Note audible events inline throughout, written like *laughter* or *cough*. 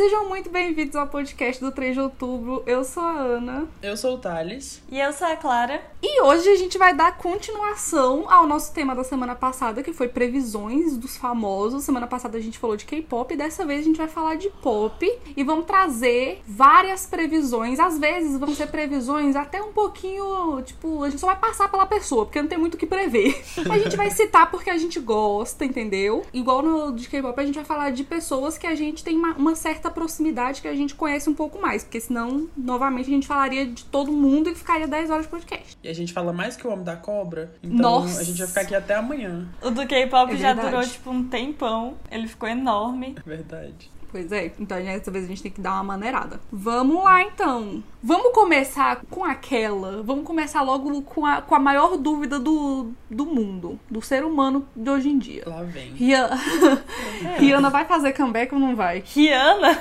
Sejam muito bem-vindos ao podcast do 3 de outubro. Eu sou a Ana. Eu sou o Thales. E eu sou a Clara. E hoje a gente vai dar continuação ao nosso tema da semana passada, que foi previsões dos famosos. Semana passada a gente falou de K-pop e dessa vez a gente vai falar de pop e vamos trazer várias previsões. Às vezes vão ser previsões até um pouquinho, tipo, a gente só vai passar pela pessoa, porque não tem muito o que prever. a gente vai citar porque a gente gosta, entendeu? Igual no de K-pop a gente vai falar de pessoas que a gente tem uma, uma certa proximidade que a gente conhece um pouco mais, porque senão, novamente, a gente falaria de todo mundo e ficaria 10 horas de podcast. E a gente fala mais que o Homem da Cobra, então Nossa. a gente vai ficar aqui até amanhã. O do K-pop É já verdade. durou tipo um tempão. Ele ficou enorme. Verdade. Pois é, então dessa vez a gente tem que dar uma maneirada. Vamos lá então. Vamos começar com aquela. Vamos começar logo com a, com a maior dúvida do, do mundo, do ser humano de hoje em dia. Lá vem. Rihanna, *laughs* Rihanna vai fazer comeback ou não vai? Rihanna?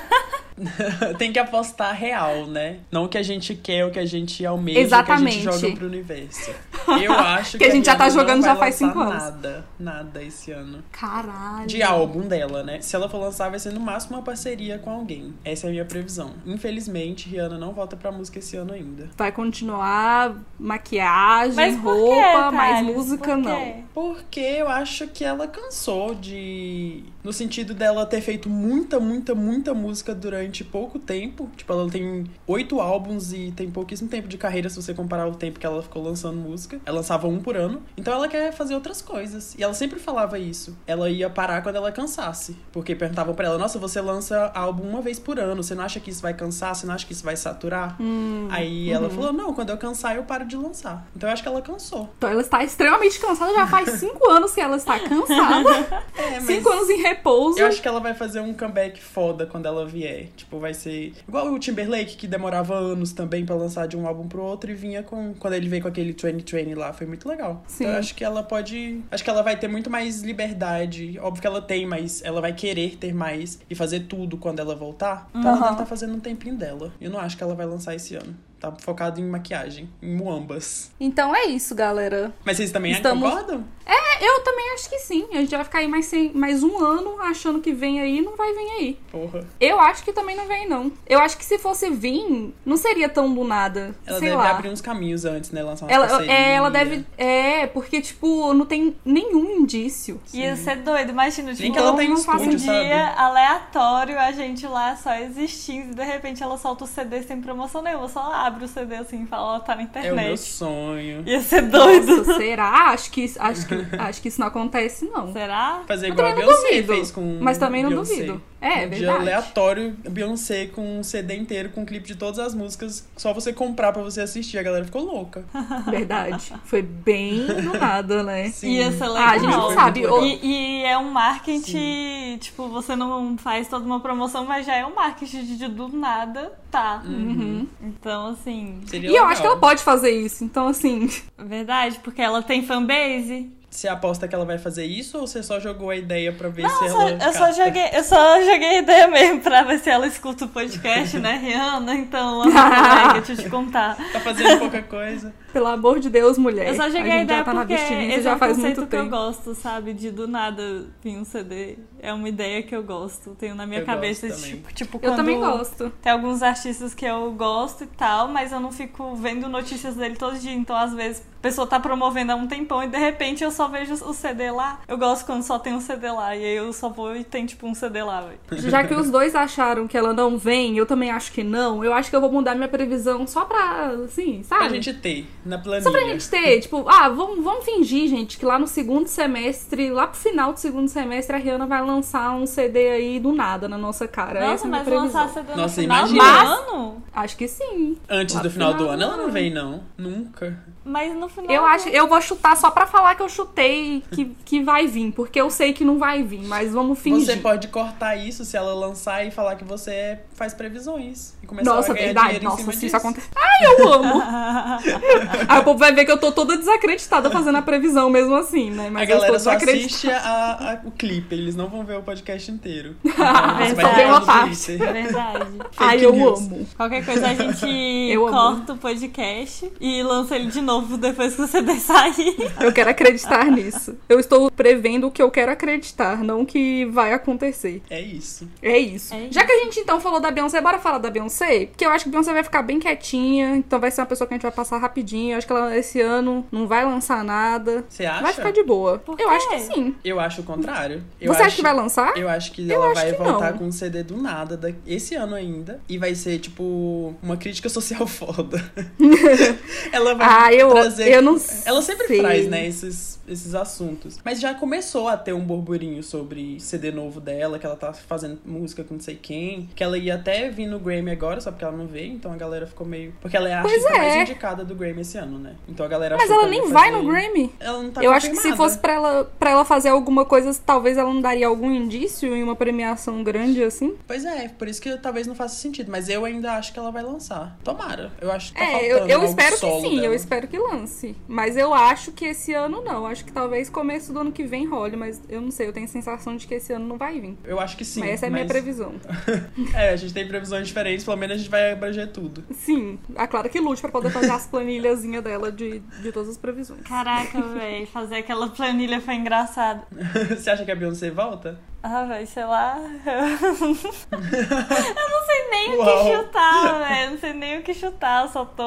*laughs* Tem que apostar real, né? Não o que a gente quer, o que a gente almeja, Exatamente. o que a gente joga pro universo. *laughs* Eu acho Que a gente já tá jogando já faz cinco anos. Nada, nada esse ano. Caralho. De álbum dela, né? Se ela for lançar, vai ser no máximo uma parceria com alguém. Essa é a minha previsão. Infelizmente, Rihanna não volta pra música esse ano ainda. Vai continuar maquiagem, Mas roupa, quê, mas música Por não. Porque eu acho que ela cansou de. No sentido dela ter feito muita, muita, muita música durante pouco tempo. Tipo, ela tem oito álbuns e tem pouquíssimo tempo de carreira se você comparar o tempo que ela ficou lançando música. Ela lançava um por ano. Então ela quer fazer outras coisas. E ela sempre falava isso. Ela ia parar quando ela cansasse. Porque perguntavam pra ela: Nossa, você lança álbum uma vez por ano. Você não acha que isso vai cansar? Você não acha que isso vai saturar? Hum, Aí ela falou: Não, quando eu cansar, eu paro de lançar. Então eu acho que ela cansou. Então ela está extremamente cansada, já faz *laughs* cinco anos que ela está cansada. *laughs* É, cinco anos em repouso. Eu acho que ela vai fazer um comeback foda quando ela vier. Tipo, vai ser igual o Timberlake, que demorava anos também pra lançar de um álbum pro outro e vinha com. Quando ele veio com aquele 2020 lá, foi muito legal. Sim. Então eu acho que ela pode. Acho que ela vai ter muito mais liberdade. Óbvio que ela tem, mas ela vai querer ter mais e fazer tudo quando ela voltar. Então ela Aham. deve estar fazendo um tempinho dela. Eu não acho que ela vai lançar esse ano. Tá focado em maquiagem, em muambas. Então é isso, galera. Mas vocês também Estamos- concordam? É, eu também acho que sim. A gente vai ficar aí mais, sem- mais um ano achando que vem aí e não vai vir aí. Porra. Eu acho que também não vem, não. Eu acho que se fosse vir, não seria tão do nada. Ela sei deve lá. abrir uns caminhos antes, né? Lançar uma Ela, é, ela deve. É, porque, tipo, não tem nenhum indício. Ia ser doido, imagina, tipo, Nem que ela Então, não faço um estúdio, sabe? dia aleatório, a gente lá só existindo, e de repente ela solta o CD sem promoção nenhuma, só abre o CD assim e fala, ó, tá na É o meu internet. sonho. Ia ser doido. Nossa, será? Acho que, isso- acho, que, *laughs* acho que isso não acontece, não. Será? Fazer igual a Beyoncé fez com mas também não Beyoncé. duvido. É, um verdade. dia aleatório, Beyoncé com um CD inteiro, com um clipe de todas as músicas, só você comprar pra você assistir. A galera ficou louca. *laughs* Verdade. Foi bem do nada, né? Sim. Ia ser legal. Ah, a gente não sabe. E, e é um marketing, tipo, você não faz toda uma promoção, mas já é um marketing de do nada, tá. Uhum. Então, assim, Seria E eu legal. acho que ela pode fazer isso. Então, assim. verdade, porque ela tem fanbase. Você aposta que ela vai fazer isso ou você só jogou a ideia pra ver Não, se eu só, ela. eu só joguei, eu só joguei a ideia mesmo pra ver se ela escuta o podcast, né, Rihanna? Então, deixa eu te contar. *laughs* Tá fazendo pouca coisa. Pelo amor de Deus, mulher. Eu só joguei a, gente ideia já tá na porque abstinência esse é já um faz conceito muito que eu tempo. gosto, sabe? De do nada vir um CD. É uma ideia que eu gosto. Tenho na minha Eu cabeça, tipo, tipo, Eu quando também gosto. Tem alguns artistas que eu gosto e tal, mas eu não fico vendo notícias dele todo dia. Então, às vezes, a pessoa tá promovendo há um tempão e de repente eu só vejo o CD lá. Eu gosto quando só tem um CD lá. E aí eu só vou e tem, tipo, um CD lá, velho. Já que os dois acharam que ela não vem, eu também acho que não. Eu acho que eu vou mudar minha previsão só pra, assim, sabe? Pra gente ter na planilha. Só pra gente ter, tipo, ah, vamos, vamos fingir, gente, que lá no segundo semestre, lá pro final do segundo semestre, a Rihanna vai lançar um CD aí do nada na nossa cara. Essa Nossa, é a minha mas previsão. lançar CD no Nossa, final imagina. do ano? Acho que sim. Antes Lá do final do ano, ela não vem, não. Nunca. Mas no final. Eu acho, eu vou chutar só pra falar que eu chutei que, que vai vir, porque eu sei que não vai vir, mas vamos fingir. Você pode cortar isso se ela lançar e falar que você faz previsões. E começar Nossa, a ganhar verdade. dinheiro em Nossa, cima se disso. isso acontecer. Ai, eu amo! *laughs* Aí o povo vai ver que eu tô toda desacreditada fazendo a previsão mesmo assim, né? A Mas eu galera só assiste a- a- o clipe, eles não vão ver o podcast inteiro. Verdade. *laughs* Então, você vai Só ver tem uma parte. É verdade. Ai, eu news. amo. Qualquer coisa a gente Eu amo. corta o podcast e lança ele de novo depois que o CD *laughs* sair. Eu quero acreditar nisso. Eu estou prevendo o que eu quero acreditar, não o que vai acontecer. É isso. É isso. É Já que a gente então falou da Beyoncé, bora falar da Beyoncé? Porque eu acho que a Beyoncé vai ficar bem quietinha, então vai ser uma pessoa que a gente vai passar rapidinho. Eu acho que ela esse ano não vai lançar nada. Você acha? Vai ficar de boa. Por Eu acho que sim. Eu acho o contrário. Eu Você acha acho- que vai lançar? Eu acho que Eu ela acho vai que voltar não. com um CD do nada da- esse ano ainda. E vai ser, tipo, uma crítica social *laughs* foda. *laughs* ela vai Ah, eu, trazer. eu não Ela sempre sei. traz, né, esses, esses assuntos. Mas já começou a ter um burburinho sobre CD novo dela, que ela tá fazendo música com não sei quem. Que ela ia até vir no Grammy agora, só porque ela não veio. Então a galera ficou meio. Porque ela é a artista é. mais indicada do Grammy esse ano, né? Então a galera Mas ela nem ia vai fazer- no Grammy. Ela não tá eu acho que se fosse pra ela, pra ela fazer alguma coisa, talvez ela não daria algum indício em uma premiação grande assim. Pois é, por isso que talvez não faça sentido. Mas eu ainda acho que ela vai lançar. Tomara. Eu acho que tá é, eu, eu espero que sim, eu dela. espero que lance. Mas eu acho que esse ano não. Acho que talvez começo do ano que vem role, mas eu não sei, eu tenho a sensação de que esse ano não vai vir. Eu acho que sim. mas essa é a minha mas- previsão. *laughs* É, a gente tem previsões diferentes, pelo menos a gente vai abranger tudo. Sim, a Clara que lute pra poder fazer as planilhazinhas dela de, de todas as previsões. Caraca, velho, fazer aquela planilha foi engraçado. *laughs* Você acha que a Beyoncé volta? Ah, velho, sei lá. *laughs* Eu não sei nem o Uau. que chutar, velho. Não sei nem o que chutar. Eu só tô.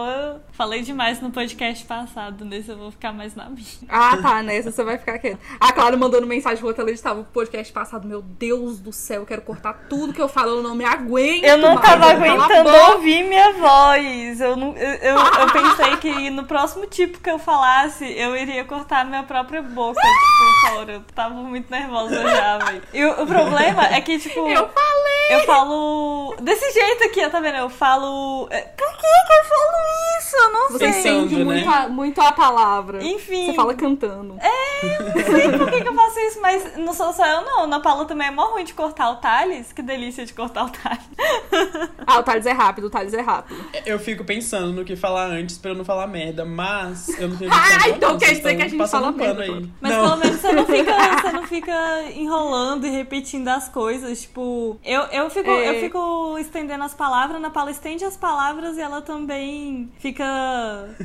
Falei demais no podcast passado. Nesse eu vou ficar mais na minha. Ah, tá, nessa você vai ficar quieto. A Clara mandando mensagem pro outro, ela estava no podcast passado. Meu Deus do céu, eu quero cortar tudo que eu falo, eu não me aguento. Eu não mais, tava aguentando ouvir minha voz. Eu, não, eu, eu, eu pensei que no próximo tipo que eu falasse, eu iria cortar minha própria boca, tipo, fora. Eu tava muito nervosa já, velho. E o, o problema é que, tipo. Eu falei! Eu falo desse jeito aqui, tá vendo? Eu falo. é, Por que que eu falo isso? Eu não Você sei. Entende né? muito, a, muito a palavra. Enfim. Você fala cantando. Não sei por que, que eu faço isso, mas não sou só eu, não. Na Paula também é mó ruim de cortar o Thales. Que delícia de cortar o Thales. *laughs* Ah, o Thales é rápido, o Thales é rápido. Eu fico pensando no que falar antes pra eu não falar merda, mas eu não tenho *laughs* Ah, então quer dizer que a gente fala um pano merda, aí. Mas não. pelo menos você não *laughs* fica, você não fica enrolando e repetindo as coisas. Tipo, eu, eu, fico, É. eu fico estendendo as palavras, na Paula estende as palavras e ela também fica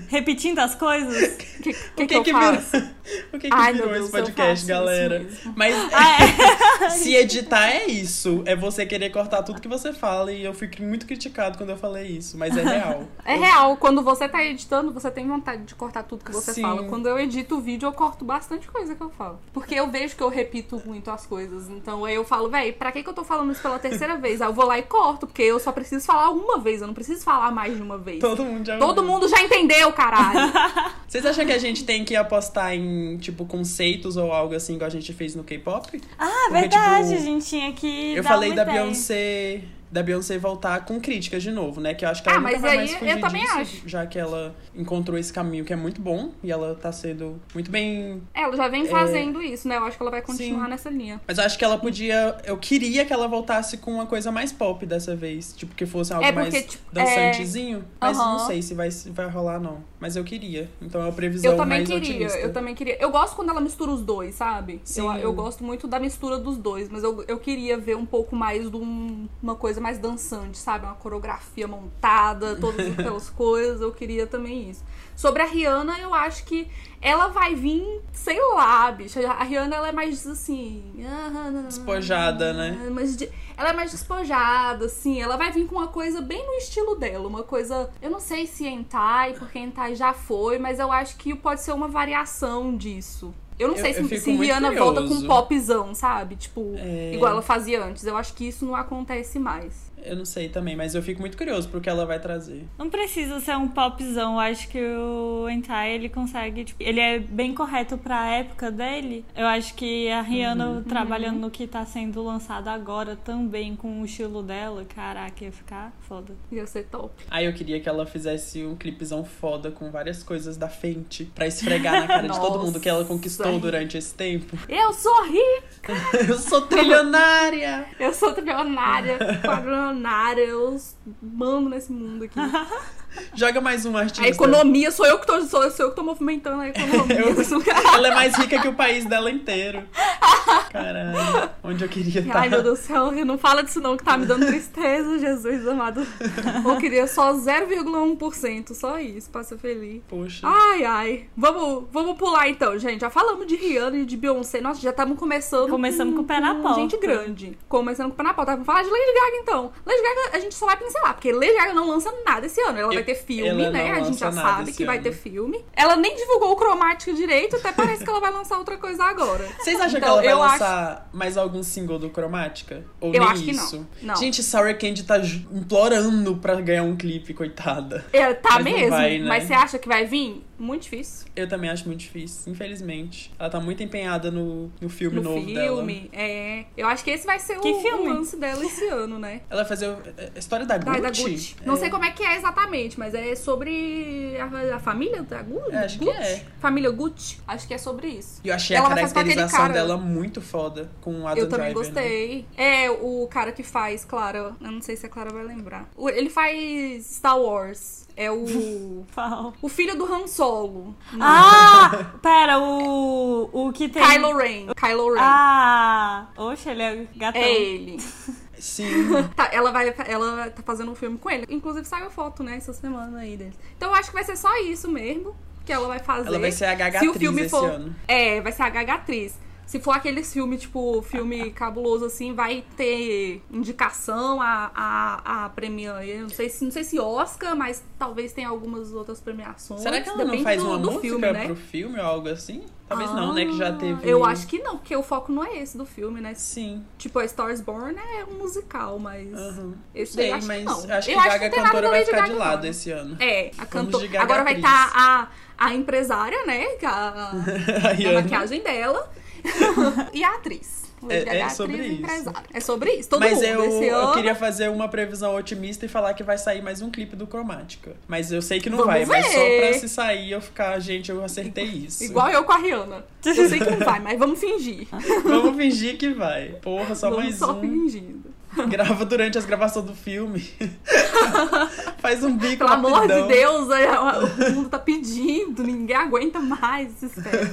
repetindo as coisas. *laughs* O que, que, O que, que eu que faço? virou, *laughs* o que que Ai, virou esse Deus, eu podcast, galera? Mas Ah, é. *laughs* se editar é isso. É você querer cortar tudo que você fala. E eu fico muito criticado quando eu falei isso. Mas é real. É real, quando você tá editando, você tem vontade de cortar tudo que você Sim. fala. Quando eu edito o vídeo, eu corto bastante coisa que eu falo. Porque eu vejo que eu repito muito as coisas. Então aí eu falo, véi, pra que, que eu tô falando isso pela terceira *laughs* vez? Aí eu vou lá e corto, porque eu só preciso falar uma vez, eu não preciso falar mais de uma vez. Todo mundo já Todo mundo já entendeu, caralho. *laughs* Vocês acham que a gente tem que apostar em, tipo, conceitos ou algo assim, igual a gente fez no K-pop? Ah, Porque, verdade, tipo, a gente tinha que. Eu dar falei uma da ideia. Beyoncé. Da Beyoncé voltar com críticas de novo, né? Que eu acho que ela Ah, nunca mas vai aí mais eu fugir também disso, acho. já que ela encontrou esse caminho que é muito bom e ela tá sendo muito bem. Ela já vem fazendo isso, né? Eu acho que ela vai continuar É. Sim. nessa linha. Mas eu acho que ela podia. Eu queria que ela voltasse com uma coisa mais pop dessa vez. Tipo, que fosse algo É porque, mais tipo, dançantezinho. Mas Aham. não sei se vai, se vai rolar, não. Mas eu queria. Então é uma previsão Eu também mais queria, otimista. eu também queria. Eu gosto quando ela mistura os dois, sabe? Eu, Sim. eu gosto muito da mistura dos dois, mas eu, eu queria ver um pouco mais de um- uma coisa mais dançante, sabe? Uma coreografia montada, todas *laughs* aquelas coisas. Eu queria também isso. Sobre a Rihanna, eu acho que ela vai vir, sei lá, bicha. A Rihanna, ela é mais assim. Despojada, né? Mas de- ela é mais despojada, assim. Ela vai vir com uma coisa bem no estilo dela. Uma coisa. Eu não sei se Entai, porque Entai já foi, mas eu acho que pode ser uma variação disso. Eu não Eu- sei eu se, fico se Rihanna volta com curioso. popzão, sabe? Tipo, É. igual ela fazia antes. Eu acho que isso não acontece mais. Eu não sei também, mas eu fico muito curioso pro que ela vai trazer. Não precisa ser um popzão, eu acho que o Entai ele consegue, tipo, ele é bem correto pra época dele. Eu acho que a Rihanna Uhum. trabalhando no que tá sendo lançado agora também com o estilo dela, caraca, ia ficar foda. Ia ser top. Aí eu queria que ela fizesse um clipezão foda com várias coisas da Fenty pra esfregar na cara de todo *laughs* mundo que ela conquistou durante esse tempo. Eu sou rica! *laughs* Eu sou trilionária! Eu sou trilionária, eu mando nesse mundo aqui. *laughs* Joga mais um artista. A economia, sou eu que tô, sou, sou eu que tô movimentando a economia Eu-. Ela é mais rica que o país dela inteiro. Caralho, onde eu queria estar. Ai, meu Deus do céu, não fala disso não, que tá me dando tristeza, Jesus amado. Eu queria só 0,1%, só isso, pra ser feliz. Poxa. Ai, ai. Vamos, vamos pular então, gente. Já falamos de Rihanna e de Beyoncé. Nossa, já estamos começando. Começamos com o pé na com pauta. Gente grande. Começando com o pé na pauta. Vamos falar de Lady Gaga então. Lady Gaga a gente só vai pincelar, porque Lady Gaga não lança nada esse ano. Ela vai ter filme, ela né? A gente já sabe que vai ano. ter filme. Ela nem divulgou o cromático direito, até parece que ela vai lançar outra coisa agora. *laughs* Vocês acham Então, que ela vai acho- lançar mais algum single do Cromática? Ou Eu nem acho que não. isso? Não. Gente, Sour Candy tá implorando pra ganhar um clipe, coitada. É, tá Mas mesmo. vai, né? Mas você acha que vai vir? Muito difícil. Eu também acho muito difícil, infelizmente. Ela tá muito empenhada no, no filme No novo dela. filme, é. Eu acho que esse vai ser Que o, filme? o lance dela esse *laughs* ano, né? Ela vai fazer a história da Da, Gucci. da Gucci. Não É. sei como é que é exatamente, mas é sobre a, a família da Gucci. É, acho que Gucci? é. Família Gucci. Acho que é sobre isso. E eu achei Ela a caracterização cara- dela muito foda com o Adam eu também Driver, né? gostei. É, o cara que faz, Clara. Eu não sei se a Clara vai lembrar. Ele faz Star Wars. É o. *laughs* Qual? o filho do Han Solo. Ah! *laughs* Pera, o. O que tem. Kylo Ren. Kylo Ren. Ah! Oxe, ele é gatão. é ele. *laughs* Sim. Tá, ela vai. Ela tá fazendo um filme com ele. Inclusive saiu foto, né, essa semana aí deles. Então eu acho que vai ser só isso mesmo que ela vai fazer. Ela vai ser a Gaga Se o atriz filme esse for- ano. É, vai ser a Gaga atriz. Se for aqueles filmes, tipo, filme cabuloso assim, vai ter indicação a, a, a premia. eu Não sei, se, não sei se Oscar, mas talvez tenha algumas outras premiações. Será que ela não Depende faz do, uma do música filme, né? pro filme ou algo assim? Talvez não, né? Que já Ah, teve. Eu acho que não, porque o foco não é esse do filme, né? Sim. Tipo, a Stars Born é um musical, mas. Aham. Esse daí Sei, acho mas que não. acho que Eu acho Gaga não nada cantora vai ficar de lado não. esse ano. É, a cantora. Agora vai estar a, a empresária, né? que a, *laughs* A a Rihanna. maquiagem dela. *laughs* e a atriz. Lady É- é sobre isso. empresária. É sobre isso. Todo Mas mundo. eu, eu queria fazer uma previsão otimista e falar que vai sair mais um clipe do Cromática. Mas eu sei que não Vamos vai, mas só ver. pra se sair eu ficar, gente, eu acertei isso. Igual eu com a Rihanna. Eu sei que não vai, mas vamos fingir. *laughs* Vamos fingir que vai. Porra, só vamos mais só um. fingindo. *laughs* Grava durante as gravações do filme. *laughs* Faz um bico Pelo amor rapidão. de Deus, o mundo tá pedindo, ninguém aguenta mais esse espera.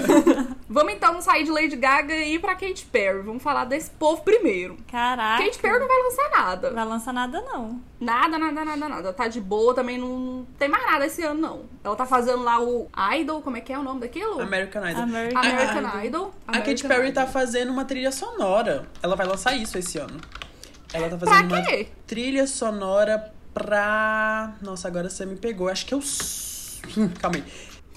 *laughs* Vamos então sair de Lady Gaga e ir pra Katy Perry. Vamos falar desse povo primeiro. Caraca. Katy Perry não vai lançar nada. Vai lançar nada, não. Nada, nada, nada, nada. Tá de boa, também não tem mais nada esse ano, não. Ela tá fazendo lá o Idol, como é que é o nome daquilo? American Idol. American American Idol. Idol. A Katy American Perry Idol. tá fazendo uma trilha sonora. Ela vai lançar isso esse ano. Ela tá Pra fazendo uma quê? trilha sonora pra. Nossa, agora você me pegou. Acho que eu. Calma aí.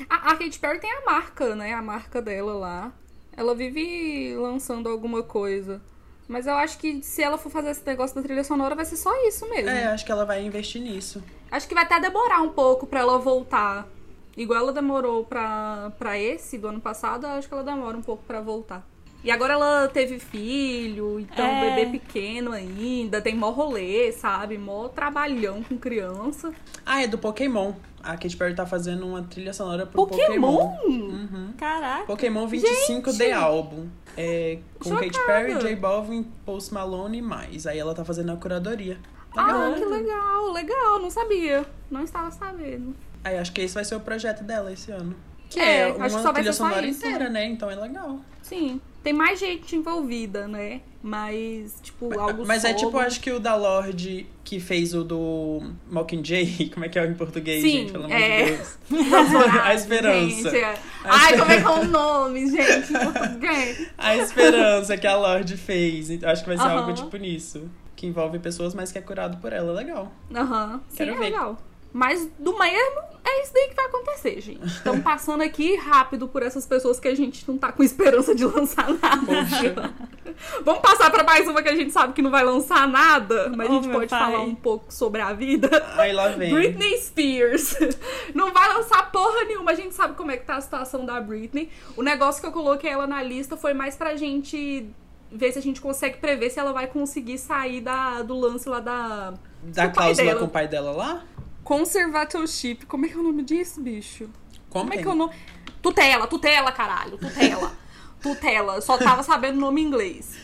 A, a Katy Perry tem a marca, né? A marca dela lá. Ela vive lançando alguma coisa. Mas eu acho que se ela for fazer esse negócio da trilha sonora, vai ser só isso mesmo. É, acho que ela vai investir nisso. Acho que vai até demorar um pouco pra ela voltar. Igual ela demorou pra, pra esse do ano passado, eu acho que ela demora um pouco pra voltar. E agora ela teve filho, então É. bebê pequeno ainda, tem mó rolê, sabe? Mó trabalhão com criança. Ah, é do Pokémon. A Katy Perry tá fazendo uma trilha sonora pro Pokémon? Pokémon. Uhum. Caraca. Pokémon 25 Gente! The Album. É, com Chocada. Katy Perry, J Balvin, Post Malone e mais. Aí ela tá fazendo a curadoria. Legal. Ah, que legal, legal, não sabia. Não estava sabendo. Aí acho que esse vai ser o projeto dela esse ano. Que É, é, acho uma que só vai trilha ser só sonora isso, inteira, né? Então é legal. Sim. Tem mais gente envolvida, né? Mas, tipo, algo Mas é tipo, acho que o da Lorde que fez o do Mockingjay, *laughs* como é que é em português, Sim, gente? Pelo amor é. de Deus. *laughs* *laughs* A Esperança. gente, é. A Ai, Esper- como é que é o nome, gente? Em português. A esperança que a Lorde fez. Então, acho que vai ser algo tipo nisso. Que envolve pessoas, mas que é curado por ela. Legal. Aham. Sim, Quero é ver. legal. Mas do mesmo, é isso daí que vai acontecer, gente. Estamos *laughs* passando aqui rápido por essas pessoas que a gente não tá com esperança de lançar nada. Poxa. *laughs* Vamos passar pra mais uma que a gente sabe que não vai lançar nada, mas a Oh, gente meu pode pai. falar um pouco sobre a vida. Aí lá vem. Britney Spears. *laughs* Não vai lançar porra nenhuma. A gente sabe como é que tá a situação da Britney. O negócio que eu coloquei ela na lista foi mais pra gente ver se a gente consegue prever se ela vai conseguir sair da, do lance lá da. Da cláusula com o pai dela lá? Conservatorship. Como é que é o nome disso, bicho? Como, Como é que é o nome? Tutela, tutela, caralho. Tutela. *laughs* tutela. Só tava sabendo o nome em inglês.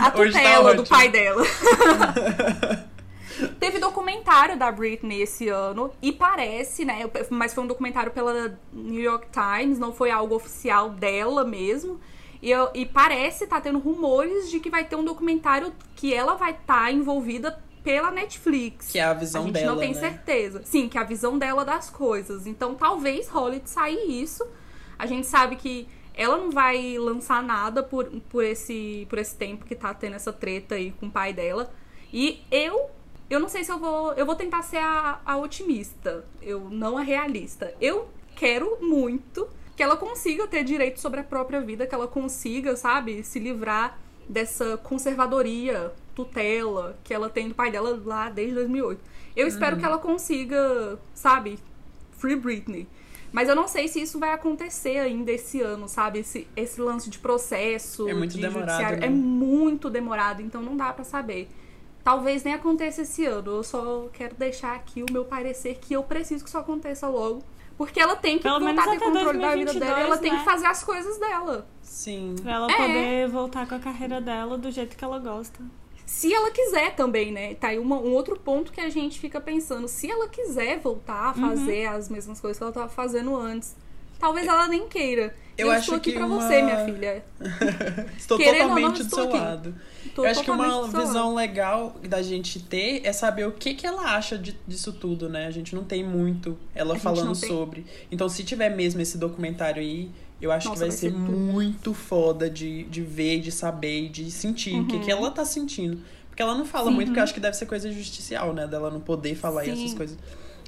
A *laughs* tá tutela do ótimo. pai dela. *laughs* Teve documentário documentário da Britney esse ano e parece, né? Mas foi um documentário pela New York Times, não foi algo oficial dela mesmo. E, eu, e parece tá tendo rumores de que vai ter um documentário que ela vai estar tá envolvida pela Netflix. Que é a visão dela. A gente dela, não tem né? certeza. Sim, que é a visão dela das coisas. Então talvez role de sair isso. A gente sabe que ela não vai lançar nada por, por, esse, por esse tempo que tá tendo essa treta aí com o pai dela. E eu. Eu não sei se eu vou. Eu vou tentar ser a, a otimista. Eu não a realista. Eu quero muito que ela consiga ter direito sobre a própria vida, que ela consiga, sabe, se livrar dessa conservadoria, tutela que ela tem do pai dela lá desde 2008. Eu espero Uhum. que ela consiga, sabe, Free Britney. Mas eu não sei se isso vai acontecer ainda esse ano, sabe? Esse, esse lance de processo, É muito de demorado, judiciário. né? É muito demorado, então não dá pra saber. Talvez nem aconteça esse ano. Eu só quero deixar aqui o meu parecer que eu preciso que isso aconteça logo. Porque ela tem que Pelo voltar menos a ter controle da vida dela ela 2022, tem né? que fazer as coisas dela. Sim. Pra ela É. poder voltar com a carreira dela do jeito que ela gosta. Se ela quiser também, né? Tá aí uma- um outro ponto que a gente fica pensando. Se ela quiser voltar a fazer as mesmas coisas que ela tava fazendo antes, talvez ela nem queira. Eu eu acho estou aqui que pra uma- você, minha filha. *laughs* Estou Querendo ou não, totalmente do estou seu aqui. lado. Tô eu acho que uma totalmente visão lado. legal da gente ter é saber o que, que ela acha de- disso tudo, né? A gente não tem muito ela gente falando sobre. Então, se tiver mesmo esse documentário aí, eu acho Nossa, que vai, vai ser, ser muito foda de, de ver, de saber, de sentir o que, Uhum. que ela tá sentindo. Porque ela não fala muito, porque eu acho que deve ser coisa judicial, né? Dela não poder falar Sim. essas coisas.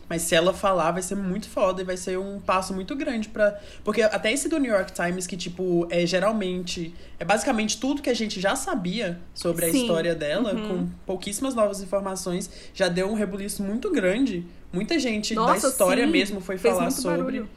Mas se ela falar, vai ser muito foda e vai ser um passo muito grande pra. Porque até esse do New York Times, que, tipo, é geralmente. É basicamente tudo que a gente já sabia sobre a Sim. história dela, Uhum. com pouquíssimas novas informações, já deu um rebuliço muito grande. Muita gente da Nossa, história sim. mesmo foi Fez falar sobre. barulho.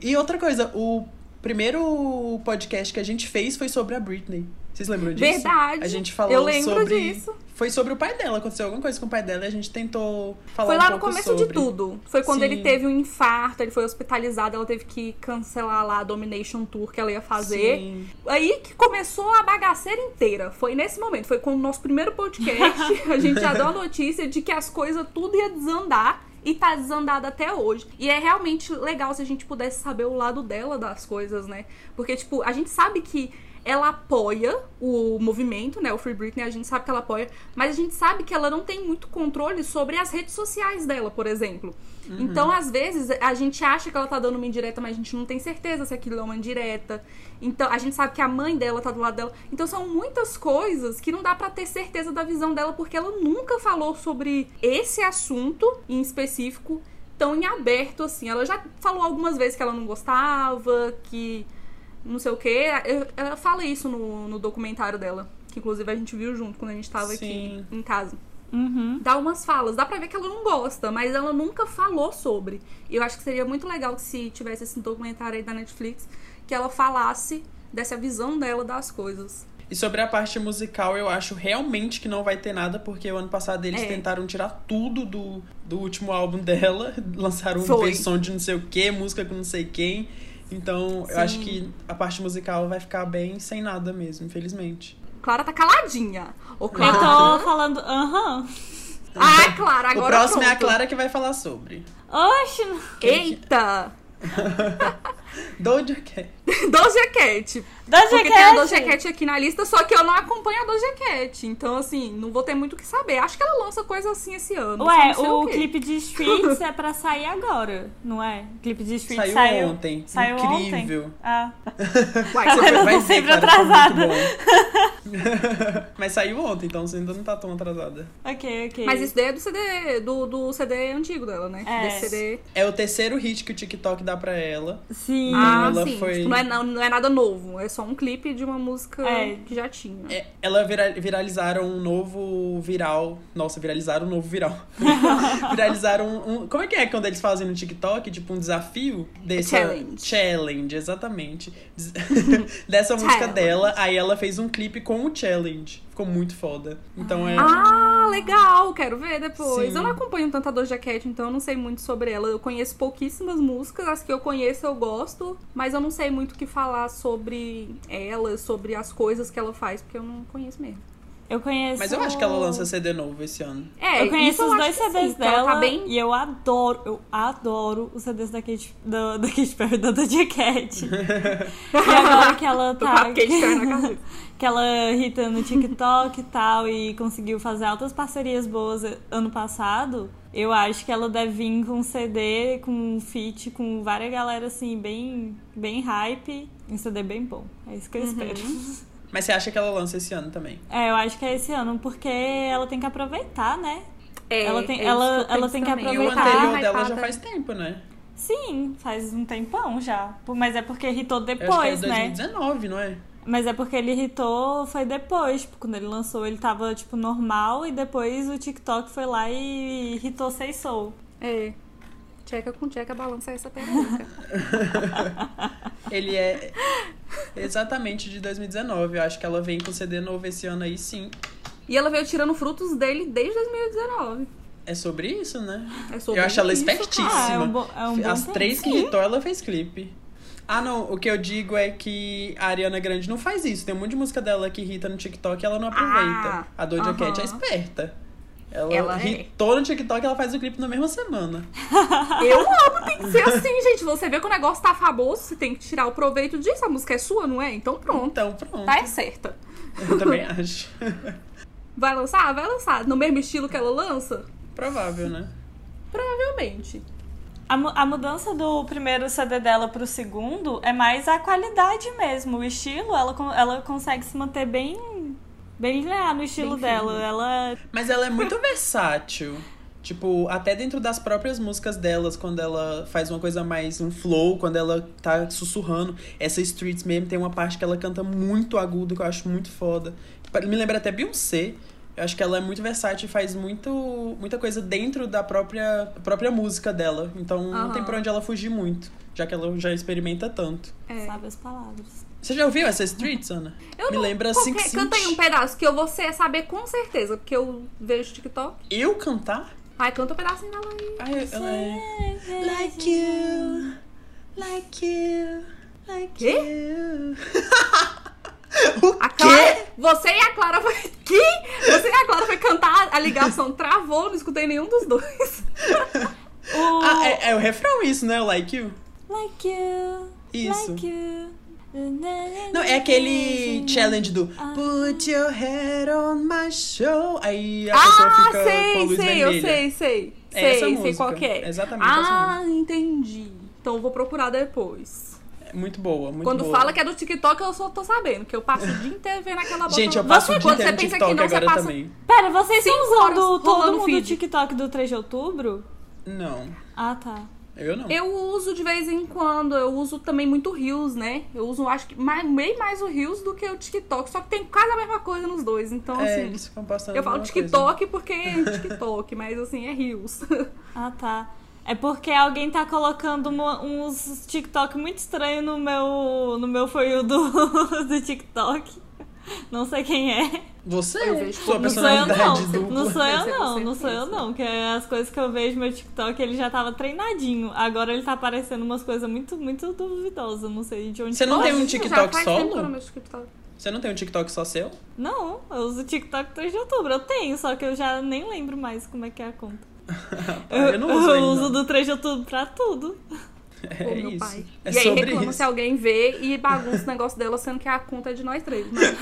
E outra coisa, o primeiro podcast que a gente fez foi sobre a Britney. Vocês lembram disso? Verdade. A gente falou Eu lembro sobre. disso. Foi sobre o pai dela. Aconteceu alguma coisa com o pai dela e a gente tentou falar Foi um lá no pouco começo sobre. de tudo. Foi quando Sim. ele teve um infarto, ele foi hospitalizado, ela teve que cancelar lá a Domination Tour que ela ia fazer. Sim. Aí que começou a bagaceira inteira. Foi nesse momento. Foi com o nosso primeiro podcast. *laughs* a gente já deu a notícia de que as coisas tudo ia desandar. E tá desandado até hoje. E é realmente legal se a gente pudesse saber o lado dela das coisas, né? Porque, tipo, a gente sabe que ela apoia o movimento, né? O Free Britney, a gente sabe que ela apoia, mas a gente sabe que ela não tem muito controle sobre as redes sociais dela, por exemplo. Então, às vezes, a gente acha que ela tá dando uma indireta, mas a gente não tem certeza se aquilo é uma indireta. Então, a gente sabe que a mãe dela tá do lado dela. Então, são muitas coisas que não dá pra ter certeza da visão dela, porque ela nunca falou sobre esse assunto em específico tão em aberto assim. Ela já falou algumas vezes que ela não gostava, que não sei o quê. Ela fala isso no, no documentário dela, que inclusive a gente viu junto quando a gente tava Sim. aqui em casa. Uhum. Dá umas falas, dá pra ver que ela não gosta, mas ela nunca falou sobre. E eu acho que seria muito legal que se tivesse esse documentário aí da Netflix, que ela falasse dessa visão dela das coisas. E sobre a parte musical, eu acho realmente que não vai ter nada, porque o ano passado eles É. tentaram tirar tudo do, do último álbum dela, *laughs* lançaram Foi. versão de não sei o que, música com não sei quem. Então, eu Sim. acho que a parte musical vai ficar bem sem nada mesmo, infelizmente. Clara tá caladinha. Ô, Eu Clara. tô falando, aham. Ai, Clara, agora o próximo é a pronto. Clara que vai falar sobre. Oxe, Eita! *laughs* *laughs* Doja Cat. *laughs* Doja Cat. Doja Porque tem a Doja Cat. Cat aqui na lista, só que eu não acompanho a Doja Cat. Então, assim, não vou ter muito o que saber. Acho que ela lança coisa assim esse ano. Ué, sei o quê. clipe de Streets é pra sair agora, não é? O clipe de Streets Saiu, saiu, ontem. Saiu Incrível. ontem. Ah. Tá *laughs* você vendo? Você vai ver, sempre cara, foi muito atrasada. bom. Mas saiu ontem, então você ainda não tá tão atrasada. Ok, ok. Mas isso daí é do CD, do, do CD antigo dela, né? É. Desse CD. É o terceiro hit que o TikTok dá pra ela. Sim. Ah, ela sim. foi- Tipo, não, é, não, não é nada novo. É só um clipe de uma música É. que já tinha. É, ela vira- viralizaram um novo viral. Nossa, viralizaram um novo viral. *laughs* viralizaram um, um- Como é que é quando eles fazem no TikTok? Tipo um desafio desse. Challenge. Challenge, exatamente. Des- *laughs* Dessa música Challenge. dela. Aí ela fez um clipe com o challenge. Ficou muito foda. Então é. Ah, legal, quero ver depois. Sim. Eu não acompanho tanto a Doja Cat, então eu não sei muito sobre ela. Eu conheço pouquíssimas músicas, as que eu conheço eu gosto, mas eu não sei muito o que falar sobre ela, sobre as coisas que ela faz, porque eu não conheço mesmo. Eu conheço. Mas eu acho que ela lança CD novo esse ano. É, eu conheço isso os acho dois sim, CDs que ela dela tá bem... e eu adoro, eu adoro os CDs da Kate, da, da Kate Perry, da Doja Cat. *laughs* e agora que ela *laughs* tá... *laughs* Que ela irrita no TikTok e tal e conseguiu fazer altas parcerias boas ano passado, eu acho que ela deve vir com CD, com um feat, com várias galera assim, bem, bem hype. Um CD bem bom. É isso que eu espero. Mas você acha que ela lança esse ano também? É, eu acho que é esse ano, porque ela tem que aproveitar, né? É, Ela tem- é ela- ela tem que também. E o Aproveitar. anterior dela já faz tempo, né? Sim, faz um tempão já. Mas é porque irritou Eu acho que depois, é né? 2019, não é? Mas é porque ele irritou, foi depois. Tipo, quando ele lançou, ele tava, tipo, normal. E depois o TikTok foi lá e irritou Sei Soul. É. Tcheca com tcheca balança essa peruca. *laughs* Ele é *laughs* exatamente de 2019. Eu acho que ela vem com CD novo esse ano aí, sim. e ela veio tirando frutos dele desde 2019. É sobre isso, né? É sobre eu acho ela isso, espertíssima. Ah, é um bo- é um As tempo. três que irritou, ela fez clipe. Ah, não. O que eu digo é que a Ariana Grande não faz isso. Tem um monte de música dela que irrita no TikTok e ela não aproveita. Ah, a Doja Cat é esperta. Ela, Ela é. irritou no TikTok e ela faz o clipe na mesma semana. *laughs* Eu amo, tem que ser assim, gente. Você vê que o negócio tá famoso, você tem que tirar o proveito disso. A música é sua, não é? Então pronto. Então, pronto. Tá é certa. Eu também *laughs* acho. Vai lançar? Vai lançar. No mesmo estilo que ela lança? Provável, né? Provavelmente. A, mu- a mudança do primeiro CD dela pro segundo é mais a qualidade mesmo. O estilo, ela, ela consegue se manter bem. Bem linear no estilo Bem dela. Ela. Mas ela é muito versátil. Tipo, até dentro das próprias músicas delas, quando ela faz uma coisa mais, um flow, quando ela tá sussurrando. Essa Streets mesmo tem uma parte que ela canta muito agudo, que eu acho muito foda. Me lembra até Beyoncé. Eu acho que ela é muito versátil e faz muito, muita coisa dentro da própria, própria música dela. Então não tem pra onde ela fugir muito, já que ela já experimenta tanto. É. Sabe as palavras. Você já ouviu essa Streets, Ana? Eu Me não- lembra qualquer- Sing Sing. Canta aí um pedaço que eu vou ser- saber com certeza, porque eu vejo TikTok. Eu cantar? Ai, canta um pedacinho dela aí. Ai, ela é... Like you, like you, like Quê? you. *laughs* o A quê? Clara, você e a Clara foi. *laughs* Que? Você e a Clara foi cantar, a ligação travou, não escutei nenhum dos dois. *laughs* O... Ah, é, é o refrão isso, né? Like you. Like you. Isso. Like you. Não, é aquele challenge do Put your head on my show. Aí a pessoa Ah, fica com a sei, luz sei, eu vermelha. sei, sei. É sei, essa sei qual que é. Exatamente Ah, entendi. Então eu vou procurar depois. É muito boa, muito Quando boa. fala que é do TikTok, eu só tô sabendo, que eu passo o dia inteiro vendo aquela boca. Gente, eu Você, passo o dia inteiro no você pensa TikTok que não, você agora passa... também. Pera, vocês estão usando todo mundo do TikTok do 3 de outubro? Não, Ah, tá. Eu não. Eu uso de vez em quando, eu uso também muito Reels, né? Eu uso, acho que, mais, bem mais o Reels do que o TikTok, só que tem quase a mesma coisa nos dois, então é, assim... eles Eu falo alguma coisa. TikTok porque é *laughs* TikTok, mas assim, é Reels. *laughs* Ah, tá. É porque alguém tá colocando uma- uns TikTok muito estranho no meu, no meu You do, *laughs* do TikTok. *laughs* Não sei quem é. Você? Eu vejo Sua como- Não sou eu personalidade não. dupla. Não sou eu é não. Não sou eu não. Que as coisas que eu vejo no meu TikTok, ele já tava treinadinho. Agora ele tá aparecendo umas coisas muito, muito duvidosas. Não sei de onde Você não tem um TikTok tempo solo? eu TikTok. Você não tem um TikTok só seu? Não, eu uso o TikTok 3 de outubro. Eu tenho, só que eu já nem lembro mais como é que é a conta. *laughs* eu não uso eu ainda. uso do 3 de outubro pra tudo. É meu isso. pai. É e aí sobre reclama isso. se alguém vê e bagunça o negócio dela, sendo que a conta é de nós três. Mas,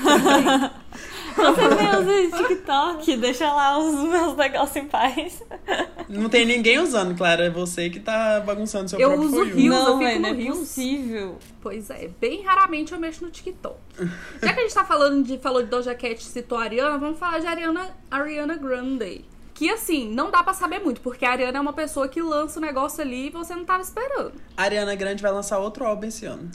Você também usa TikTok, deixa lá os meus negócios em paz. Não tem ninguém usando, claro. É você que tá bagunçando seu Eu próprio uso. Reels, eu não, fico no não é Reels. possível. pois é, bem raramente eu mexo no TikTok. Já que a gente tá falando de, falou de Doja Cat e citou a Ariana, vamos falar de Ariana, Ariana Grande. Que assim, não dá pra saber muito, porque a Ariana é uma pessoa que lança o negócio ali e você não tava esperando. A Ariana Grande vai lançar outro álbum esse ano.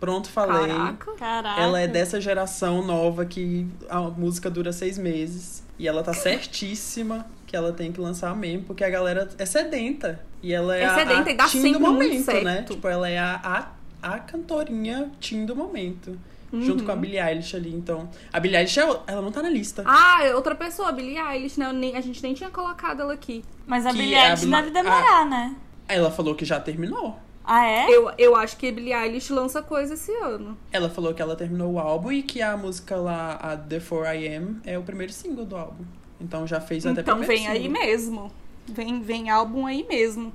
Pronto, falei. Caraca. Caraca. Ela é dessa geração nova que a música dura seis meses. E ela tá certíssima que ela tem que lançar mesmo, porque a galera é sedenta. E ela é, É a, sedenta a e dá sempre do muito momento, né? Tipo, ela é a, a, a cantorinha teen do momento. Junto Uhum. com a Billie Eilish ali, então. A Billie Eilish, é ela não tá na lista. Ah, é outra pessoa, Billie Eilish, né? Nem- a gente nem tinha colocado ela aqui. Mas a Que Billie é a Eilish Bla- deve demorar, né? Ela falou que já terminou. Ah, é? Eu, eu acho que Billie Eilish lança coisa esse ano. Ela falou que ela terminou o álbum e que a música lá, a The 4am, é o primeiro single do álbum. Então já fez até Então vem aí single. mesmo. Vem, vem álbum aí mesmo.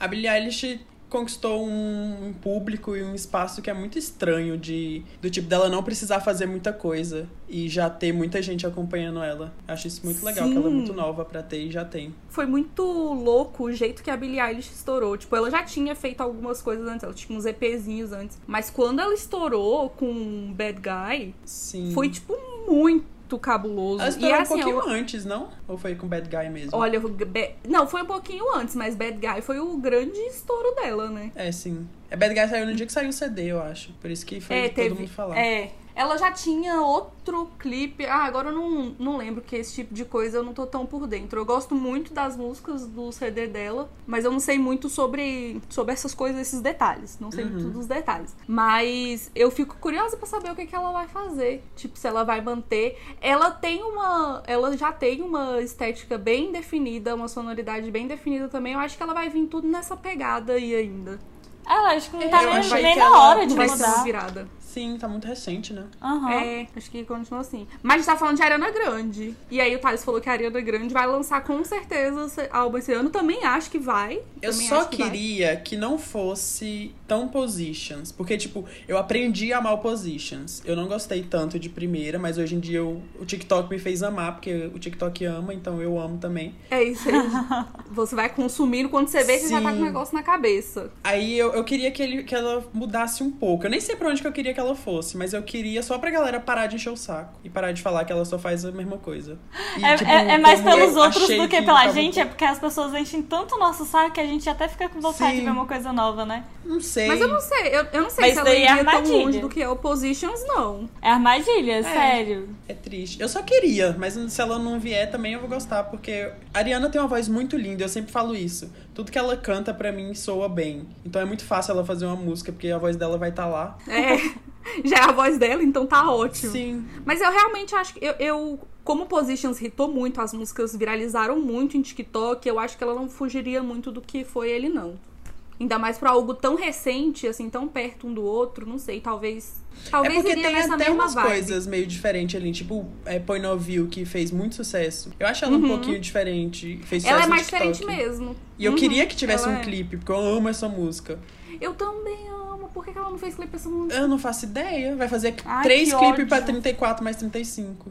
A Billie Eilish conquistou um, um público e um espaço que é muito estranho de do tipo dela não precisar fazer muita coisa e já ter muita gente acompanhando ela. Acho isso muito legal, que ela é Sim. muito nova pra ter e já tem. Foi muito louco o jeito que a Billie Eilish estourou. Tipo, ela já tinha feito algumas coisas antes, ela tinha uns EPzinhos antes. Mas quando ela estourou com Bad Guy, Sim. foi, tipo, muito cabuloso. Ela e assim, um pouquinho eu- antes, não? Ou foi com Bad Guy mesmo? Olha, Ba- não, foi um pouquinho antes, mas Bad Guy foi o grande estouro dela, né? É, sim. É Bad Guy saiu no dia que saiu o CD, eu acho. Por isso que foi é, todo teve. mundo falar. É. Ela já tinha outro clipe. Ah, agora eu não, não lembro que esse tipo de coisa eu não tô tão por dentro. Eu gosto muito das músicas do CD dela, mas eu não sei muito sobre, sobre essas coisas, esses detalhes. Não sei Uhum. muito dos detalhes. Mas eu fico curiosa pra saber o que, que ela vai fazer. Tipo, se ela vai manter. Ela tem uma. Ela já tem uma estética bem definida, uma sonoridade bem definida também. Eu acho que ela vai vir tudo nessa pegada aí ainda. Ela acho que não É, tá eu nem, nem que na ela hora de vai ser virada. Sim, tá muito recente, né? Aham. É, acho que continua assim. Mas a gente tá falando de Ariana Grande. E aí o Thales falou que a Ariana Grande vai lançar com certeza esse álbum esse ano. Também acho que vai. Eu só que vai. queria que não fosse tão Positions. Porque, tipo, eu aprendi a amar o Positions. Eu não gostei tanto de primeira, mas hoje em dia eu- o TikTok me fez amar, porque o TikTok ama, então eu amo também. É isso aí. *laughs* você vai consumindo quando você vê que já tá com o negócio na cabeça. Aí eu, eu queria que, ele, que ela mudasse um pouco. Eu nem sei pra onde que eu queria que ela fosse, mas eu queria só pra galera parar de encher o saco. E parar de falar que ela só faz a mesma coisa. E, É, tipo, é- é mais pelos outros do que que pela tava- gente, é porque as pessoas enchem tanto o nosso saco que a gente até fica com vontade Sim. de ver uma coisa nova, né? Não sei. Mas eu não sei, eu, eu não sei Mas se ela daí é iria tão armadilha. longe do que é o Positions, não. É armadilha, sério. É triste. Eu só queria, mas se ela não vier também eu vou gostar, porque a Ariana tem uma voz muito linda, eu sempre falo isso. Tudo que ela canta pra mim soa bem. Então é muito fácil ela fazer uma música, porque a voz dela vai estar lá. É. *laughs* Já é a voz dela, então tá ótimo. Sim. Mas eu realmente acho que eu, eu como Positions hitou muito, as músicas viralizaram muito em TikTok, eu acho que ela não fugiria muito do que foi ele, não. Ainda mais pra algo tão recente, assim, tão perto um do outro, não sei, talvez. É Talvez porque iria tem até umas vibe. coisas meio diferentes ali, tipo é, Point of View, que fez muito sucesso. Eu acho ela um pouquinho diferente. Fez sucesso Uhum. Ela é mais diferente mesmo. E eu Uhum, queria que tivesse ela um é. clipe, porque eu amo essa música. Eu também amo. Por que ela não fez clipe pra essa música? Eu não faço ideia. Vai fazer Ai, três clipes pra 34 mais 35.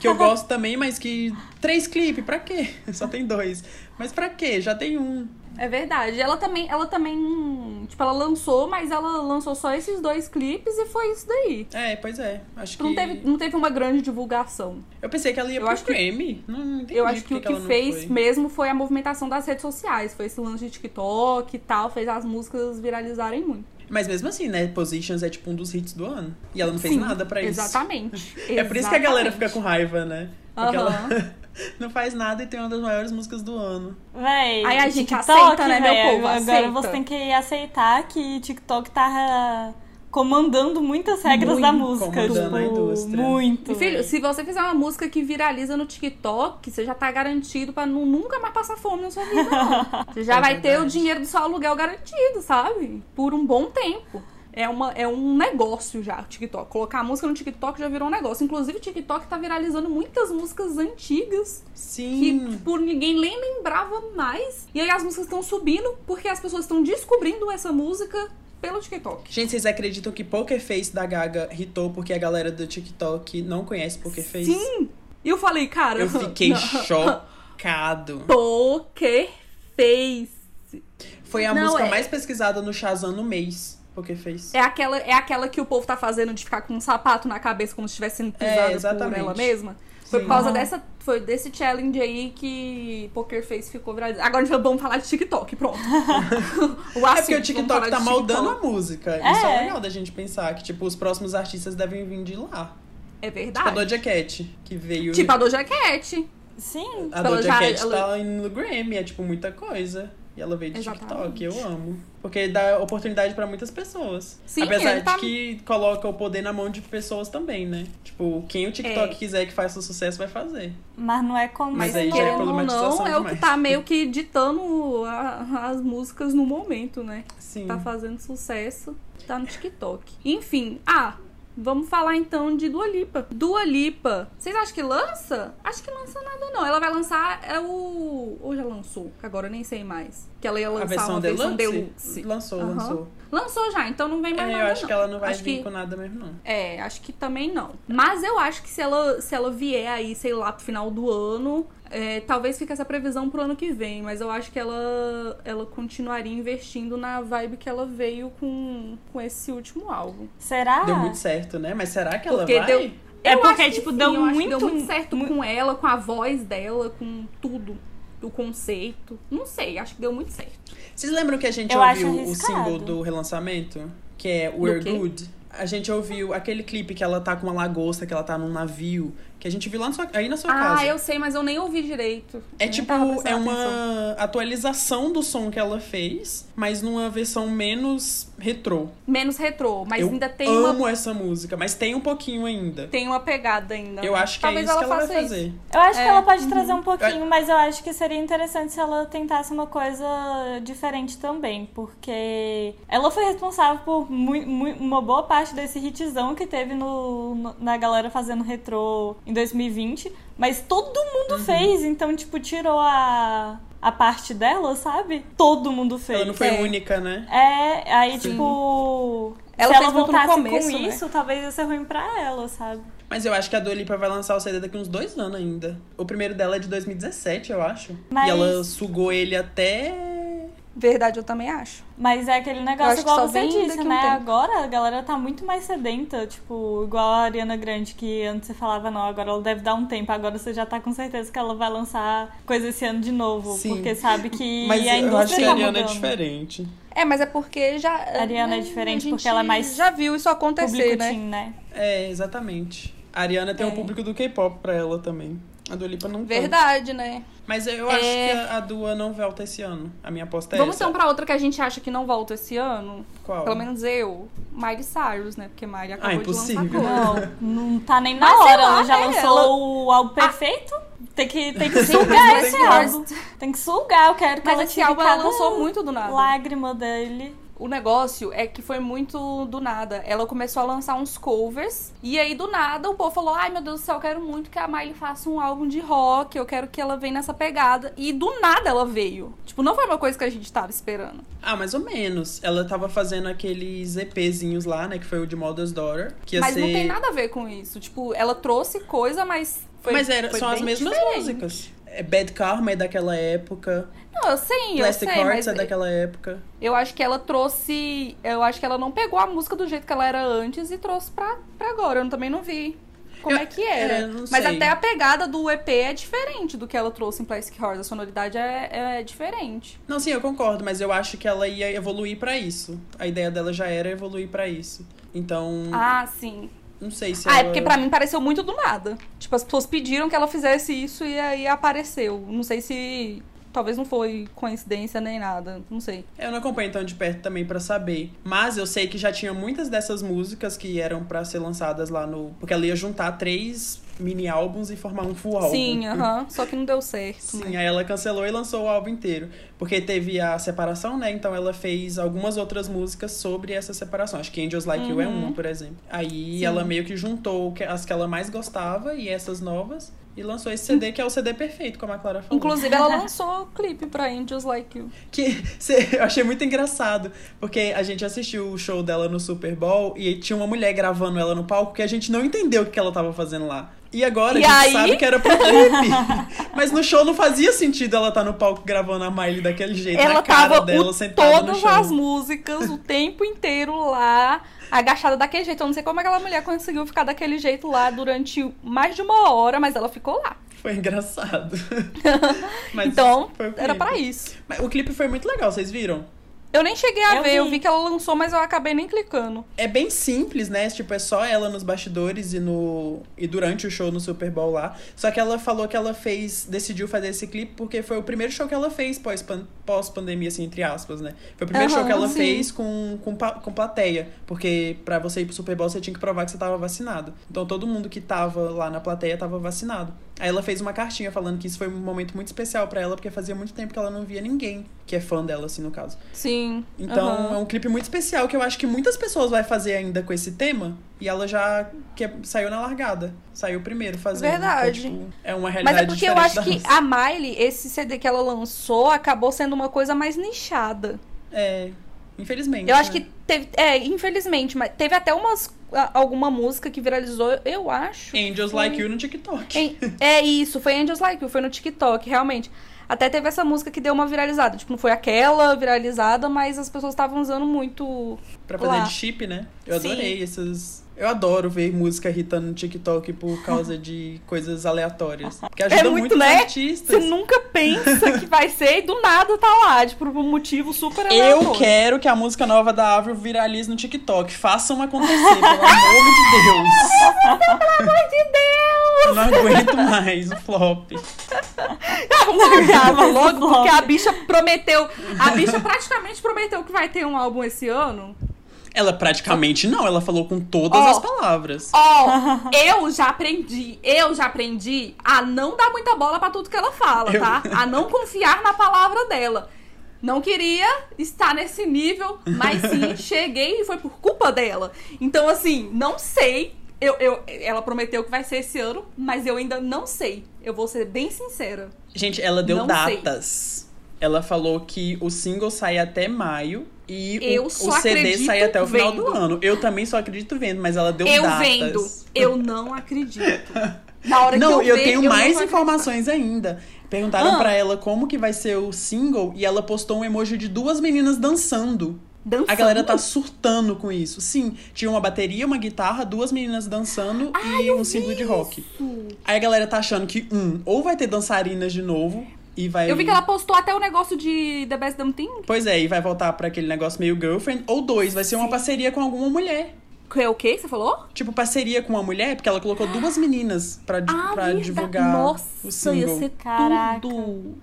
Que eu *laughs* gosto também, mas que. Três clipes, pra quê? *laughs* Só tem dois. Mas pra quê? Já tem um. É verdade. Ela também, ela também, tipo, ela lançou, mas ela lançou só esses dois clipes e foi isso daí. É, pois é. Acho que. Não teve, não teve uma grande divulgação. Eu pensei que ela ia Eu pro acho que- Grammy. Não, não entendi Eu acho que por o que fez mesmo foi a movimentação das redes sociais. Foi esse lance de TikTok e tal, fez as músicas viralizarem muito. Mas mesmo assim, né? Positions é tipo um dos hits do ano. E ela não fez Sim, nada pra isso. Exatamente. *laughs* É por isso que a galera fica com raiva, né? Porque ela. *laughs* *laughs* não faz nada e tem uma das maiores músicas do ano. Véi, Aí a gente TikTok, aceita, né, meu véi, povo? Agora Aceita. você tem que aceitar que TikTok tá comandando muitas regras Muito da música. comandando tipo, a indústria. Muito. E, filho, véi. se você fizer uma música que viraliza no TikTok, você já tá garantido pra nu- nunca mais passar fome na sua vida, não. *laughs* Você já É vai ter o verdade. dinheiro do seu aluguel garantido, sabe? Por um bom tempo. É, uma, é um negócio já, o TikTok. Colocar a música no TikTok já virou um negócio. Inclusive, o TikTok tá viralizando muitas músicas antigas que Sim. por ninguém nem lembrava mais. E aí as músicas estão subindo porque as pessoas estão descobrindo essa música pelo TikTok. Gente, vocês acreditam que Poker Face da Gaga hitou porque a galera do TikTok não conhece Poker Face? Sim! E eu falei, cara. Eu *laughs* fiquei não. chocado. Poker Face. Foi a Não, música é- mais pesquisada no Shazam no mês. Poker Face. É aquela, é aquela que o povo tá fazendo de ficar com um sapato na cabeça como se estivesse sendo É, pisada por exatamente. ela mesma. Foi Sim. por causa Aham. dessa. Foi desse challenge aí que Poker Face ficou viralizado. Agora vamos falar de TikTok, pronto. *laughs* o É assunto, porque o TikTok tá moldando a música. É. Isso é legal da gente pensar que, tipo, os próximos artistas devem vir de lá. É Tipo a verdade. Doja Cat, que veio. Tipo a Doja Cat. Sim. A Doja Cat ela- tá indo no Grammy, é tipo muita coisa. E ela veio do Exatamente. TikTok, eu amo. Porque dá oportunidade pra muitas pessoas. Sim, Apesar de tá- que coloca o poder na mão de pessoas também, né? Tipo, quem o TikTok É. quiser que faça sucesso vai fazer. Mas não é como. Mas aí já é problematização não, é o que tá meio *laughs* que ditando a- as músicas no momento, né? Sim. Tá fazendo sucesso, tá no TikTok. Enfim, ah, vamos falar então de Dua Lipa. Dua Lipa, vocês acham que lança? Acho que lança nada não. Ela vai lançar é o ou já lançou, que agora eu nem sei mais. Que ela ia lançar a versão uma deluxe? versão deluxe. Lançou, Aham. lançou. Lançou já, então não vem mais É, nada eu acho não. que ela não vai Acho vir que- com nada mesmo, não. É, acho que também não. Mas eu acho que se ela, se ela vier aí, sei lá, pro final do ano, é, talvez fique essa previsão pro ano que vem. Mas eu acho que ela, ela continuaria investindo na vibe que ela veio com, com esse último álbum. Será? Deu muito certo, né? Mas será que ela Porque vai? deu- É Eu porque, tipo, sim, deu muito- deu muito certo mu- com ela, com a voz dela, com tudo. O conceito. Não sei, acho que deu muito certo. Vocês lembram que a gente Eu ouviu o single do relançamento? Que é We're? Good? A gente ouviu aquele clipe que ela tá com uma lagosta, que ela tá num navio, que a gente viu lá na sua- aí na sua Ah, casa. eu sei, mas eu nem ouvi direito. É Eu tipo, é uma atenção. atualização do som que ela fez, mas numa versão menos retrô. Menos retrô, mas eu ainda tem amo uma, essa música, mas tem um pouquinho ainda. tem uma pegada ainda. Eu né? acho que Talvez é isso que ela vai faça isso. fazer. Eu acho É, que ela pode uhum. trazer um pouquinho, mas eu acho que seria interessante se ela tentasse uma coisa diferente também, porque ela foi responsável por uma boa parte desse hitzão que teve no, no- na galera fazendo retrô em 2020, mas todo mundo Uhum. fez, então, tipo, tirou a, a parte dela, sabe? Todo mundo fez. Ela não foi É. única, né? É, aí, Sim. tipo. Ela se ela voltasse começo, com né? isso, talvez ia ser ruim pra ela, sabe? Mas eu acho que a Dua Lipa vai lançar o CD daqui uns dois anos ainda. O primeiro dela é de 2017, eu acho. Mas- E ela sugou ele até. Verdade, eu também acho. Mas é aquele Eu negócio igual você disse, um né? tempo. Agora a galera tá muito mais sedenta, tipo, igual a Ariana Grande, que antes você falava, não, agora ela deve dar um tempo, agora você já tá com certeza que ela vai lançar coisa esse ano de novo, Sim. porque sabe que *laughs* Mas a eu indústria acho que tá a Ariana é mudando. diferente. É, mas é porque já. A Ariana é né, diferente a porque ela é mais Já viu isso acontecer, né? né? É, exatamente. A Ariana tem É. público do K-pop pra ela também. A Dua Lipa não tem. Verdade, né? Mas eu É. acho que a- Dua não volta esse ano. A minha aposta é Vamos essa. então pra outra que a gente acha que não volta esse ano. Qual? Pelo menos eu. Miley Cyrus, né? Porque Miley acabou Ah, de lançar impossível. Não, não tá nem na Mas hora, lá, ela já lançou Ela- o álbum perfeito. Tem que, tem que sugar esse tem que- álbum. Tem que sugar, eu quero que Mas ela tire álbum ela cada lançou muito do nada. lágrima dele. O negócio é que foi muito do nada. Ela começou a lançar uns covers. E aí, do nada, o povo falou: Ai, meu Deus do céu, eu quero muito que a Miley faça um álbum de rock. Eu quero que ela venha nessa pegada. E do nada ela veio. Tipo, não foi uma coisa que a gente tava esperando. Ah, mais ou menos. Ela tava fazendo aqueles EPzinhos lá, né? Que foi o de Mother's Daughter. Que mas ser... não tem nada a ver com isso. Tipo, ela trouxe coisa, mas. Foi, Mas era, são as mesmas diferente. músicas. É Bad Karma é daquela época. Não, eu sei, eu Plastic sei, Hearts mas é daquela época. eu acho que ela trouxe. Eu acho que ela não pegou a música do jeito que ela era antes e trouxe pra, pra agora. Eu também não vi como Eu- é que era. é, mas sei. até a pegada do EP é diferente do que ela trouxe em Plastic Hearts. A sonoridade é, é diferente. Não, sim, eu concordo, mas eu acho que ela ia evoluir pra isso. A ideia dela já era evoluir pra isso. Então, Ah, sim. Não sei se Ah, ela... é porque pra mim pareceu muito do nada. Tipo, as pessoas pediram que ela fizesse isso e aí apareceu. Não sei se. Talvez não foi coincidência nem nada. Não sei. Eu não acompanho tão de perto também pra saber. Mas eu sei que já tinha muitas dessas músicas que eram pra ser lançadas lá no. Porque ela ia juntar três mini álbuns e formar um full álbum. Sim, aham. *laughs* Só que não deu certo. Sim, né? aí ela cancelou e lançou o álbum inteiro. Porque teve a separação, né? Então ela fez algumas outras músicas sobre essa separação. Acho que Angels Like You é Uhum. uma, por exemplo. Aí Sim. ela meio que juntou as que ela mais gostava e essas novas. E lançou esse CD, que é o CD perfeito, como a Clara falou. Inclusive, ela lançou o clipe pra Angels Like You. Que *laughs* cê- eu achei muito engraçado, porque a gente assistiu o show dela no Super Bowl e tinha uma mulher gravando ela no palco que a gente não entendeu o que ela tava fazendo lá. E agora E a gente aí? sabe que era pro clipe. *laughs* Mas no show não fazia sentido ela estar no palco gravando a Miley daquele jeito, Ela na cara tava dela, o- sentada no todas as músicas, o tempo inteiro lá, agachada daquele jeito. Eu não sei como aquela mulher conseguiu ficar daquele jeito lá durante mais de uma hora, mas ela ficou lá. *laughs* Foi engraçado. *laughs* Mas então, era pra isso. Mas o clipe foi muito legal, vocês viram? Eu nem cheguei a Eu ver, eu vi. vi que ela lançou, mas eu acabei nem clicando. É bem simples, né? Tipo, é só ela nos bastidores e no e durante o show no Super Bowl lá. Só que ela falou que ela fez, decidiu fazer esse clipe porque foi o primeiro show que ela fez pós, pós pandemia, assim, entre aspas, né? Foi o primeiro Aham, show que ela sim. fez com, com, com plateia. Porque pra você ir pro Super Bowl você tinha que provar que você tava vacinado. Então todo mundo que tava lá na plateia tava vacinado. Aí ela fez uma cartinha falando que isso foi um momento muito especial pra ela, porque fazia muito tempo que ela não via ninguém que é fã dela, assim, no caso. Sim. Então aham. é um clipe muito especial que eu acho que muitas pessoas vai fazer ainda com esse tema. E ela já que saiu na largada. Saiu primeiro fazendo. Verdade. Então, tipo, é uma Mas realidade é porque eu acho que a Miley, esse CD que ela lançou, acabou sendo uma coisa mais nichada. É, infelizmente. Eu acho né? que teve. É, infelizmente, mas teve até umas. Alguma música que viralizou, eu acho. Angels foi- Like You no TikTok. Em- É isso, foi Angels Like You, foi no TikTok, realmente. Até teve essa música que deu uma viralizada. Tipo, não foi aquela viralizada, mas as pessoas estavam usando muito. Pra fazer de chip, né? Eu Sim. adorei esses. Eu adoro ver música irritando no TikTok por causa de coisas aleatórias. Porque ajuda É muito, os né? artistas. Você nunca pensa que vai ser e do nada tá lá, tipo, por um motivo super Eu aleatório. quero que a música nova da Avril viralize no TikTok. Façam acontecer, pelo amor de Deus. Pelo amor de Deus! Eu não aguento mais o flop. Logo, logo. porque a bicha prometeu. A bicha praticamente prometeu que vai ter um álbum esse ano. Ela praticamente não, ela falou com todas Ó. as palavras. Ó, *laughs* eu já aprendi, eu já aprendi a não dar muita bola pra tudo que ela fala, Eu- tá? A não confiar na palavra dela. Não queria estar nesse nível, mas sim, *laughs* cheguei e foi por culpa dela. Então, assim, não sei. Eu, eu, ela prometeu que vai ser esse ano, mas eu ainda não sei. Eu vou ser bem sincera. Gente, ela deu Não datas. Ela falou que o single sai até maio e Eu o, o CD sai até o final do ano. Eu também só acredito vendo, mas ela deu eu datas. vendo, eu não acredito. *laughs* Na hora Não, que eu, eu ver, tenho não mais informações ainda. Perguntaram Ah. pra ela como que vai ser o single e ela postou um emoji de duas meninas dançando. Dançando. A galera tá surtando com isso. Sim, tinha uma bateria, uma guitarra, duas meninas dançando e um símbolo de rock. Isso. Aí a galera tá achando que, um, ou vai ter dançarinas de novo e vai. Eu vi que ela postou até o negócio de The Best Damn Thing. Pois é, e vai voltar pra aquele negócio meio girlfriend. Ou dois, vai ser uma parceria com alguma mulher. Que é o quê? Você falou? Tipo, parceria com uma mulher, porque ela colocou duas meninas pra, Ah, pra divulgar Nossa, o single. ia ser Caraca. tudo.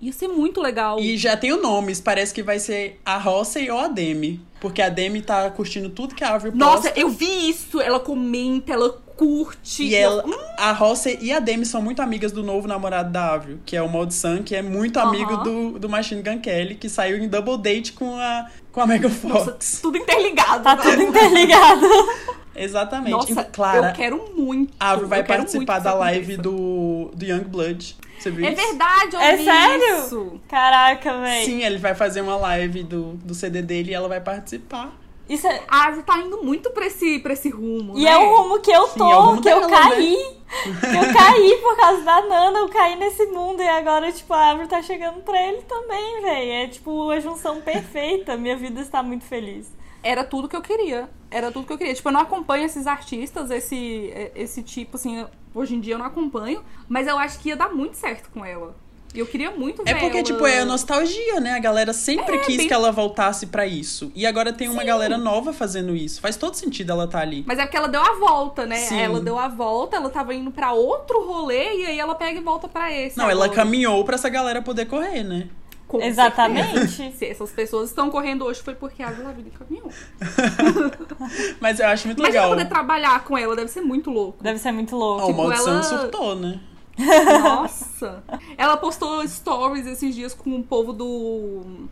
Ia ser muito legal. E já tem o nomes, parece que vai ser a Rossey ou a Demi. Porque a Demi tá curtindo tudo que a Avril Nossa, posta. eu vi isso. Ela comenta, ela curte. E ela, a Rossey e a Demi são muito amigas do novo namorado da Avril, que é o Mod Sun, que é muito amigo do, do Machine Gun Kelly, que saiu em double date com a, com a Megan Nossa, Fox. tudo interligado. Tá tudo interligado. *laughs* Exatamente. Nossa, Então, Clara, eu quero muito. a Avril vai participar da isso live do, do Young Blood. Você viu É isso? verdade, eu É vi sério? isso. Caraca, véi. Sim, ele vai fazer uma live do, do CD dele e ela vai participar. Isso é... A Avril tá indo muito pra esse, pra esse rumo, E né? é o rumo que eu Sim, tô, é o rumo que eu caí. Que eu caí por causa da Nana, eu caí nesse mundo. E agora, tipo, a árvore tá chegando pra ele também, véi. É, tipo, a junção perfeita. Minha vida está muito feliz. Era tudo que eu queria. Era tudo que eu queria. Tipo, eu não acompanho esses artistas, esse, esse tipo, assim, hoje em dia eu não acompanho, mas eu acho que ia dar muito certo com ela. E eu queria muito ver É porque, ela- tipo, é a nostalgia, né? A galera sempre É, quis bem- que ela voltasse pra isso. E agora tem uma galera nova fazendo isso. Faz todo sentido ela estar ali. Mas é porque ela deu a volta, né? Sim. Ela deu a volta, ela tava indo pra outro rolê e aí ela pega e volta pra esse. Não, ela agora. caminhou pra essa galera poder correr, né? Com Exatamente. *laughs* Se essas pessoas estão correndo hoje foi porque a Vila Vida caminhou. *laughs* Mas eu acho muito Imagina legal. poder trabalhar com ela, deve ser muito louco. Deve ser muito louco. Ó, o tipo, Maldição ela- surtou, né? Nossa! Ela postou stories esses dias com o povo do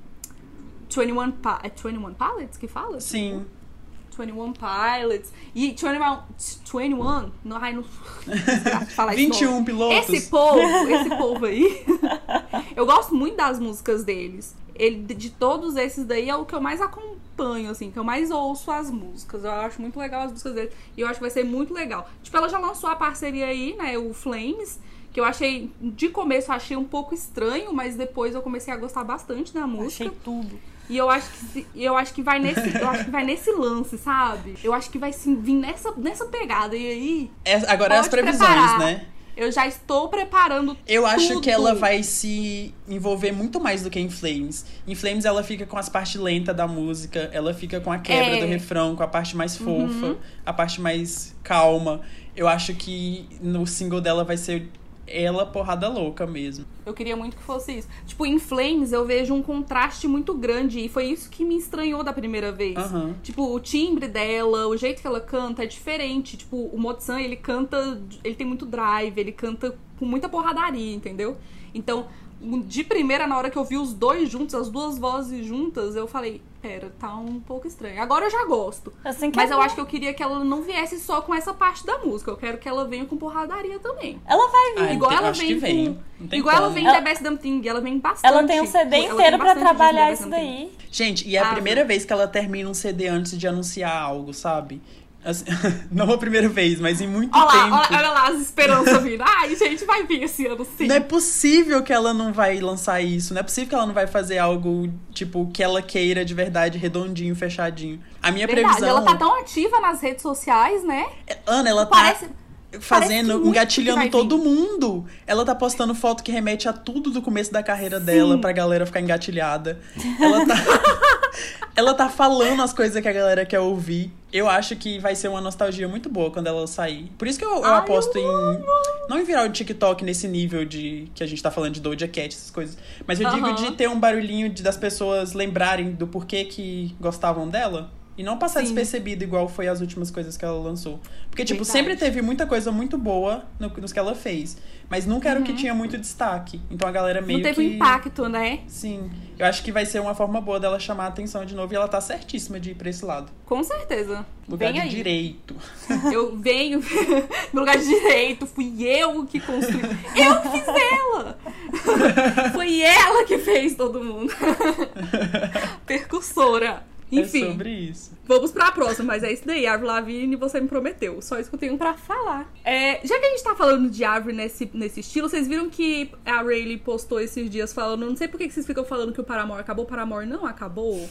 21 pa é 21 Pilots que fala? Sim. 21 Pilots. E 21. 21? Não, ai, não. *laughs* falar esse 21 nome. pilotos. Esse povo, esse povo aí. eu gosto muito das músicas deles. Ele, de todos esses daí, é o que eu mais acompanho, assim, que eu mais ouço as músicas. Eu acho muito legal as músicas deles. E eu acho que vai ser muito legal. Tipo, ela já lançou a parceria aí, né? O Flames. Que eu achei, de começo, eu achei um pouco estranho, mas depois eu comecei a gostar bastante da música. Achei tudo. E eu acho que se- eu acho que vai nesse, eu acho que vai nesse lance, sabe? Eu acho que vai sim, vir nessa, nessa pegada. E aí, É, agora é as previsões, preparar. né? Eu já estou preparando Eu acho tudo. que ela vai se envolver muito mais do que em Flames. Em Flames ela fica com as partes lentas da música, ela fica com a quebra É. do refrão, com a parte mais fofa, Uhum. a parte mais calma. Eu acho que no single dela vai ser ela porrada louca mesmo. Eu queria muito que fosse isso. Tipo, em Flames eu vejo um contraste muito grande e foi isso que me estranhou da primeira vez. Aham. Tipo, o timbre dela, o jeito que ela canta é diferente. Tipo, o Motsan, ele canta, ele tem muito drive, ele canta com muita porradaria, entendeu? Então, de primeira, na hora que eu vi os dois juntos, as duas vozes juntas, eu falei, pera, tá um pouco estranho. Agora eu já gosto. Assim que Mas é eu bom. acho que eu queria que ela não viesse só com essa parte da música. Eu quero que ela venha com porradaria também. Ela vai vir. Ah, Igual tem- ela acho vem que vem. com- Igual ela como. vem Ela- The Best Damn Thing, ela vem bastante. Ela tem um CD Ela inteiro pra trabalhar isso daí. Gente, e é a Ah, primeira vez que ela termina um CD antes de anunciar algo, sabe? Assim, *laughs* não a primeira vez, mas em muito Olha lá, tempo. olha, olha lá as esperanças vindo. Ai, gente, vai vir esse ano sim. Não é possível que ela não vai lançar isso. Não é possível que ela não vai fazer algo, tipo, que ela queira de verdade, redondinho, fechadinho. A minha Verdade, previsão. ela tá tão ativa nas redes sociais, né? Ana, ela tá Parece. fazendo, parece muito engatilhando todo mundo. Ela tá postando foto que remete a tudo do começo da carreira dela pra galera ficar engatilhada. Ela tá. *laughs* *laughs* ela tá falando as coisas que a galera quer ouvir. Eu acho que vai ser uma nostalgia muito boa quando ela sair. Por isso que eu, eu Ai, aposto eu em. Não em virar o TikTok nesse nível de que a gente tá falando de Doja Cat, essas coisas. Mas eu digo de ter um barulhinho de, das pessoas lembrarem do porquê que gostavam dela. E não passar Sim. despercebido igual foi as últimas coisas que ela lançou. Porque, tipo, Verdade. sempre teve muita coisa muito boa no, nos que ela fez. Mas nunca era o que Uhum. tinha muito destaque. Então a galera meio Não teve que. impacto, né? Sim. Eu acho que vai ser uma forma boa dela chamar a atenção de novo. E ela tá certíssima de ir pra esse lado. Com certeza. Lugar Vem de aí. direito. *laughs* Eu venho *laughs* no lugar de direito, fui eu que construí. *laughs* Eu que fiz ela! Foi ela que fez todo mundo. Percussora. Enfim, É sobre isso. vamos pra próxima, mas é isso daí, Avril Lavigne, você me prometeu. Só isso que eu tenho pra falar. É, já que a gente tá falando de Avril nesse, nesse estilo, vocês viram que a Rayleigh postou esses dias falando, não sei por que vocês ficam falando que o Paramore acabou, o Paramore não acabou.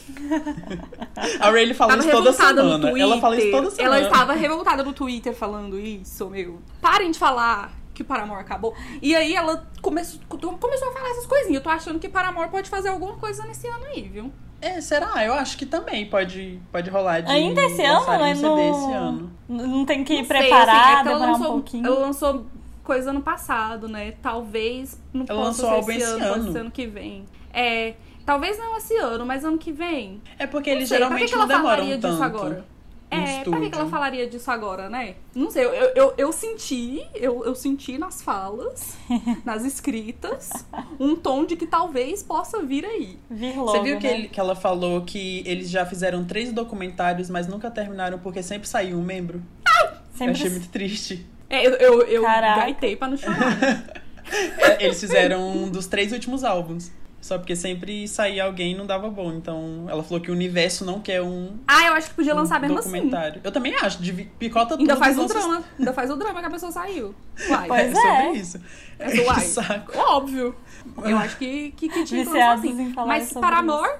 A Rayleigh fala Tava isso toda semana. Twitter. Ela fala isso toda semana. Ela estava revoltada no Twitter falando isso, meu. Parem de falar que o Paramore acabou. E aí ela começou, começou a falar essas coisinhas. Eu tô achando que Paramore pode fazer alguma coisa nesse ano aí, viu? É, será? Eu acho que também pode, pode rolar de Ainda esse ano, lançarem né? um CD Não, esse ano. não tem que ir preparar, assim, é lançou, um pouquinho. Ela lançou coisa ano passado, né? Talvez não Ela possa lançou ser álbum esse esse ano, pode ano. ser ano que vem. É, talvez não esse ano, mas ano que vem. É porque Não eles sei, geralmente pra que que não demoram tanto. disso agora? É, pra que, que ela estúdio. falaria disso agora, né? Não sei, eu, eu, eu, eu senti, eu, eu senti nas falas, *laughs* nas escritas, um tom de que talvez possa vir aí. Vir logo, Você viu que, né? ele- que ela falou que eles já fizeram três documentários, mas nunca terminaram porque sempre saiu um membro? Eu Sempre achei muito triste. É, eu, eu, eu gaitei pra não chorar. *laughs* É, Eles fizeram um dos três últimos álbuns. Só porque sempre saía alguém e não dava bom. Então ela falou que o universo não quer um, Ah, eu acho que podia um lançar mesmo assim. documentário. Eu também acho. de- Picota tudo Ainda faz o lança- drama. Ainda faz o drama que a pessoa saiu. *laughs* Uai. Pois É, sobre é. isso. É, que *laughs* uai. saco. Óbvio. Eu acho que, que, que tinha que lançar assim. Mas sobre Paramore,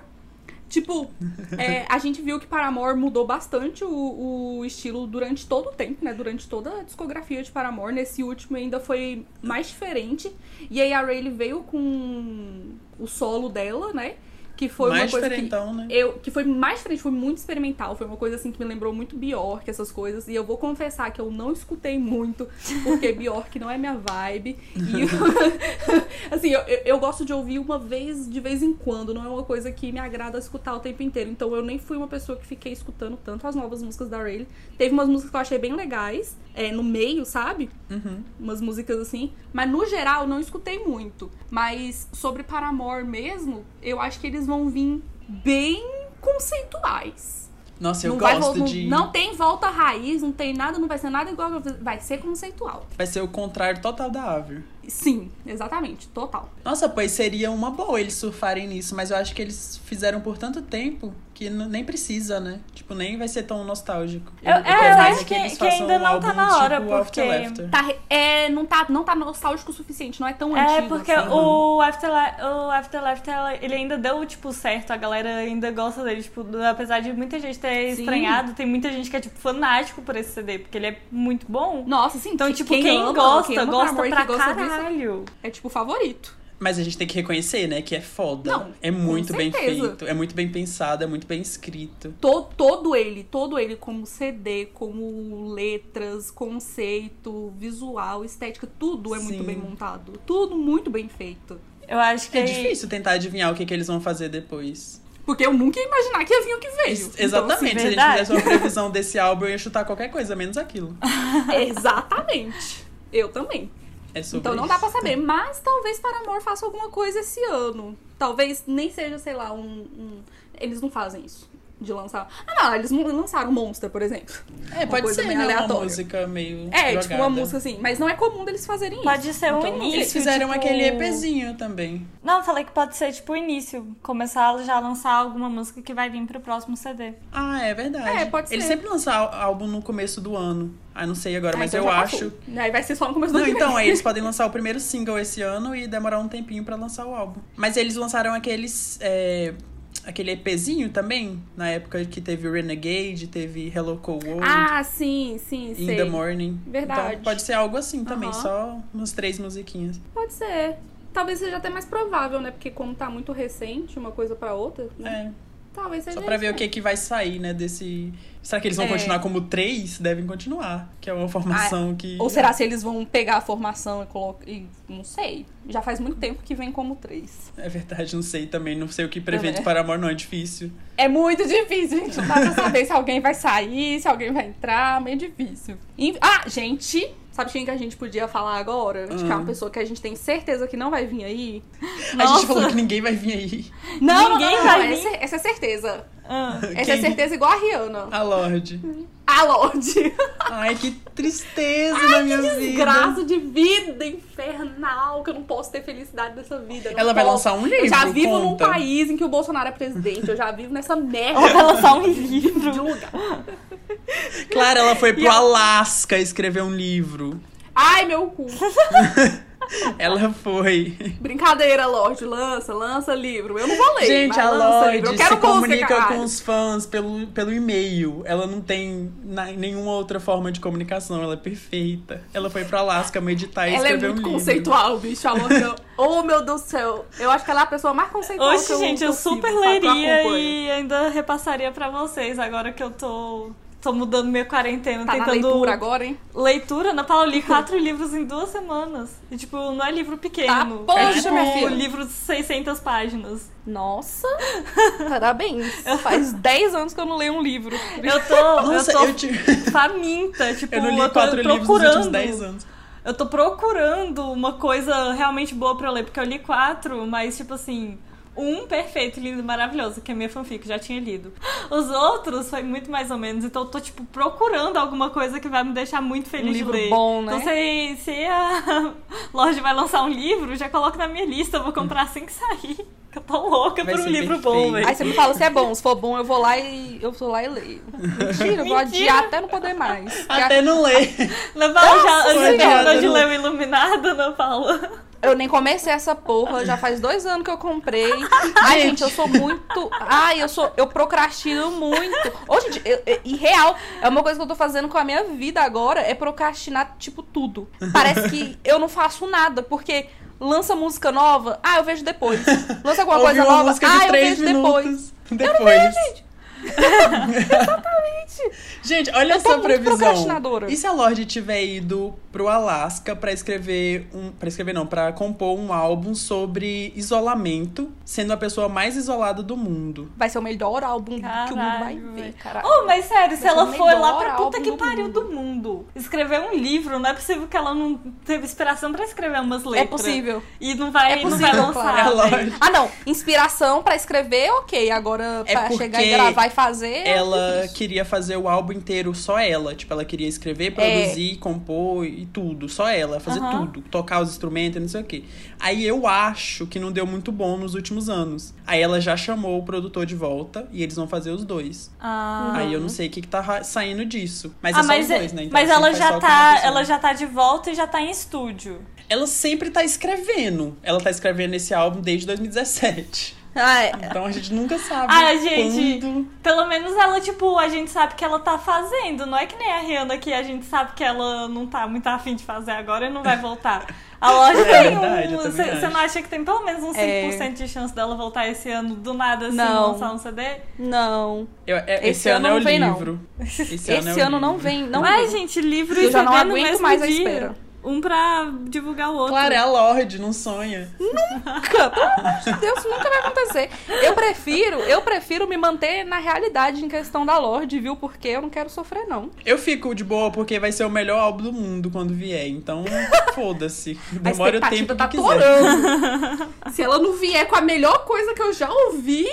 tipo, é, a gente viu que Paramore mudou bastante o, o estilo durante todo o tempo, né? Durante toda a discografia de Paramore. Nesse último ainda foi mais diferente. E aí a Rayleigh veio com o solo dela, né? Que foi Mais uma coisa que né? eu que foi mais diferente, foi muito experimental, foi uma coisa assim que me lembrou muito Bjork, essas coisas, e eu vou confessar que eu não escutei muito, porque *laughs* Bjork não é minha vibe. E eu- *laughs* *laughs* assim, eu, eu- eu gosto de ouvir uma vez de vez em quando, não é uma coisa que me agrada escutar o tempo inteiro. Então eu nem fui uma pessoa que fiquei escutando tanto as novas músicas da Rayleigh. Teve umas músicas que eu achei bem legais, é, no meio, sabe? Uhum. umas músicas assim, mas no geral não escutei muito. Mas sobre Paramore mesmo, eu acho que eles vão vir bem conceituais. Nossa, eu não, vai, gosto vol- de. não, não tem volta raiz, não tem nada, não vai ser nada igual, vai ser conceitual. Vai ser o contrário total da Avril. Sim, exatamente, total. Nossa, pois seria uma boa eles surfarem nisso, mas eu acho que eles fizeram por tanto tempo que nem precisa, né? Tipo, nem vai ser tão nostálgico. Eu- Eu- é, eu acho que- eles que façam ainda um não tá na hora, tipo porque-. Tá, é, não, tá, não tá nostálgico o suficiente, não é tão É, antigo. porque assim. o Afterlife, o Afterlife, ele ainda deu, tipo, certo. A galera ainda gosta dele, tipo, apesar de muita gente ter Sim. estranhado, tem muita gente que é, tipo, fanático por esse CD, porque ele é muito bom. Nossa, sim. Então, quem- tipo, quem, ama, gosta, quem ama gosta pra quem gosta disso, caralho. é tipo o favorito. Mas a gente tem que reconhecer, né, que é foda. Não, é muito com bem feito, é muito bem pensado, é muito bem escrito. To- todo ele, todo ele como CD, como letras, conceito, visual, estética, tudo é muito Sim. bem montado. Tudo muito bem feito. Eu acho que... É difícil tentar adivinhar o que, que eles vão fazer depois. Porque eu nunca ia imaginar que ia vir o que veio. Ex- Exatamente, se a gente fizesse uma previsão *laughs* desse álbum, eu ia chutar qualquer coisa, menos aquilo. Então, *laughs* assim, exatamente. Eu também. É Então não dá pra saber. Mas talvez Paramore faça alguma coisa esse ano. Talvez nem seja, sei lá, um. um- Eles não fazem isso. De lançar. Ah, não, eles não lançaram Monster, por exemplo. É, pode coisa ser, meio né, uma música meio É, jogada. tipo uma música assim. Mas não é comum deles fazerem isso. Pode ser um Então, não início. Eles fizeram tipo- aquele EPzinho também. Não, eu falei que pode ser, tipo, o início. Começar já a lançar alguma música que vai vir pro próximo CD. Ah, é verdade. É, pode Eles ser. sempre lançam álbum no começo do ano. Ah, não sei agora, Ah, mas então eu acho. passou. Aí vai ser só no começo do Não, ano que então, aí eles *laughs* podem lançar o primeiro single esse ano e demorar um tempinho pra lançar o álbum. Mas eles lançaram aqueles. é, aquele EPzinho também, na época que teve o Renegade, teve Hello Cold World, Ah, sim, sim, In sei. the Morning. Verdade. Então pode ser algo assim também, só umas três musiquinhas. Pode ser. Talvez seja até mais provável, né? Porque como tá muito recente uma coisa pra outra, né? É, Talvez seja só pra ver o que, que vai sair, né, desse... Será que eles vão É. continuar como três? Devem continuar, que é uma formação que... Ou será se eles vão pegar a formação e colocar. E, não sei. Já faz muito tempo que vem como três. É verdade, não sei também, não sei o que prever Também. de Paramore, não, é difícil. É muito difícil, gente. Não dá pra saber se alguém vai sair, se alguém vai entrar. Meio difícil. Ah, gente. Sabe quem que a gente podia falar agora? De que é uma Hum. pessoa que a gente tem certeza que não vai vir aí? *laughs* A Nossa. gente falou que ninguém vai vir aí. Não, Ninguém não, não, vai não, vir? Essa, essa é certeza. Ah. Essa é Quem? certeza igual a Rihanna. A Lorde. A Lorde. Ai, que tristeza na minha vida. Desgraça de vida infernal, que eu não posso ter felicidade nessa vida. Ela vai posso. lançar um Eu já livro, vivo conta. num país em que o Bolsonaro é presidente. Eu já vivo nessa merda. Ela vai lançar um livro. de lugar. Claro, ela foi pro E Alasca escrever um livro. Ai, meu cu. *laughs* *laughs* Ela foi. Brincadeira, Lorde. Lança, lança livro. Eu não vou ler. Gente, mas a livro. Lorde se comunica caralho. com os fãs pelo, pelo e-mail. Ela não tem na- nenhuma outra forma de comunicação. Ela é perfeita. Ela foi pro Alasca meditar e Ela é escrever muito um livro. conceitual, bicho. A Lorde. *laughs* oh, meu Deus do céu. Eu acho que ela é a pessoa mais conceitual que Oxe, eu gente, que eu super que leria e ainda repassaria pra vocês agora que eu tô. Tô mudando minha quarentena, Tá na tentando. leitura agora, hein? Leitura, Ana Paula, eu li quatro livros em duas semanas. E, tipo, não é livro pequeno. Tá, é poxa, tipo minha filha. livro de 600 páginas. Nossa. Parabéns. *laughs* Faz 10 anos que eu não leio um livro. Eu tô, *laughs* Nossa, eu tô eu, te- faminta, *laughs* tipo, eu não li tô quatro livros nos procurando. últimos 10 anos. Eu tô procurando uma coisa realmente boa pra eu ler, porque eu li quatro, mas tipo assim, um perfeito, lindo, maravilhoso, que é minha fanfic, já tinha lido. Os outros foi muito mais ou menos, então eu tô tipo procurando alguma coisa que vai me deixar muito feliz Um de livro ler. bom, né? Então se, se a *laughs* Lorde vai lançar um livro, já coloca na minha lista, eu vou comprar assim que sair. Que eu tô louca Vai por um ser livro perfeito. bom, velho. Aí você me fala se é bom. Se for bom, eu vou lá e eu vou lá e leio. Mentira, eu vou Mentira. adiar até não poder mais. Até não ler. Ana Paula já, terminou de não- ler o Iluminado, Ana Paula? Eu nem comecei essa porra, já faz dois anos que eu comprei. Ai, gente, eu sou muito. Ai, eu sou. Eu procrastino muito. Hoje, gente, eu- eu- e real, é uma coisa que eu tô fazendo com a minha vida agora, é procrastinar, tipo, tudo. Parece que eu não faço nada, porque lança música nova, ah, eu vejo depois. Lança alguma Ouvi coisa nova, ah, eu vejo depois. Depois. gente. Gente, olha essa previsão. E se a Lorde tiver ido pro Alasca pra escrever um, para escrever não, pra compor um álbum sobre isolamento, sendo a pessoa mais isolada do mundo? Vai ser o melhor álbum que o mundo vai Caralho, ver, caralho. Oh, mas sério, se Vai ser ela foi lá pra puta que do pariu mundo. do mundo escrever um livro, não é possível que ela não teve inspiração pra escrever umas letras. É possível. E não vai, É não possível, vai lançar. claro. É velho. lógico. Ah, não. Inspiração pra escrever, ok. Agora, É pra porque chegar e gravar fazer. é Ela queria fazer o álbum inteiro só ela. Tipo, ela queria escrever, produzir, compor e tudo. Só ela, fazer Aham. tudo. Tocar os instrumentos e não sei o quê. Aí eu acho que não deu muito bom nos últimos anos. Aí ela já chamou o produtor de volta e eles vão fazer os dois. Ah. Aí eu não sei o que, que tá saindo disso. Mas ah, é só mas, os dois, né? Então mas sempre ela já tá, ela já tá de volta e já tá em estúdio. Ela sempre tá escrevendo. Ela tá escrevendo esse álbum desde 2017. Ah, é. Então a gente nunca sabe Ah, gente. quando... Pelo menos ela, tipo, a gente sabe que ela tá fazendo. Não é que nem a Rihanna que a gente sabe que ela não tá muito afim de fazer agora e não vai voltar. A loja É tem verdade, eu um. Você não acha que tem pelo menos uns 5% É. de chance dela voltar esse ano do nada assim, Não. lançar um CD? Não. Eu- é- esse, Esse ano, ano é o não vem, não. livro. Esse, Esse, ano, é o ano não livro. vem, não Ai, vem. gente, livro e Eu já não CD no aguento mesmo mais a dia. espera. Um pra divulgar o outro. Claro, é a Lorde, não sonha. Nunca, pelo amor de Deus, nunca vai acontecer. Eu prefiro, eu prefiro me manter na realidade em questão da Lorde, viu? Porque eu não quero sofrer, não. Eu fico de boa porque vai ser o melhor álbum do mundo quando vier. Então, *laughs* foda-se. Demora o tempo tá que quiser. *laughs* Se ela não vier com a melhor coisa que eu já ouvi,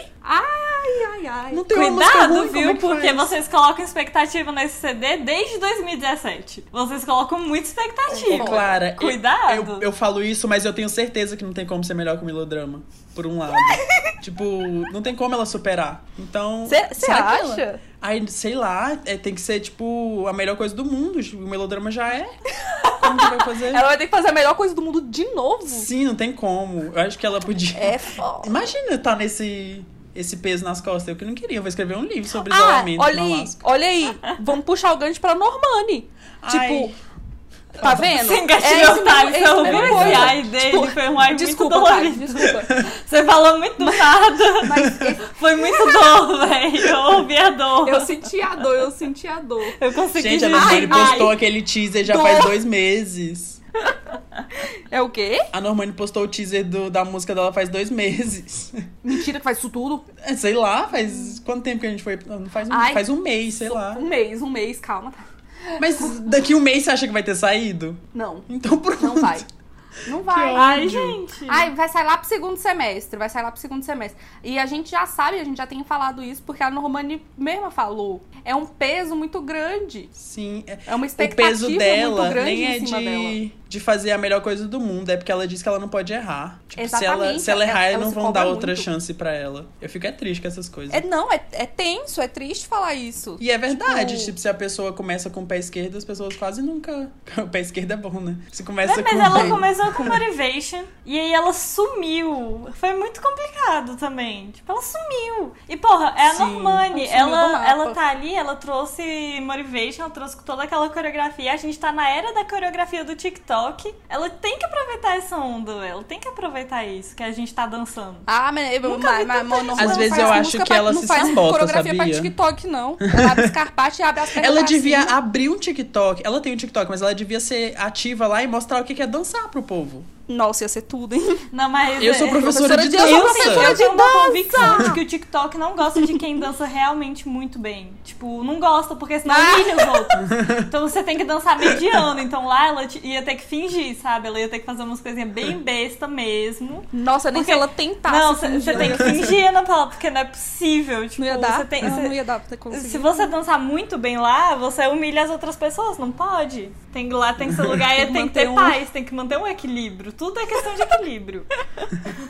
ai, ai, ai. Não tem Cuidado, ruim, viu? é que Porque faz? vocês colocam expectativa nesse CD desde 2017. Vocês colocam muita expectativa. Ô, Clara, Cuidado. Eu, eu, eu falo isso, mas eu tenho certeza que não tem como ser melhor que o melodrama. Por um lado. *laughs* tipo, não tem como ela superar. Então. Você será que ela- acha? Ai, sei lá, é, tem que ser, tipo, a melhor coisa do mundo. Tipo, O melodrama já é. *laughs* Como que vai fazer? Ela vai ter que fazer a melhor coisa do mundo de novo. Sim, não tem como. Eu acho que ela podia. É foda. Imagina estar nesse esse peso nas costas. Eu que não queria. Eu vou escrever um livro sobre Ah, isolamento olha aí, olha aí. Vamos puxar o gancho pra Normani. Tipo, tá vendo? Você É engatilhou esse o Thales, mesmo- eu dele, Tipo, foi um ai muito Desculpa, dolorido. Desculpa. Você falou muito do nada. Mas *laughs* esse- Foi muito dor, velho. Eu ouvi a dor. eu senti a dor, eu senti a dor. Eu consegui Gente, a dizer. Normani ai. postou aquele teaser já Dor. faz dois meses. *laughs* É o quê? A Normani postou o teaser do- da música dela faz dois meses. Mentira que faz isso tudo. É, sei lá, faz quanto tempo que a gente foi? Não, Faz um, Ai. faz um mês, sei lá. Um mês, um mês, calma. tá? Mas daqui um mês você acha que vai ter saído? Não, Então pronto. não vai. Não vai. Ai, gente. Ai, vai sair lá pro segundo semestre, vai sair lá pro segundo semestre. E a gente já sabe, a gente já tem falado isso, porque a Normani mesma falou. É um peso muito grande. Sim. é- É uma O expectativa peso dela muito grande nem é em cima dela. de, de fazer a melhor coisa do mundo, é porque ela diz que ela não pode errar. Tipo, se ela, Exatamente, se ela errar, ela- ela não vão dar outra muito. chance pra ela. Eu fico é triste com essas coisas. É, não, é, é tenso, é triste falar isso. E é verdade, Tipo- tipo... se a pessoa começa com o pé esquerdo, as pessoas quase nunca. *laughs* O pé esquerdo é bom, né? Se começa É, mas com ela o começou com Motivation e aí ela sumiu. Foi muito complicado também. Tipo, ela sumiu. E, porra, é a Sim. Normani. Ela Ela, tá ali, ela trouxe Motivation, ela trouxe toda aquela coreografia. A gente tá na era da coreografia do TikTok. Ela tem que aproveitar essa onda, ela tem que aproveitar isso, que a gente tá dançando. Ah, mas, mas, mas não Às não vezes faz eu acho que pra- ela não se faz sabota, coreografia pra sabia? TikTok, não. Ela *laughs* abre e abre as pernas Ela pra devia cima. abrir um TikTok. Ela tem um TikTok, mas ela devia ser ativa lá e mostrar o que que é dançar pro povo povo. Nossa, ia ser tudo, hein? Não, mas. Eu sou é- professora, professora de de- dança. eu Eu, sou professora eu de tenho uma dança. convicção de que o TikTok não gosta de quem dança realmente muito bem. Tipo, não gosta, porque senão Ah. humilha os outros. Então você tem que dançar mediano. Então lá ela ia ter que fingir, sabe? Ela ia ter que fazer umas coisinhas bem besta mesmo. Nossa, nem Porque- se ela tentasse. não, você tem que fingir na palavra, porque não é possível. Tipo, Não ia dar? Você tem, não, você- não ia dar pra conseguir. se você dançar muito bem lá, você humilha as outras pessoas, não pode. Tem, lá tem seu lugar e Tem que tem que ter um- paz, tem que manter um equilíbrio. Tudo é questão de equilíbrio. *laughs*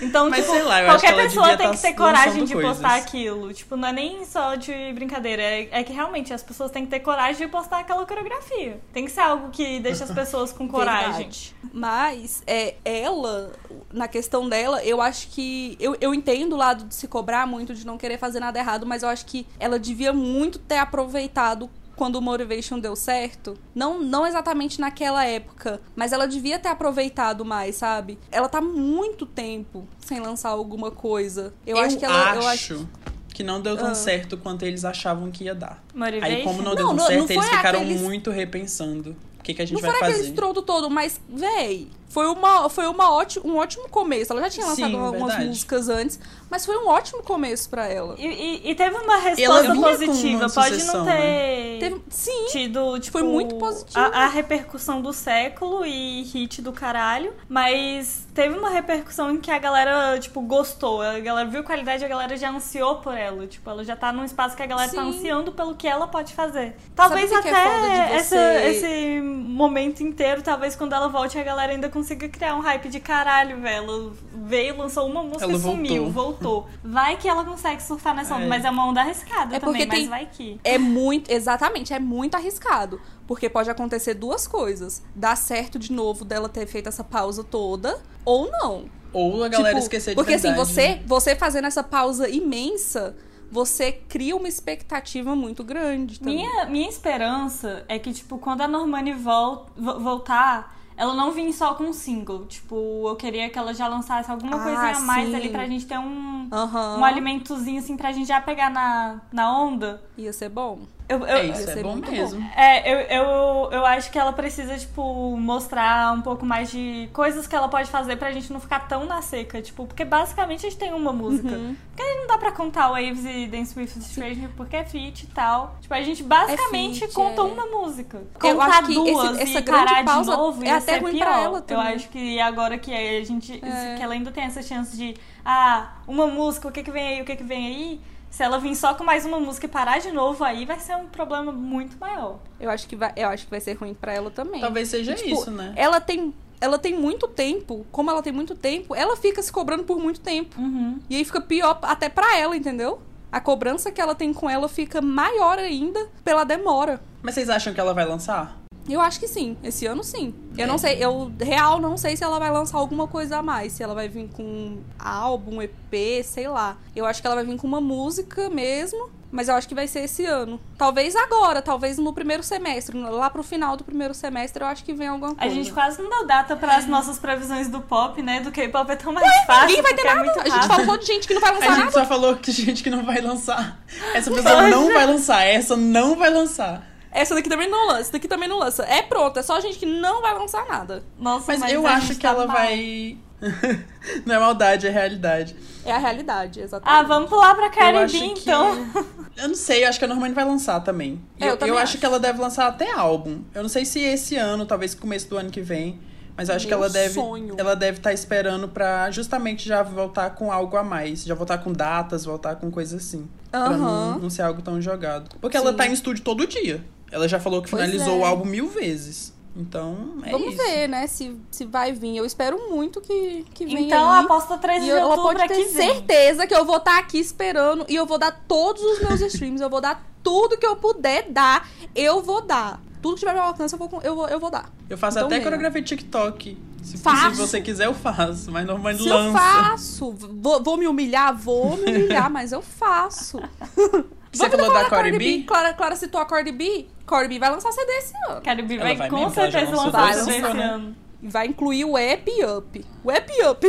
Então, Mas tipo, lá, qualquer pessoa tem tá que ter coragem de coisas. postar aquilo. Tipo, não é nem só de brincadeira. É, é que realmente as pessoas têm que ter coragem de postar aquela coreografia. Tem que ser algo que deixa as pessoas com *laughs* coragem. Verdade. Mas é, ela, na questão dela, eu acho que. Eu, eu entendo o lado de se cobrar muito, de não querer fazer nada errado, mas eu acho que ela devia muito ter aproveitado quando o Motivation deu certo. Não, não exatamente naquela época, mas ela devia ter aproveitado mais, sabe? Ela tá muito tempo sem lançar alguma coisa. Eu, acho que ela. eu acho que não deu tão Ah. certo quanto eles achavam que ia dar. Motivation. Aí, como não deu Não, tão não- certo, não eles foi ficaram aqueles- muito repensando. O que, que a gente Não vai foi fazer? aquele estrondo todo, mas, véi, foi, uma, foi uma ótimo, um ótimo começo. Ela já tinha lançado Sim, algumas verdade. músicas antes, mas foi um ótimo começo pra ela. E, e- e teve uma resposta positiva. uma Pode sucessão, não né? ter Teve, sim, tido, tipo, Foi muito positivo. A, a repercussão do século e hit do caralho, mas teve uma repercussão em que a galera, tipo, gostou. A galera viu qualidade, a galera já ansiou por ela. Tipo, ela já tá num espaço que a galera tá Sim. ansiando pelo que ela pode fazer. Talvez é até você- essa- esse momento inteiro, talvez quando ela volte, a galera ainda consiga criar um hype de caralho, velho. Ela veio, lançou uma música Ela e sumiu, voltou. *laughs* voltou. Vai que ela consegue surfar nessa onda, É. mas é uma onda arriscada É porque também, mas tem- vai que. É muito, exatamente, é muito arriscado. Porque pode acontecer duas coisas. Dar certo de novo dela ter feito essa pausa toda, ou não. Ou a galera Tipo, esquecer de Porque assim, verdade, você, né? você fazendo essa pausa imensa, você cria uma expectativa muito grande também. Minha, minha esperança é que, tipo, quando a Normani vol vo- voltar, ela não vir só com um single. Tipo, eu queria que ela já lançasse alguma Ah, coisinha a mais sim. ali pra gente ter um, Aham. um alimentozinho, assim, pra gente já pegar na, na onda. Ia ser bom. Eu, eu, É isso, é bom mesmo. É, eu, eu, eu acho que ela precisa, tipo, mostrar um pouco mais de coisas que ela pode fazer pra gente não ficar tão na seca, tipo, porque basicamente a gente tem uma música. Uhum. Porque aí não dá pra contar Waves e Dance with Stranger porque é feat e tal. Tipo, a gente basicamente feat, conta é. uma música. Eu Contar duas esse- e parar pausa de novo é até ser ruim pior. ela Eu acho que agora que a gente, É. que ela ainda tem essa chance de, ah, uma música, o que que vem aí, o que que vem aí... Se ela vir só com mais uma música e parar de novo, aí vai ser um problema muito maior. Eu acho que vai, eu acho que vai ser ruim pra ela também. Talvez seja Tipo, isso, né? Ela tem, ela tem muito tempo, como ela tem muito tempo, ela fica se cobrando por muito tempo. Uhum. E aí fica pior até pra ela, entendeu? A cobrança que ela tem com ela fica maior ainda pela demora. Mas vocês acham que ela vai lançar? Eu acho que sim. Esse ano sim. Eu É. não sei, eu real não sei se ela vai lançar alguma coisa a mais, se ela vai vir com álbum, EP, sei lá. Eu acho que ela vai vir com uma música mesmo, mas eu acho que vai ser esse ano. Talvez agora, talvez no primeiro semestre, lá pro final do primeiro semestre, eu acho que vem alguma A coisa. gente quase não deu data para as nossas previsões do pop, né? Do K-pop é tão mais fácil. Ninguém vai ter é nada. muito a gente falou de gente que não vai lançar A gente nada. só falou que gente que não vai lançar. Essa pessoa não vai lançar, essa não vai lançar. Essa daqui também não lança, essa daqui também não lança. É pronto, é só gente que não vai lançar nada. Nossa, Mas, mas eu a acho gente que tá ela mal. vai. *laughs* não é maldade, é realidade. É a realidade, exatamente. Ah, vamos pular pra acho B, que. então. *laughs* Eu não sei, eu acho que a Normani vai lançar também. É, eu eu, também eu acho. acho que ela deve lançar até álbum. Eu não sei se esse ano, talvez começo do ano que vem. Mas eu acho que Meu ela deve. sonho. Ela deve estar esperando pra justamente já voltar com algo a mais. Já voltar com datas, voltar com coisas assim. Pra não, Aham. não ser algo tão jogado. Porque ela Sim. tá em estúdio todo dia. Ela já falou que Pois finalizou é. o álbum mil vezes. Então, é Vamos isso. ver, né, se, se vai vir. Eu espero muito que, que venha Então aí. aposta 13 E de ela outubro pode ter aqui vem. certeza que eu vou estar aqui esperando e eu vou dar todos os meus *laughs* streams, eu vou dar tudo que eu puder dar, eu vou dar. Tudo que tiver ao meu alcance, eu vou, eu vou, eu vou dar. Eu faço Então até venha. coreografia de TikTok. Se, Faço. se você quiser, eu faço. Mas Normani Se lança. eu faço, vou, vou me humilhar, vou me humilhar, mas eu faço. *laughs* Você Vamos falou da Cardi B? Clara, Clara citou a Cardi B. Cardi B vai lançar CD esse ano. Cardi B vai, vai com mesmo? Certeza lançar isso esse né? ano. E vai incluir o App Up. O App Up.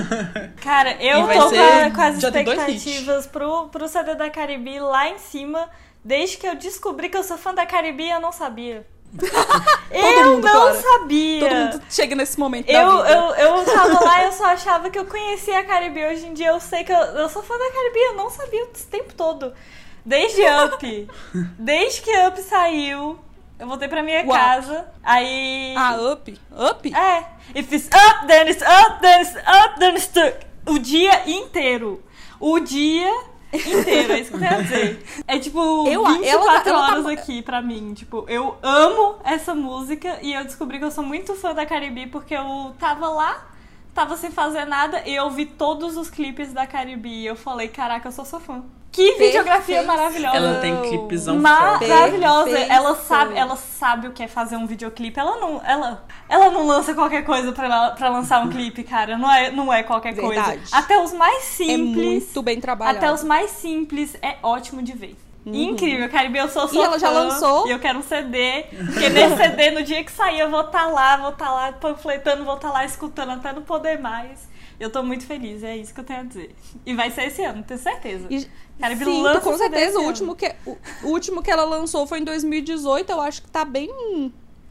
*laughs* Cara, eu tô ser- com, as expectativas pro, pro CD da Caribe lá em cima. Desde que eu descobri que eu sou fã da Caribe, eu não sabia. *laughs* eu mundo, não Clara. sabia. Todo mundo chega nesse momento da Eu, vida. eu, eu tava lá e eu só achava que eu conhecia a Caribe. Hoje em dia eu sei que eu, eu sou fã da Caribe. Eu não sabia o tempo todo. Desde Up. Desde que Up saiu, eu voltei pra minha Uau. casa. Aí. Ah, Up? Up? É. If it's up, then it's up, then it's up, then it's stuck. O dia inteiro. O dia inteiro, é isso que eu a dizer. É tipo Eu- 24 ela tá- ela tá- horas aqui pra mim. Tipo, eu amo essa música e eu descobri que eu sou muito fã da Caribe porque eu tava lá, tava sem fazer nada e eu vi todos os clipes da Caribe e eu falei, caraca, eu sou sua fã. Que videografia Perfeição. maravilhosa. Ela tem clipezão. Maravilhosa. Perfeito. Ela sabe, ela sabe o que é fazer um videoclipe. Ela não, ela, ela não lança qualquer coisa pra, pra lançar um clipe, cara. Não é, não é qualquer Verdade. coisa. Até os mais É simples. muito bem trabalhado. até os mais simples é ótimo de ver. Incrível, Caribe, eu sou sua Uhum. E ela já lançou? E eu quero um CD. Porque nesse CD, no dia que sair, eu vou estar lá, vou estar lá panfletando, vou estar lá escutando até não poder mais. Eu tô muito feliz, é isso que eu tenho a dizer. E vai ser esse ano, tenho certeza. E- Caribe Sim, lança com certeza. O último, que, o, o último que ela lançou foi em 2018. Eu acho que tá bem.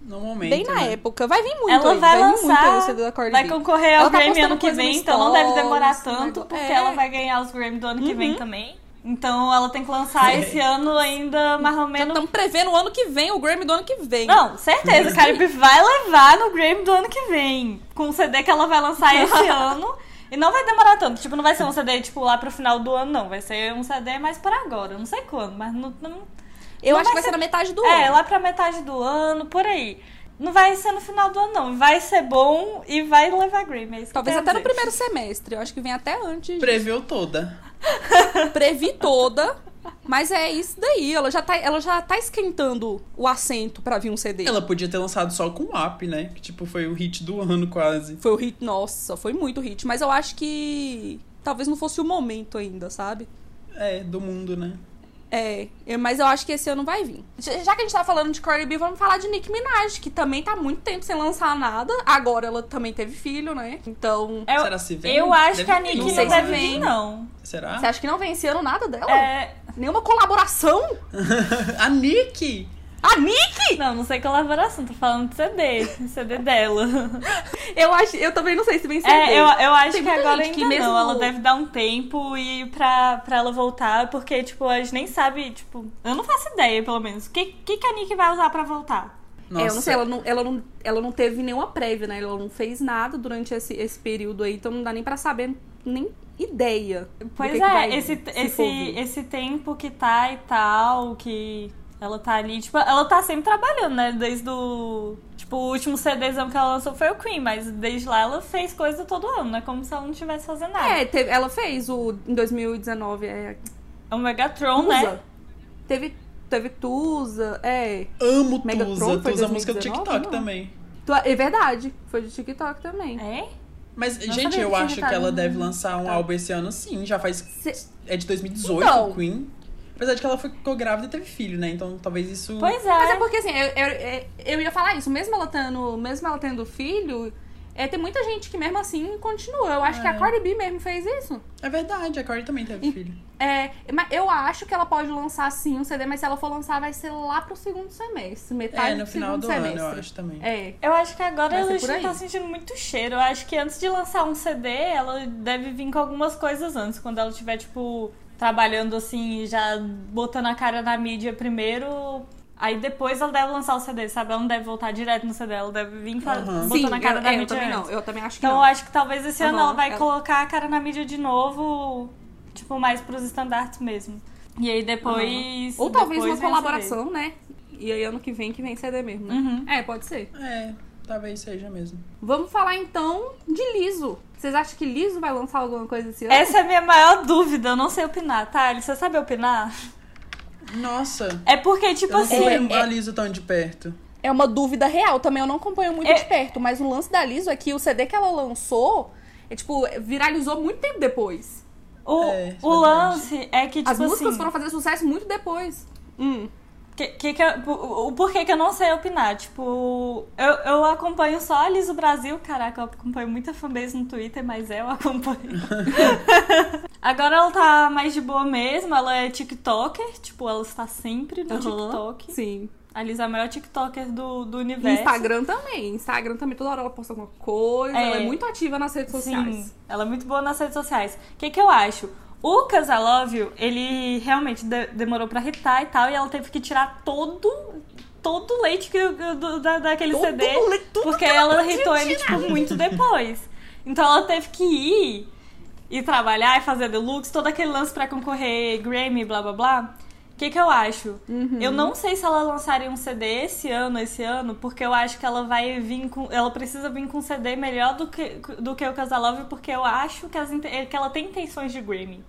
No momento. Bem na né? época. Vai vir muito Ela aí, vai o lançar, vai concorrer ao tá Grammy postando ano que vem, então não deve demorar tanto, negócio- porque é. ela vai ganhar os Grammy do ano que vem Uhum. também. Então ela tem que lançar É. esse ano ainda mais ou menos. estamos prevendo o ano que vem, o Grammy do ano que vem. Não, certeza, Cardi B vai levar no Grammy do ano que vem. Com o CD que ela vai lançar *laughs* esse ano. E não vai demorar tanto. Tipo, não vai ser um CD, tipo, lá pro final do ano, não. Vai ser um CD mais por agora. Eu Não sei quando, mas não. não- Eu não acho que vai vai ser na metade do é, ano. lá pra metade do ano, por aí. Não vai ser no final do ano, não. Vai ser bom e vai levar Grammy. É Talvez até quero no dizer. primeiro semestre. Eu acho que vem até antes. Preveu toda. *laughs* Previ toda. Mas é isso daí. Ela já tá, ela já tá esquentando o assento pra vir um CD. Ela podia ter lançado só com o app, né? Que tipo, foi o hit do ano quase. Foi o hit. Nossa, foi muito hit. Mas eu acho que. Talvez não fosse o momento ainda, sabe? É, do mundo, né? É, eu- mas eu acho que esse ano vai vir. Já que a gente tá falando de Cardi B, vamos falar de Nicki Minaj, que também tá há muito tempo sem lançar nada. Agora ela também teve filho, né? Então. Eu, Será se vem? eu acho Deve que a. Nicki Não não, deve vem. vir, não. Será? Você acha que não vem esse ano nada dela? É, Nenhuma colaboração? *laughs* a Nick! A Nicki? não, não sei colaboração, tô falando de CD. CD dela. *laughs* Eu acho, eu também não sei se vem CD. É, eu, eu acho Tem que agora ainda que mesmo- não. Ela deve dar um tempo e pra, pra ela voltar, porque, tipo, a gente nem sabe, tipo, eu não faço ideia, pelo menos. O que, que, que a Nick vai usar pra voltar? Nossa. É, eu não sei, ela não, ela, não, ela não teve nenhuma prévia, né? Ela não fez nada durante esse, esse período aí, então não dá nem pra saber, nem ideia. Pois que que é, esse, esse, esse tempo que tá e tal, que ela tá ali, tipo, ela tá sempre trabalhando, né? Desde o. Tipo, o último CDzão que ela lançou foi o Queen, mas desde lá ela fez coisa todo ano, não é como se ela não estivesse fazendo nada. É, teve- ela fez o em 2019, é, É o Megatron, Tusa. né? Teve, teve Tusa, é. Amo Megatron Tusa. Tusa é a música do 2019, TikTok não? também. É verdade, foi de TikTok também. É? Mas, Não gente, eu acho que ela deve lançar um Tá. álbum esse ano, sim. Já faz. Cê- É de 2018, Então. Queen. Apesar de que ela ficou grávida e teve filho, né? Então talvez isso. Pois é. Mas é porque assim, eu, eu, eu- eu ia falar isso, mesmo ela tendo, mesmo ela tendo filho, é, tem muita gente que mesmo assim continua. Eu acho que a É. Cardi B mesmo fez isso. É verdade, a Cardi também teve E- filho. É, mas eu acho que ela pode lançar sim um CD, mas se ela for lançar, vai ser lá pro segundo semestre. Metade É, no do final segundo do semestre. ano, eu acho também. É. Eu acho que agora não aí. tá sentindo muito cheiro. Eu acho que antes de lançar um CD, ela deve vir com algumas coisas antes. Quando ela estiver, tipo, trabalhando assim, já botando a cara na mídia primeiro. Aí depois ela deve lançar o CD, sabe? Ela não deve voltar direto no CD, ela deve vir Aham. botando Sim, a cara eu, na é, eu mídia. também antes. não. Eu também acho que Então eu não. acho que talvez esse ano Aham, ela vai ela- colocar a cara na mídia de novo, tipo, mais pros estandartes mesmo. E aí depois. Ou talvez depois uma vem o CD. colaboração, né? E aí ano que vem que vem CD mesmo, né? Uhum. É, pode ser. É, talvez seja mesmo. Vamos falar então de Liso. Vocês acham que Liso vai lançar alguma coisa esse ano? Essa é a minha maior dúvida, eu não sei opinar, tá? Você sabe opinar? Nossa, É porque, tipo eu não assim. acompanho a Liso tão de perto. É uma dúvida real. Também eu não acompanho muito É- de perto, mas o lance da Liso é que o CD que ela lançou, é, tipo, viralizou muito tempo depois. O, É, o é lance é que, tipo As músicas assim. foram fazer sucesso muito depois. Hum. Que, que, que eu- o, o porquê que eu não sei opinar. Tipo, eu, eu acompanho só a Liso Brasil. Caraca, eu acompanho muita fanbase no Twitter, mas eu acompanho. *laughs* Agora ela tá mais de boa mesmo. Ela é TikToker. Tipo, ela está sempre no Aham. TikTok. Sim. A Liso é a maior TikToker do, do universo. Instagram também. Instagram também, toda hora ela posta alguma coisa. É. Ela é muito ativa nas redes sociais. Sim, ela é muito boa nas redes sociais. O que, que eu acho? O Casalóvio, ele realmente de- demorou pra hitar e tal, e ela teve que tirar todo todo o leite que, do, da, daquele Todo CD, tudo porque que ela ela hitou ele tipo, muito depois. Então ela teve que ir e trabalhar e fazer deluxe, todo aquele lance pra concorrer Grammy, blá blá blá. O que, que eu acho? Uhum. Eu não sei se ela lançaria um CD esse ano, esse ano, porque eu acho que ela vai vir com. Ela precisa vir com um CD melhor do que, do que o Casalove, porque eu acho que, as, que ela tem intenções de Grammy.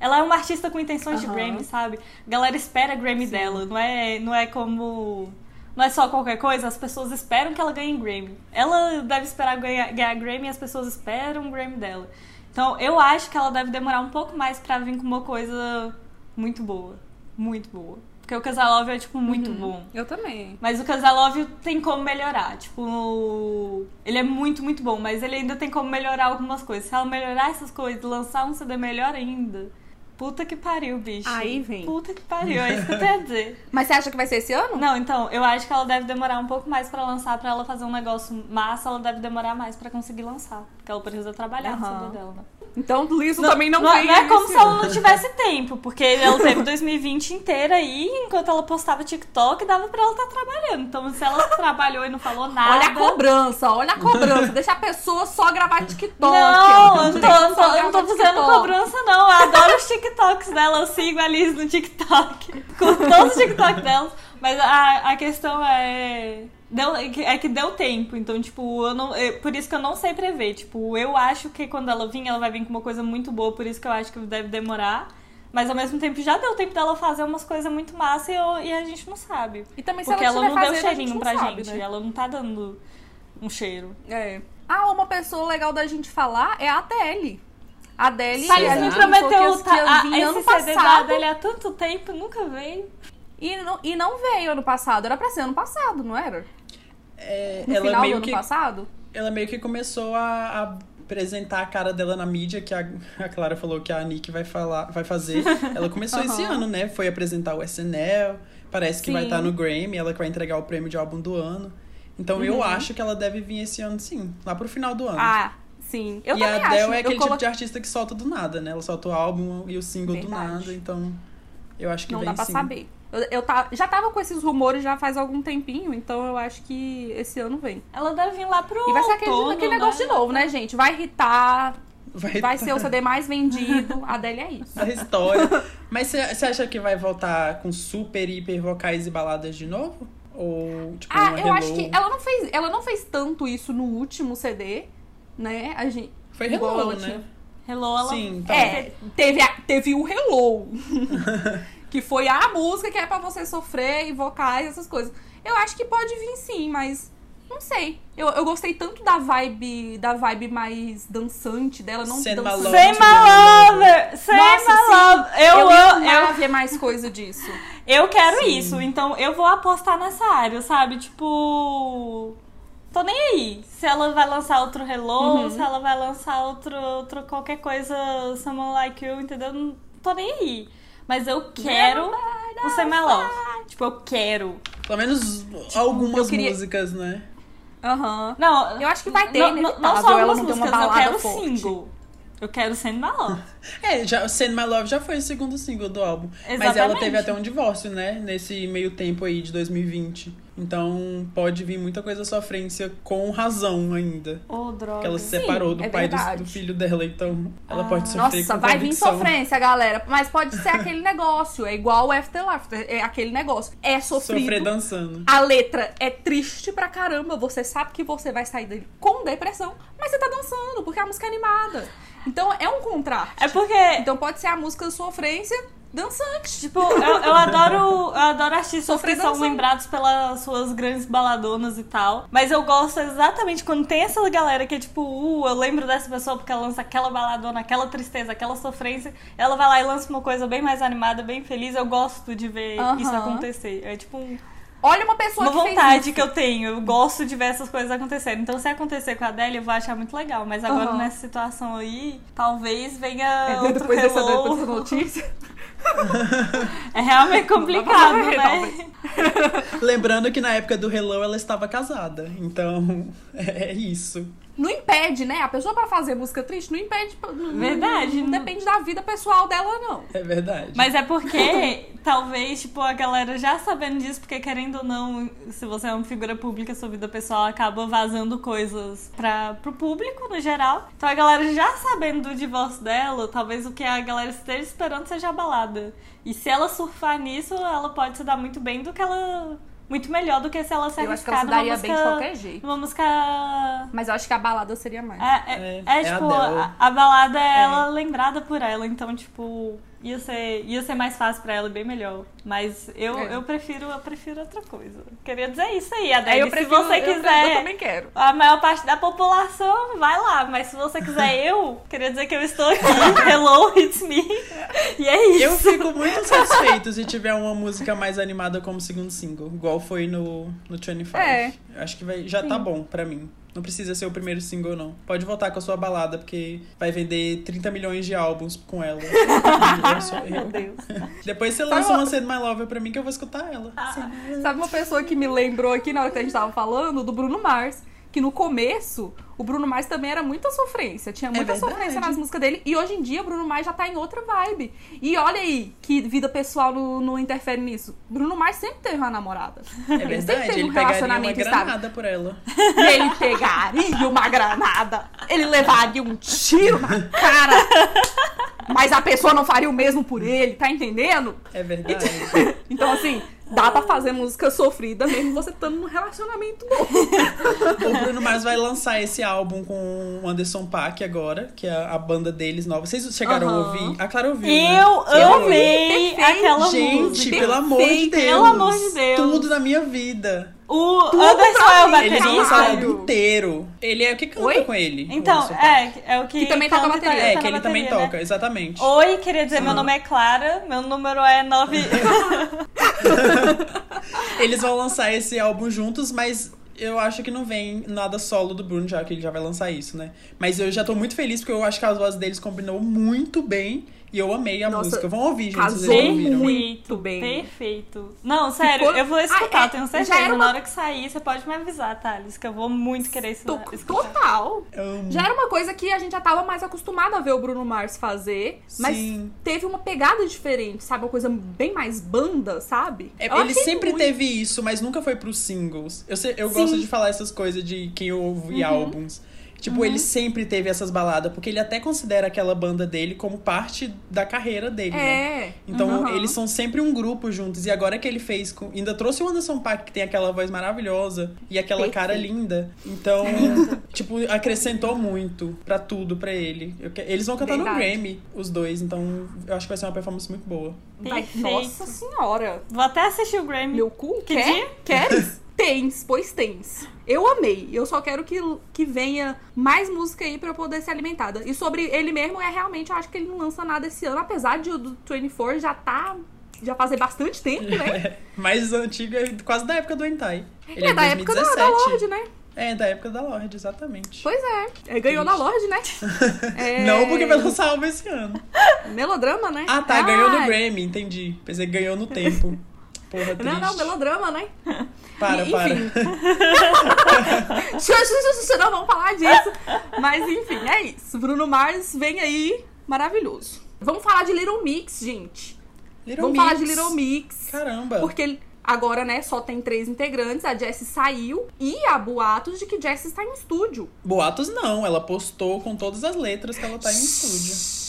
Ela é uma artista com intenções de Aham. Grammy, sabe? A galera espera Grammy dela, não é, não é como. Não é só qualquer coisa, as pessoas esperam que ela ganhe Grammy. Ela deve esperar ganhar, ganhar Grammy e as pessoas esperam o Grammy dela. Então eu acho que ela deve demorar um pouco mais pra vir com uma coisa muito boa. Muito boa. Porque o Casalove é, tipo, muito Uhum. bom. Eu também. Mas o Casalove tem como melhorar. Tipo, ele é muito, muito bom, mas ele ainda tem como melhorar algumas coisas. Se ela melhorar essas coisas, lançar um CD melhor ainda, Puta que pariu, bicho. Aí vem. Puta que pariu, é isso que eu tenho a dizer. *laughs* Mas você acha que vai ser esse ano? Não, então, eu acho que ela deve demorar um pouco mais pra lançar, pra ela fazer um negócio massa, ela deve demorar mais pra conseguir lançar. Porque ela precisa trabalhar no Aham. CD dela, né? Então Liso também não, não, vem não é como se ela não tivesse tempo, porque ela teve *laughs* 2020 inteira aí, enquanto ela postava TikTok, dava pra ela estar trabalhando. Então, se ela trabalhou e não falou nada. Olha a cobrança, olha a cobrança. *laughs* Deixa a pessoa só gravar TikTok. Não, eu não tô, eu tô, eu não tô fazendo cobrança, não. Eu adoro os TikToks dela, eu sigo a Liz no TikTok. Com todos os TikToks dela. Mas a, a questão é. Deu, é que- é que deu tempo, então, tipo, eu não. eu- por isso que eu não sei prever. Tipo, eu acho que quando ela vir, ela vai vir com uma coisa muito boa, por isso que eu acho que deve demorar. Mas ao mesmo tempo já deu tempo dela fazer umas coisas muito massas e, eu- e a gente não sabe. E também se Porque ela, ela, não deu cheirinho pra sabe, gente. né? Ela não tá dando um cheiro. É. Ah, uma pessoa legal da gente falar é a Adele. A Adele, Thales a gente prometeu que tá, a, vir esse ano CD da passado Adele há tanto tempo, nunca veio. e não, e não veio ano passado. Era pra ser ano passado, não era? É, No ela final do meio ano que passado? ela meio que começou a, a apresentar a cara dela na mídia, que a, a Clara falou que a Nick vai falar, vai fazer. Ela começou *laughs* esse Aham. ano, né? Foi apresentar o SNL, parece que vai Sim. estar no Grammy, ela que vai entregar o prêmio de álbum do ano. Então eu acho que ela deve vir esse ano sim, lá pro final do ano. Uhum. Ah, sim. Eu e a Adele acho. é Eu aquele colo- tipo de artista que solta do nada, né? Ela solta o álbum e o single do Verdade. nada, então eu acho que Não vem dá pra sim. saber. Eu, eu tá- já tava com esses rumores já faz algum tempinho, então eu acho que esse ano vem. Ela deve vir lá pro E vai ser aquele, outono, aquele negócio né? de novo, né, gente? Vai irritar, Vai, vai ser o CD mais vendido. A Adele é isso. a história. Mas você acha que vai voltar com super, hiper vocais e baladas de novo? Ou, tipo, Ah, eu acho que ela não fez, ela não fez tanto isso no último CD, né? A gente Foi Hello, né? tinha- Hello, ela... Sim, tá. É, teve, a- teve o Hello. *laughs* que foi a música que é pra você sofrer e vocais, essas coisas. Eu acho que pode vir sim, mas não sei. Eu, eu gostei tanto da vibe, da vibe mais dançante dela, não Send my dançante. Sem lover! Sem Nossa, my sim. love! Eu, eu eu, eu, ver mais coisa disso. *laughs* eu quero Sim. isso, então eu vou apostar nessa área, sabe? Tipo. Tô nem aí. Se ela vai lançar outro Hello, Uhum. se ela vai lançar outro, outro qualquer coisa, Someone Like You, entendeu? Não tô nem aí. Mas eu quero o Love. Tipo, eu quero. Pelo menos algumas eu queria- músicas, né? Aham. Não, Eu acho que vai ter, não, não, só algumas uma músicas, eu quero forte. single. Eu quero Send My Love. *laughs* É, já, Send My Love já foi o segundo single do álbum. Mas ela Exatamente. teve até um divórcio, né? Nesse meio tempo aí de 2020. Então pode vir muita coisa à sofrência com razão ainda. Ô, droga. Porque ela se Sim, separou do é pai do, do filho dela, então ela Ah. pode sofrer Nossa, com vai vir convicção. sofrência, galera. Mas pode ser aquele *laughs* negócio. É igual o After Laughter. É aquele negócio. É sofrido. Sofrer dançando. A letra é triste pra caramba. Você sabe que você vai sair dele com depressão, mas você tá dançando, porque a música é animada. Então é um contraste. É porque Então pode ser a música sofrência dançante. Tipo, eu, eu adoro, eu adoro artistas Sofrer que são dançando. lembrados pelas suas grandes baladonas e tal. Mas eu gosto exatamente quando tem essa galera que é tipo, uh, eu lembro dessa pessoa porque ela lança aquela baladona, aquela tristeza, aquela sofrência. Ela vai lá e lança uma coisa bem mais animada, bem feliz. Eu gosto de ver isso acontecer. É tipo um- Olha uma pessoa uma que fez vontade isso. que eu tenho. Eu gosto de ver essas coisas acontecerem. Então, se acontecer com a Adélia, eu vou achar muito legal. Mas agora, Aham. nessa situação aí, talvez venha É, outro depois, dessa, depois dessa notícia. *laughs* *laughs* É realmente complicado, né? *laughs* Lembrando que na época do Hello ela estava casada. Então, *laughs* é isso. Não impede, né? A pessoa pra fazer música triste não impede. Não, Verdade. Não, depende da vida pessoal dela, não. É verdade. Mas é porque, *laughs* talvez, tipo, a galera já sabendo disso, porque querendo ou não, se você é uma figura pública, sua vida pessoal acaba vazando coisas pra, pro público, no geral. Então a galera já sabendo do divórcio dela, talvez o que a galera esteja esperando seja a balada. E se ela surfar nisso, ela pode se dar muito bem do que ela. Muito melhor do que se ela se Eu acho que ela se daria bem música. de qualquer jeito. Numa música Mas eu acho que a balada seria mais. É, é, É, é, é tipo, a, a balada é ela lembrada por ela, então, tipo, ia ser, ia ser mais fácil pra ela e bem melhor. Mas eu, É. eu prefiro eu prefiro outra coisa. Queria dizer isso aí, Adele. Aí eu se prefiro, você eu- quiser. Eu, também quero. A maior parte da população vai lá, mas se você quiser *laughs* eu, queria dizer que eu estou aqui. Hello, it's me. E é isso. Eu fico muito satisfeito se tiver uma música mais animada como segundo single, igual foi no, no 25. É. Eu Acho que vai, já tá bom pra mim. Não precisa ser o primeiro single, não. Pode voltar com a sua balada, porque vai vender 30 milhões de álbuns com ela. *laughs* Meu Deus. Depois você lança uma- Send My Lover pra mim que eu vou escutar ela. Sabe uma pessoa que me lembrou aqui na hora que a gente tava falando? Do Bruno Mars. Que no começo, o Bruno Mars também era muita sofrência. Tinha muita É sofrência nas músicas dele. E hoje em dia, o Bruno Mars já tá em outra vibe. E olha aí que vida pessoal não, não interfere nisso. Bruno Mars sempre teve uma namorada. É Ele sempre verdade, teve ele um pegaria uma relacionamento granada por ela. E ele pegaria uma granada. Ele levaria um tiro na cara. Mas a pessoa não faria o mesmo por ele, tá entendendo? É verdade. Então, assim, dá pra fazer música sofrida mesmo você estando num relacionamento bom. *laughs* O Bruno Mars vai lançar esse álbum com o Anderson Paak agora, que é a banda deles nova. Vocês chegaram a Aham. ouvir? A Clara ouviu, né? Eu ouviu? amei aquela Gente, música. pelo amor de Deus. pelo amor de Deus. Tudo na minha vida. O Anderson é o. Eles vão Caralho. lançar o baterista. álbum inteiro. Ele é o que canta Oi? com ele. Então, é, é o que, Que também toca bateria. É, que ele também bateria, né? toca, exatamente. Oi, queria dizer, meu nome é Clara, meu número é 9. *laughs* Eles vão lançar esse álbum juntos, mas eu acho que não vem nada solo do Bruno, já que ele já vai lançar isso, né? Mas eu já tô muito feliz porque eu acho que as vozes deles combinou muito bem e eu amei a Nossa, música. Vão ouvir, gente, casou vocês não ouviram. muito bem. Perfeito. Não, sério, Ficou- eu vou escutar, Ah, é, tenho já certeza. era uma- Na hora que sair, você pode me avisar, Thales, que eu vou muito querer isso- escutar. Total. Já era uma coisa que a gente já tava mais acostumado a ver o Bruno Mars fazer, mas Sim. teve uma pegada diferente, sabe? Uma coisa bem mais banda, sabe? É, ele sempre muito. teve isso, mas nunca foi pros singles. Eu, sei- eu Sim. Uhum. gosto de falar essas coisas de quem ouve álbuns. Tipo, ele sempre teve essas baladas, porque ele até considera aquela banda dele como parte da carreira dele, né? É. Então, Uhum. eles são sempre um grupo juntos. E agora que ele fez com. Ainda trouxe o Anderson Paak, que tem aquela voz maravilhosa e aquela Perfeito. cara linda. Então, *laughs* tipo, acrescentou muito pra tudo pra ele. Eu Eles vão cantar no Verdade. Grammy, os dois. Então, eu acho que vai ser uma performance muito boa. Vai- Perfeito. Nossa senhora. Vou até assistir o Grammy. Meu cu? Que Quer? dia? Queres? *laughs* Tens, pois tens. Eu amei. Eu só quero que, que venha mais música aí pra eu poder ser alimentada. E sobre ele mesmo, é realmente, eu acho que ele não lança nada esse ano, apesar de o do 24 já tá. Já fazer bastante tempo, né? *laughs* Mais antigo, é quase da época do Entai. Ele é da época da, da Lorde, né? É, da época da Lorde, exatamente. Pois é. É, Ganhou da Lorde, né? *laughs* É, Não porque vai lançar álbum esse ano. Melodrama, né? Ah, tá, ganhou no. Grammy, entendi. Pensei que ganhou no tempo. Porra, triste. Não, não, melodrama, né? *laughs* Para, E- para. enfim. *laughs* Xu, não vamos falar disso. Mas enfim, é isso. Bruno Mars vem aí, maravilhoso. Vamos falar de Little Mix, gente. Little vamos Mix. falar de Little Mix. Caramba. Porque agora, né, só tem três integrantes. A Jessie saiu e há boatos de que Jessie está em estúdio. Boatos não, ela postou com todas as letras que ela tá em estúdio.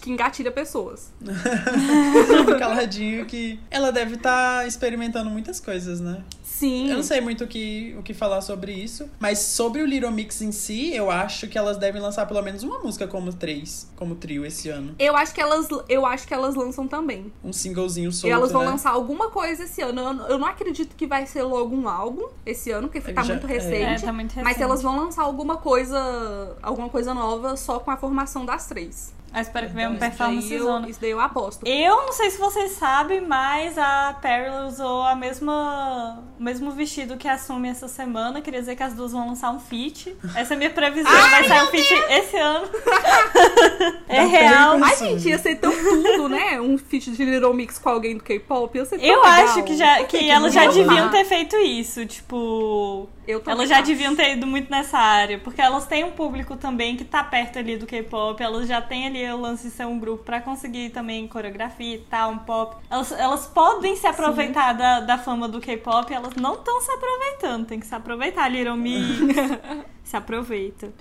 Que engatilha pessoas. *laughs* Caladinho que ela deve estar experimentando muitas coisas, né? Sim. Eu não sei muito o que, o que falar sobre isso, mas sobre o Little Mix em si, eu acho que elas devem lançar pelo menos uma música como três, como trio esse ano. Eu acho que elas, eu acho que elas lançam também. Um singlezinho solto, e elas vão né? lançar alguma coisa esse ano. Eu, eu não acredito que vai ser logo um álbum esse ano, porque tá Já- muito é. recente. É, tá muito Mas recente. elas vão lançar alguma coisa, alguma coisa nova só com a formação das três. Eu espero que venha um Então, performance Isso daí, eu, zona. isso daí eu aposto. Eu não sei se vocês sabem, mas a Perry usou a mesma, o mesmo vestido que a Sumi essa semana. Queria dizer que as duas vão lançar um feat. Essa é a minha previsão. vai sair um feat esse ano. *laughs* é real. Ai, gente, ia ser tão tudo, né? Um feat de Little Mix com alguém do K-pop. Ia ser tão Eu legal. acho que, já, que que, elas já deviam ter feito isso. Tipo, elas já acho. deviam ter ido muito nessa área. Porque elas têm um público também que tá perto ali do K-pop. Elas já têm ali o lance de ser um grupo pra conseguir também coreografia e tal, um pop. Elas, elas podem se aproveitar da, da fama do K-pop. Elas não estão se aproveitando. Tem que se aproveitar. Little Mix. *laughs* se aproveita.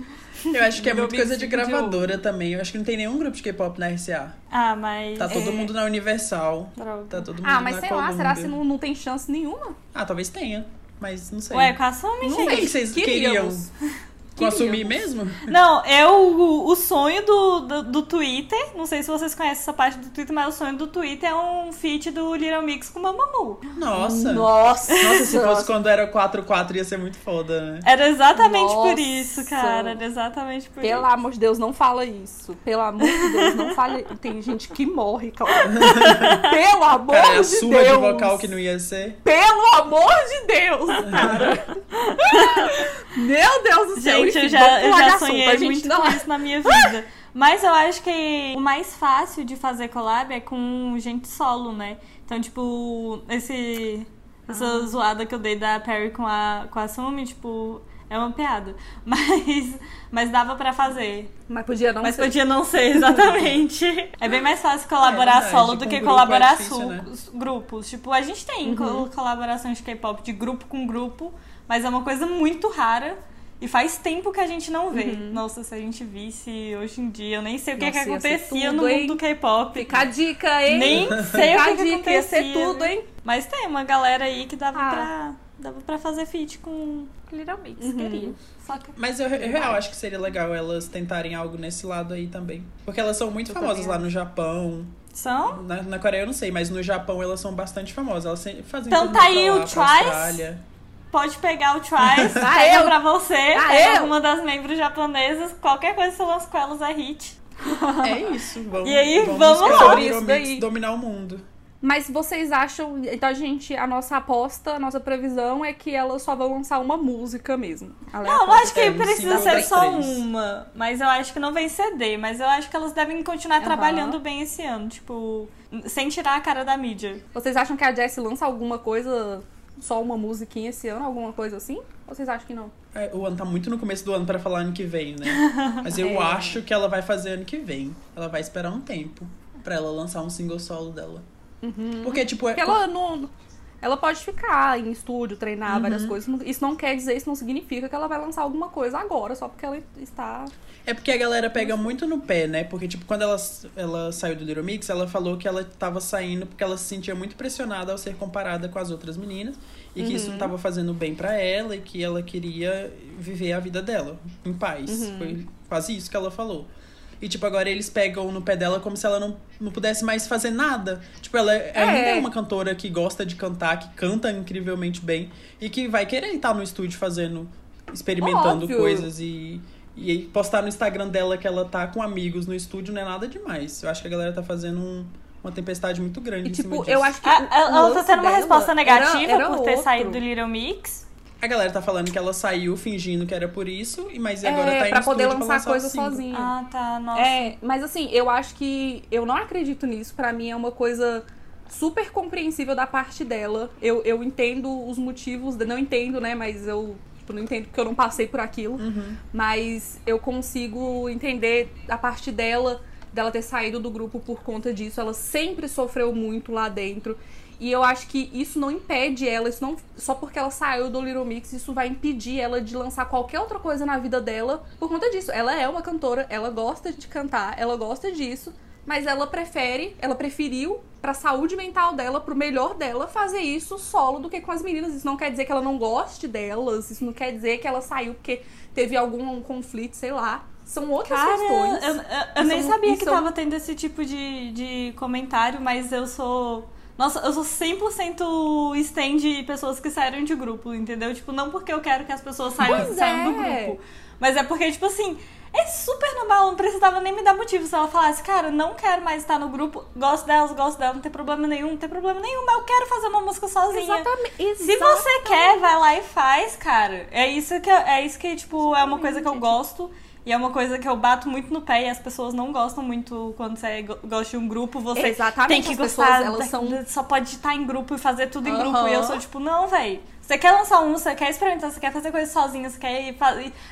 Eu acho que é muito coisa de fica de gravadora também. Eu acho que não tem nenhum grupo de K-pop na RCA. Ah, mas. Tá todo É. mundo na Universal. Droga. Tá todo mundo Ah, mas na sei lá, será que não, não tem chance nenhuma? Ah, talvez tenha. Mas não sei. Ué, com a Sumi, Não. Quem que vocês Queríamos. queriam? *laughs* Com a Sumi Queríamos. mesmo? Não, eu, o, o sonho do, do, do Twitter, não sei se vocês conhecem essa parte do Twitter, mas o sonho do Twitter é um feat do Little Mix com Mamamoo. Nossa. Nossa! Nossa, se fosse quando era 4-4 ia ser muito foda, né? Era exatamente por Nossa. isso, cara. Era exatamente por Pelo isso. amor de Deus, não fala isso. Pelo amor de Deus, não fale. Tem gente que morre, claro. *laughs* Pelo amor Cara, é a de Deus. de vocal que não ia ser. Pelo amor de Deus, cara. *laughs* Meu Deus do céu. Gente, eu já, eu já assunto, sonhei a gente muito não- com isso na minha *laughs* vida. Mas eu acho que o mais fácil de fazer collab é com gente solo, né? Então, tipo, esse. Essa Ah. zoada que eu dei da Perry com a, com a Sumi, tipo, é uma piada. *laughs* Mas, mas dava pra fazer. Mas podia não Mas ser. podia não ser, exatamente. *laughs* é bem mais fácil colaborar verdade, solo do que é colaborar difícil, su- né? os grupos. Tipo, a gente tem co- colaborações de K-pop de grupo com grupo, mas é uma coisa muito rara. E faz tempo que a gente não vê. Nossa, se a gente visse hoje em dia, eu nem sei o que, Nossa, que ia acontecia tudo, no hein? mundo do K-pop. Fica a dica, hein? Nem sei Fica o a que, que dica, ia acontecia. ser tudo, hein? Mas tem uma galera aí que dava, Ah. pra, dava pra fazer feat com Little Mix, Uhum. queria. Só que Mas eu, eu real acho que seria legal elas tentarem algo nesse lado aí também. Porque elas são muito Eu famosas também lá no Japão. são. Na, na Coreia eu não sei, mas no Japão elas são bastante famosas. Elas sempre fazem Então tá aí o Twice. Pode pegar o Twice, *laughs* Ah, pega eu? pra você, Ah, pega eu? uma das membros japonesas, qualquer coisa que você lança com elas é hit. *laughs* É *laughs* isso. Vamos, E aí, vamos, vamos lá. Isso daí. dominar o mundo. Mas vocês acham. Então a gente. A nossa aposta, a nossa previsão é que elas só vão lançar uma música mesmo. Não, não acho que É, precisa ser só três. uma, mas eu acho que não vem CD, mas eu acho que elas devem continuar Aham. trabalhando bem esse ano, tipo, sem tirar a cara da mídia. Vocês acham que a Jessie lança alguma coisa, só uma musiquinha esse ano, alguma coisa assim? Ou vocês acham que não? É, o ano tá muito no começo do ano pra falar ano que vem, né? *laughs* Mas eu É. acho que ela vai fazer ano que vem. Ela vai esperar um tempo pra ela lançar um single solo dela. Porque, tipo, é, Porque ela não. Ela pode ficar em estúdio, treinar Uhum. várias coisas. Isso não quer dizer, isso não significa que ela vai lançar alguma coisa agora, só porque ela está. É porque a galera pega muito no pé, né? Porque, tipo, quando ela, ela saiu do Little Mix, ela falou que ela tava saindo porque ela se sentia muito pressionada ao ser comparada com as outras meninas. E que isso não tava fazendo bem pra ela e que ela queria viver a vida dela em paz. Foi quase isso que ela falou. E, tipo, agora eles pegam no pé dela como se ela não, não pudesse mais fazer nada. Tipo, ela ainda é uma cantora que gosta de cantar, que canta incrivelmente bem e que vai querer estar no estúdio fazendo, experimentando Óbvio. coisas e, e postar no Instagram dela que ela tá com amigos no estúdio não é nada demais. Eu acho que a galera tá fazendo um- uma tempestade muito grande E, em cima tipo, disso. eu acho que. Ah, o- o ela tá tendo uma resposta negativa era- era por ter outro. saído do Little Mix. A galera tá falando que ela saiu fingindo que era por isso, e mas É, agora tá em pra poder estúdio pra lançar coisa sozinha. Ah, tá, nossa. É, mas assim, eu acho que. Eu não acredito nisso. Pra mim é uma coisa super compreensível da parte dela. Eu, eu entendo os motivos. Não entendo, né? Mas eu. Tipo, não entendo porque eu não passei por aquilo. Uhum. Mas eu consigo entender a parte dela, dela ter saído do grupo por conta disso. Ela sempre sofreu muito lá dentro. E eu acho que isso não impede ela, isso não. Só porque ela saiu do Little Mix, isso vai impedir ela de lançar qualquer outra coisa na vida dela por conta disso. Ela é uma cantora, ela gosta de cantar, ela gosta disso, mas ela prefere, ela preferiu pra saúde mental dela, pro melhor dela, fazer isso solo do que com as meninas. Isso não quer dizer que ela não goste delas, isso não quer dizer que ela saiu porque teve algum conflito, sei lá. São outras Cara, questões. eu, eu- eu nem São- sabia que são- tava tendo esse tipo de, de comentário, mas eu sou. Nossa, eu sou 100% stand de pessoas que saíram de grupo, entendeu? Tipo, não porque eu quero que as pessoas saiam, Pois saiam do é. grupo. Mas é porque, tipo assim, é super normal, não precisava nem me dar motivo. Se ela falasse, cara, não quero mais estar no grupo, gosto delas, gosto dela, não tem problema nenhum, não tem problema nenhum, mas eu quero fazer uma música sozinha. Exatamente. Se você quer, vai lá e faz, cara. É isso que, é isso que tipo, é uma coisa que eu gosto. E é uma coisa que eu bato muito no pé e as pessoas não gostam muito quando você go- gosta de um grupo. Você Exatamente, tem que as gostar. pessoas, elas são- Só pode estar em grupo e fazer tudo em Aham. grupo. E eu sou tipo, não, véi. Você quer lançar um, você quer experimentar, você quer fazer coisa sozinha, você quer ir,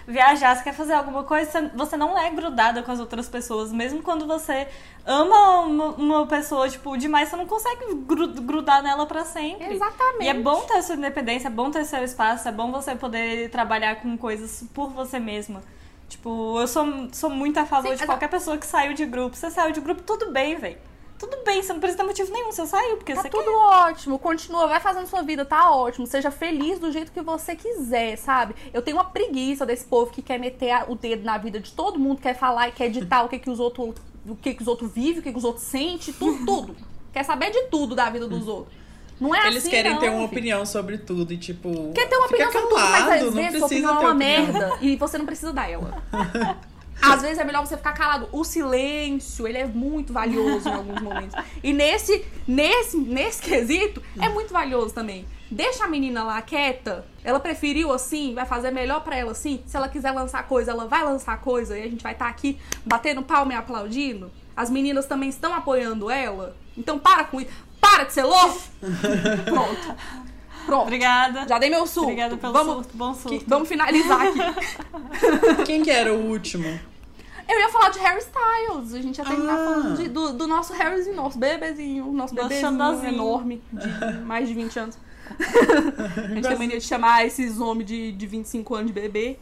viajar, você quer fazer alguma coisa, você- não é grudada com as outras pessoas. Mesmo quando você ama uma, uma pessoa, tipo, demais, você não consegue gru- grudar nela pra sempre. Exatamente. E é bom ter sua independência, é bom ter seu espaço, é bom você poder trabalhar com coisas por você mesma. Tipo, eu sou, sou muito a favor Sim, de qualquer pessoa que saiu de grupo. Você saiu de grupo, tudo bem, velho. Tudo bem, você não precisa ter motivo nenhum. Você saiu porque Tá você tudo quer. ótimo, continua, vai fazendo sua vida, tá ótimo. Seja feliz do jeito que você quiser, sabe? Eu tenho uma preguiça desse povo que quer meter o dedo na vida de todo mundo, quer falar e quer editar o que, que os outros. O que, que os outros vivem, o que, que os outros sentem, tudo, tudo. Quer saber de tudo da vida dos outros. Não é Eles assim, querem não, ter uma filho. opinião sobre tudo e, tipo. Quer ter uma opinião sobre tudo, mas às vezes sua opinião é uma opinião. merda e você não precisa dar ela. *laughs* Às vezes é melhor você ficar calado. O silêncio, ele é muito valioso em alguns momentos. E nesse, nesse, nesse quesito, é muito valioso também. Deixa a menina lá quieta. Ela preferiu assim, vai fazer melhor pra ela assim. Se ela quiser lançar coisa, ela vai lançar coisa e a gente vai estar aqui batendo palma e aplaudindo. As meninas também estão apoiando ela. Então para com isso. Para de ser louco. *laughs* Pronto. Pronto. Obrigada. Já dei meu surto. Obrigada pelo vamos, surto. Bom surto. Vamos finalizar aqui. *laughs* Quem que era o último? Eu ia falar de Harry Styles. A gente ia terminar Ah. falando de- do, do nosso Harryzinho, nosso bebezinho, nosso Nosso bebezinho enorme, de mais de 20 anos. *laughs* a gente tem mania de chamar esses homens de, de 25 anos de bebê.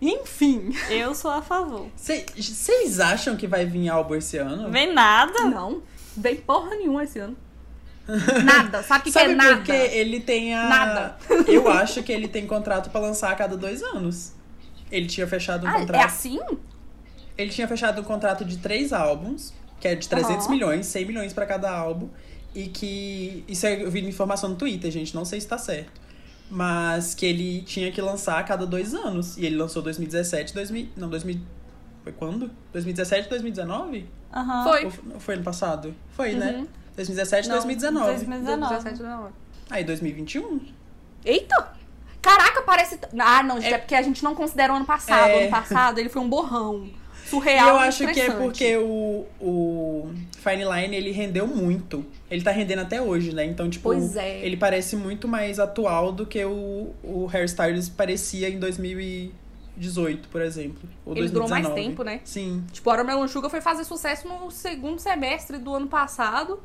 Enfim. Eu sou a favor. Vocês acham que vai vir álbum esse ano? Vem nada. Não, vem porra nenhuma esse ano. *laughs* Nada. Sabe o que, que Sabe é nada? porque ele tem a. Nada. *laughs* Eu acho que ele tem contrato pra lançar a cada dois anos. Ele tinha fechado um Ah, contrato. é assim? Ele tinha fechado um contrato de três álbuns, que é de 300 Aham. milhões, 100 milhões pra cada álbum. E que. Isso é- eu vi uma informação no Twitter, gente, não sei se tá certo. Mas que ele tinha que lançar a cada dois anos. E ele lançou 2017, 2000. Não, 2000. Foi quando? 2017, 2019? Aham. Foi. Ou foi ano passado? Foi, né? Uhum. 2017, Não, 2019. 2019. 17 não. Aí 2021? Eita! Caraca, parece. Ah, não, gente, é, porque a gente não considera o ano passado. É. Ano passado ele foi um borrão. E Surreal. eu e acho que é porque o, o Fine Line, ele rendeu muito. Ele tá rendendo até hoje, né? Então, tipo, Pois é. ele parece muito mais atual do que o, o Hairstyles parecia em 2018, por exemplo. Ou Ele durou mais 2019. tempo, né? Sim, Tipo, a Melon Sugar foi fazer sucesso no segundo semestre do ano passado.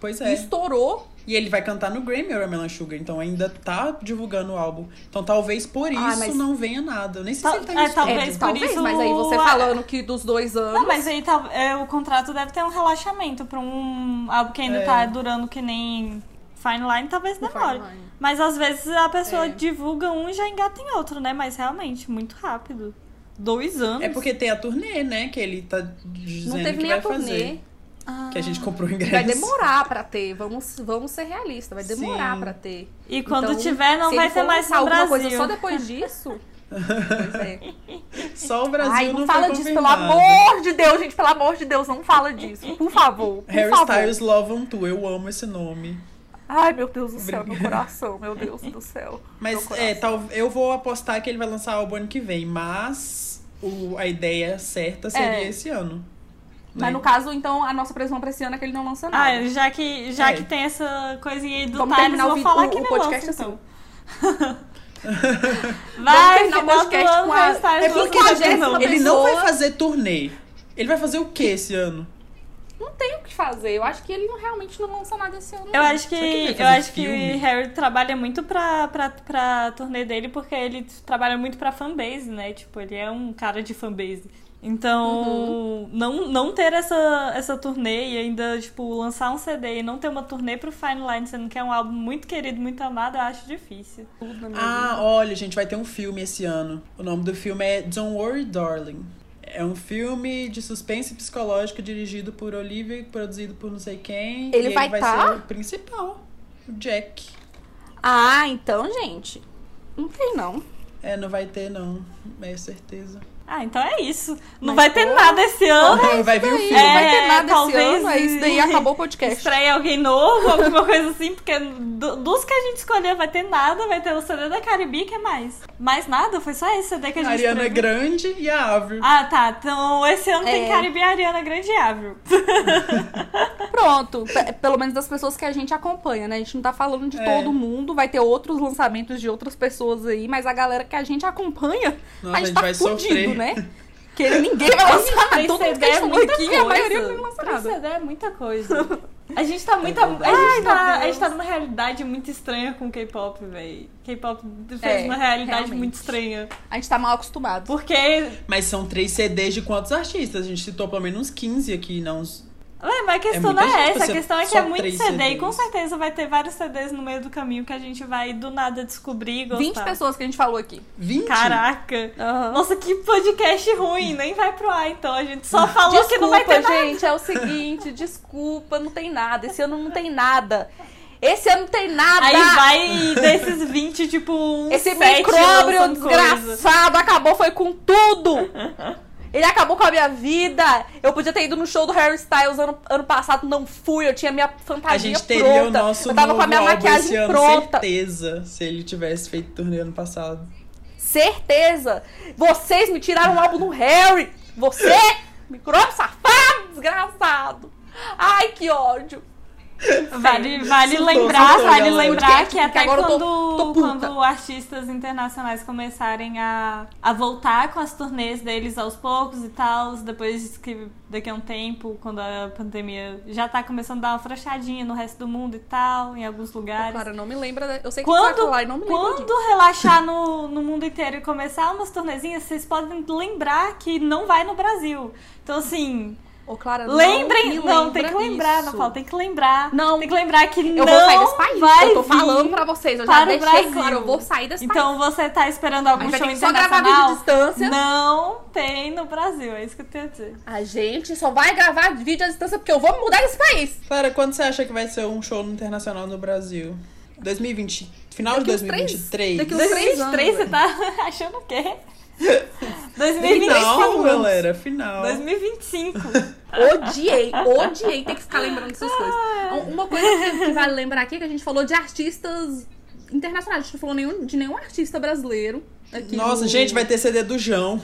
Pois E é. estourou. E ele vai cantar no Grammy, o Melon Sugar, então ainda tá divulgando o álbum. Então talvez por isso Ah, mas- não venha nada. Eu nem sei Tal- se ele tá é, talvez é, por talvez, isso mas aí você a- falando que dos dois anos. Não, mas aí tá, é, o contrato deve ter um relaxamento pra um álbum que ainda É. tá durando que nem Fine Line, talvez demore. Mas às vezes a pessoa É. divulga um e já engata em outro, né? Mas realmente, muito rápido. Dois anos. É porque tem a turnê, né? Que ele tá dizendo Não teve que nem vai a turnê. fazer. Ah. Que a gente comprou o ingresso. Vai demorar pra ter. Vamos, vamos ser realistas. Vai demorar pra ter. E quando Então, tiver, não vai for mais no alguma Brasil. coisa só depois disso. pois é. *laughs* Só o Brasil Ai, não, não fala foi disso, pelo amor de Deus, gente. Pelo amor de Deus, não fala disso. Por favor. Por Harry favor. Styles Love on Tour, eu amo esse nome. Ai, meu Deus do céu, meu coração, meu Deus do céu. Mas é, tal, eu vou apostar que ele vai lançar álbum ano que vem, mas o, a ideia certa seria É. esse ano. Mas né? no caso, então, a nossa previsão pra esse ano é que ele não lança nada. Ah, já que, já É. que tem essa coisinha aí do Vamos Thales, terminar o vou vi- falar o- que o podcast lança, assim. então. *laughs* Vamos Vai, terminar o podcast com a- É porque a Jéssica ele não vai fazer turnê. Ele vai fazer o que esse ano? Não tem o que fazer. Eu acho que ele não- realmente não lança nada esse ano. Eu não. acho que, que eu acho que? Harry trabalha muito pra, pra, pra turnê dele, porque ele trabalha muito pra fanbase, né? Tipo, ele é um cara de fanbase. Então, Uhum. não, não ter essa, essa turnê e ainda, tipo, lançar um CD e não ter uma turnê pro Fine Line, sendo que é um álbum muito querido, muito amado, eu acho difícil. Ah, vida. olha, gente, vai ter um filme esse ano. O nome do filme é Don't Worry, Darling. É um filme de suspense psicológico dirigido por Olivia e produzido por não sei quem. Ele e vai ele vai tá? ser o principal. O Jack. Ah, então, gente. Não tem, não. É, não vai ter, não. É certeza. Ah, então é isso. Não Mas, vai ter pô, nada esse ano. Não, vai vir o filme. não vai ter É, nada esse ano. É isso daí, acabou o podcast. Estreia alguém novo, alguma *laughs* coisa assim, porque do- dos que a gente escolheu vai ter nada, vai ter o CD da Caribe, que é mais? Mais nada? Foi só esse CD que a A gente Ariana previu? Grande e a Avril. Ah, tá. Então esse ano tem É. Caribe, Ariana Grande e Avril. *laughs* Pronto. Pe- Pelo menos das pessoas que a gente acompanha, né? A gente não tá falando de É. todo mundo. Vai ter outros lançamentos de outras pessoas aí. Mas a galera que a gente acompanha, Nossa, a gente, a gente tá vai fudido, sofrer. né? Que ninguém vai lançar nada. Três Todo mundo CD que é muita aqui, coisa. a maioria. CD é muita coisa. A gente tá muito. É a, gente Ai, tá, a gente tá numa realidade muito estranha com K-pop, velho. K-pop fez É, uma realidade realmente. muito estranha. A gente tá mal acostumado. Porque. Mas são três CDs de quantos artistas? A gente citou pelo menos uns 15 aqui, não uns... Ué, mas a questão muita não é gente essa, a questão é que é muito CD e com CDs. certeza vai ter vários CDs no meio do caminho que a gente vai do nada descobrir gostar. 20 pessoas que a gente falou aqui. 20? Caraca! Aham. Nossa, que podcast ruim, nem vai pro ar então. A gente só falou que não vai ter Desculpa, nada. gente, é o seguinte, *laughs* desculpa, não tem nada. Esse ano não tem nada. Esse ano não tem nada. Aí vai desses 20, tipo, uns Esse micróbio lançando coisa. desgraçado acabou, foi com tudo. *laughs* Ele acabou com a minha vida. Eu podia ter ido no show do Harry Styles ano, ano passado, não fui. Eu tinha minha fantasia A gente teria pronta. o nosso eu tava com a minha maquiagem ano, pronta. certeza, se ele tivesse feito turnê ano passado. Certeza. Vocês me tiraram o álbum do Harry. Você, micróbio safado, desgraçado. Ai, que ódio. *laughs* Vale, vale lembrar, vale lembrar Porque- que até quando, tô quando artistas internacionais começarem a, a voltar com as turnês deles aos poucos e tal, depois que daqui a um tempo, quando a pandemia já tá começando a dar uma frachadinha no resto do mundo e tal, em alguns lugares. Cara, não me lembra. Eu sei que Quando, falar e não me lembro quando disso. relaxar no, *laughs* no mundo inteiro e começar umas tornezinhas, vocês podem lembrar que não vai no Brasil. Então, assim, Ô, Clara, não lembrem. me Não, tem que lembrar, isso. não fala, tem que lembrar. Não. Tem que lembrar que Eu não vou sair desse país. vai eu tô falando pra vocês. Eu já deixei Brasil. claro. Eu vou sair desse Então país. você tá esperando algum show ter que só gravar internacional? vídeo de distância. Não tem no Brasil, é isso que eu tenho a dizer. A gente só vai gravar vídeo à distância porque eu vou me mudar desse país. Clara, quando você acha que vai ser um show internacional no Brasil? 2020, final Daqui de três- 2023? daqui uns três 2023 você tá *laughs* achando o quê? *laughs* 2025. Final, galera, final. 2025. Odiei, odiei ter que ficar lembrando dessas coisas. Uma coisa que, vale lembrar aqui é que a gente falou de artistas internacionais. A gente não falou nenhum, de nenhum artista brasileiro. Aqui Nossa, no- gente, vai ter CD do João.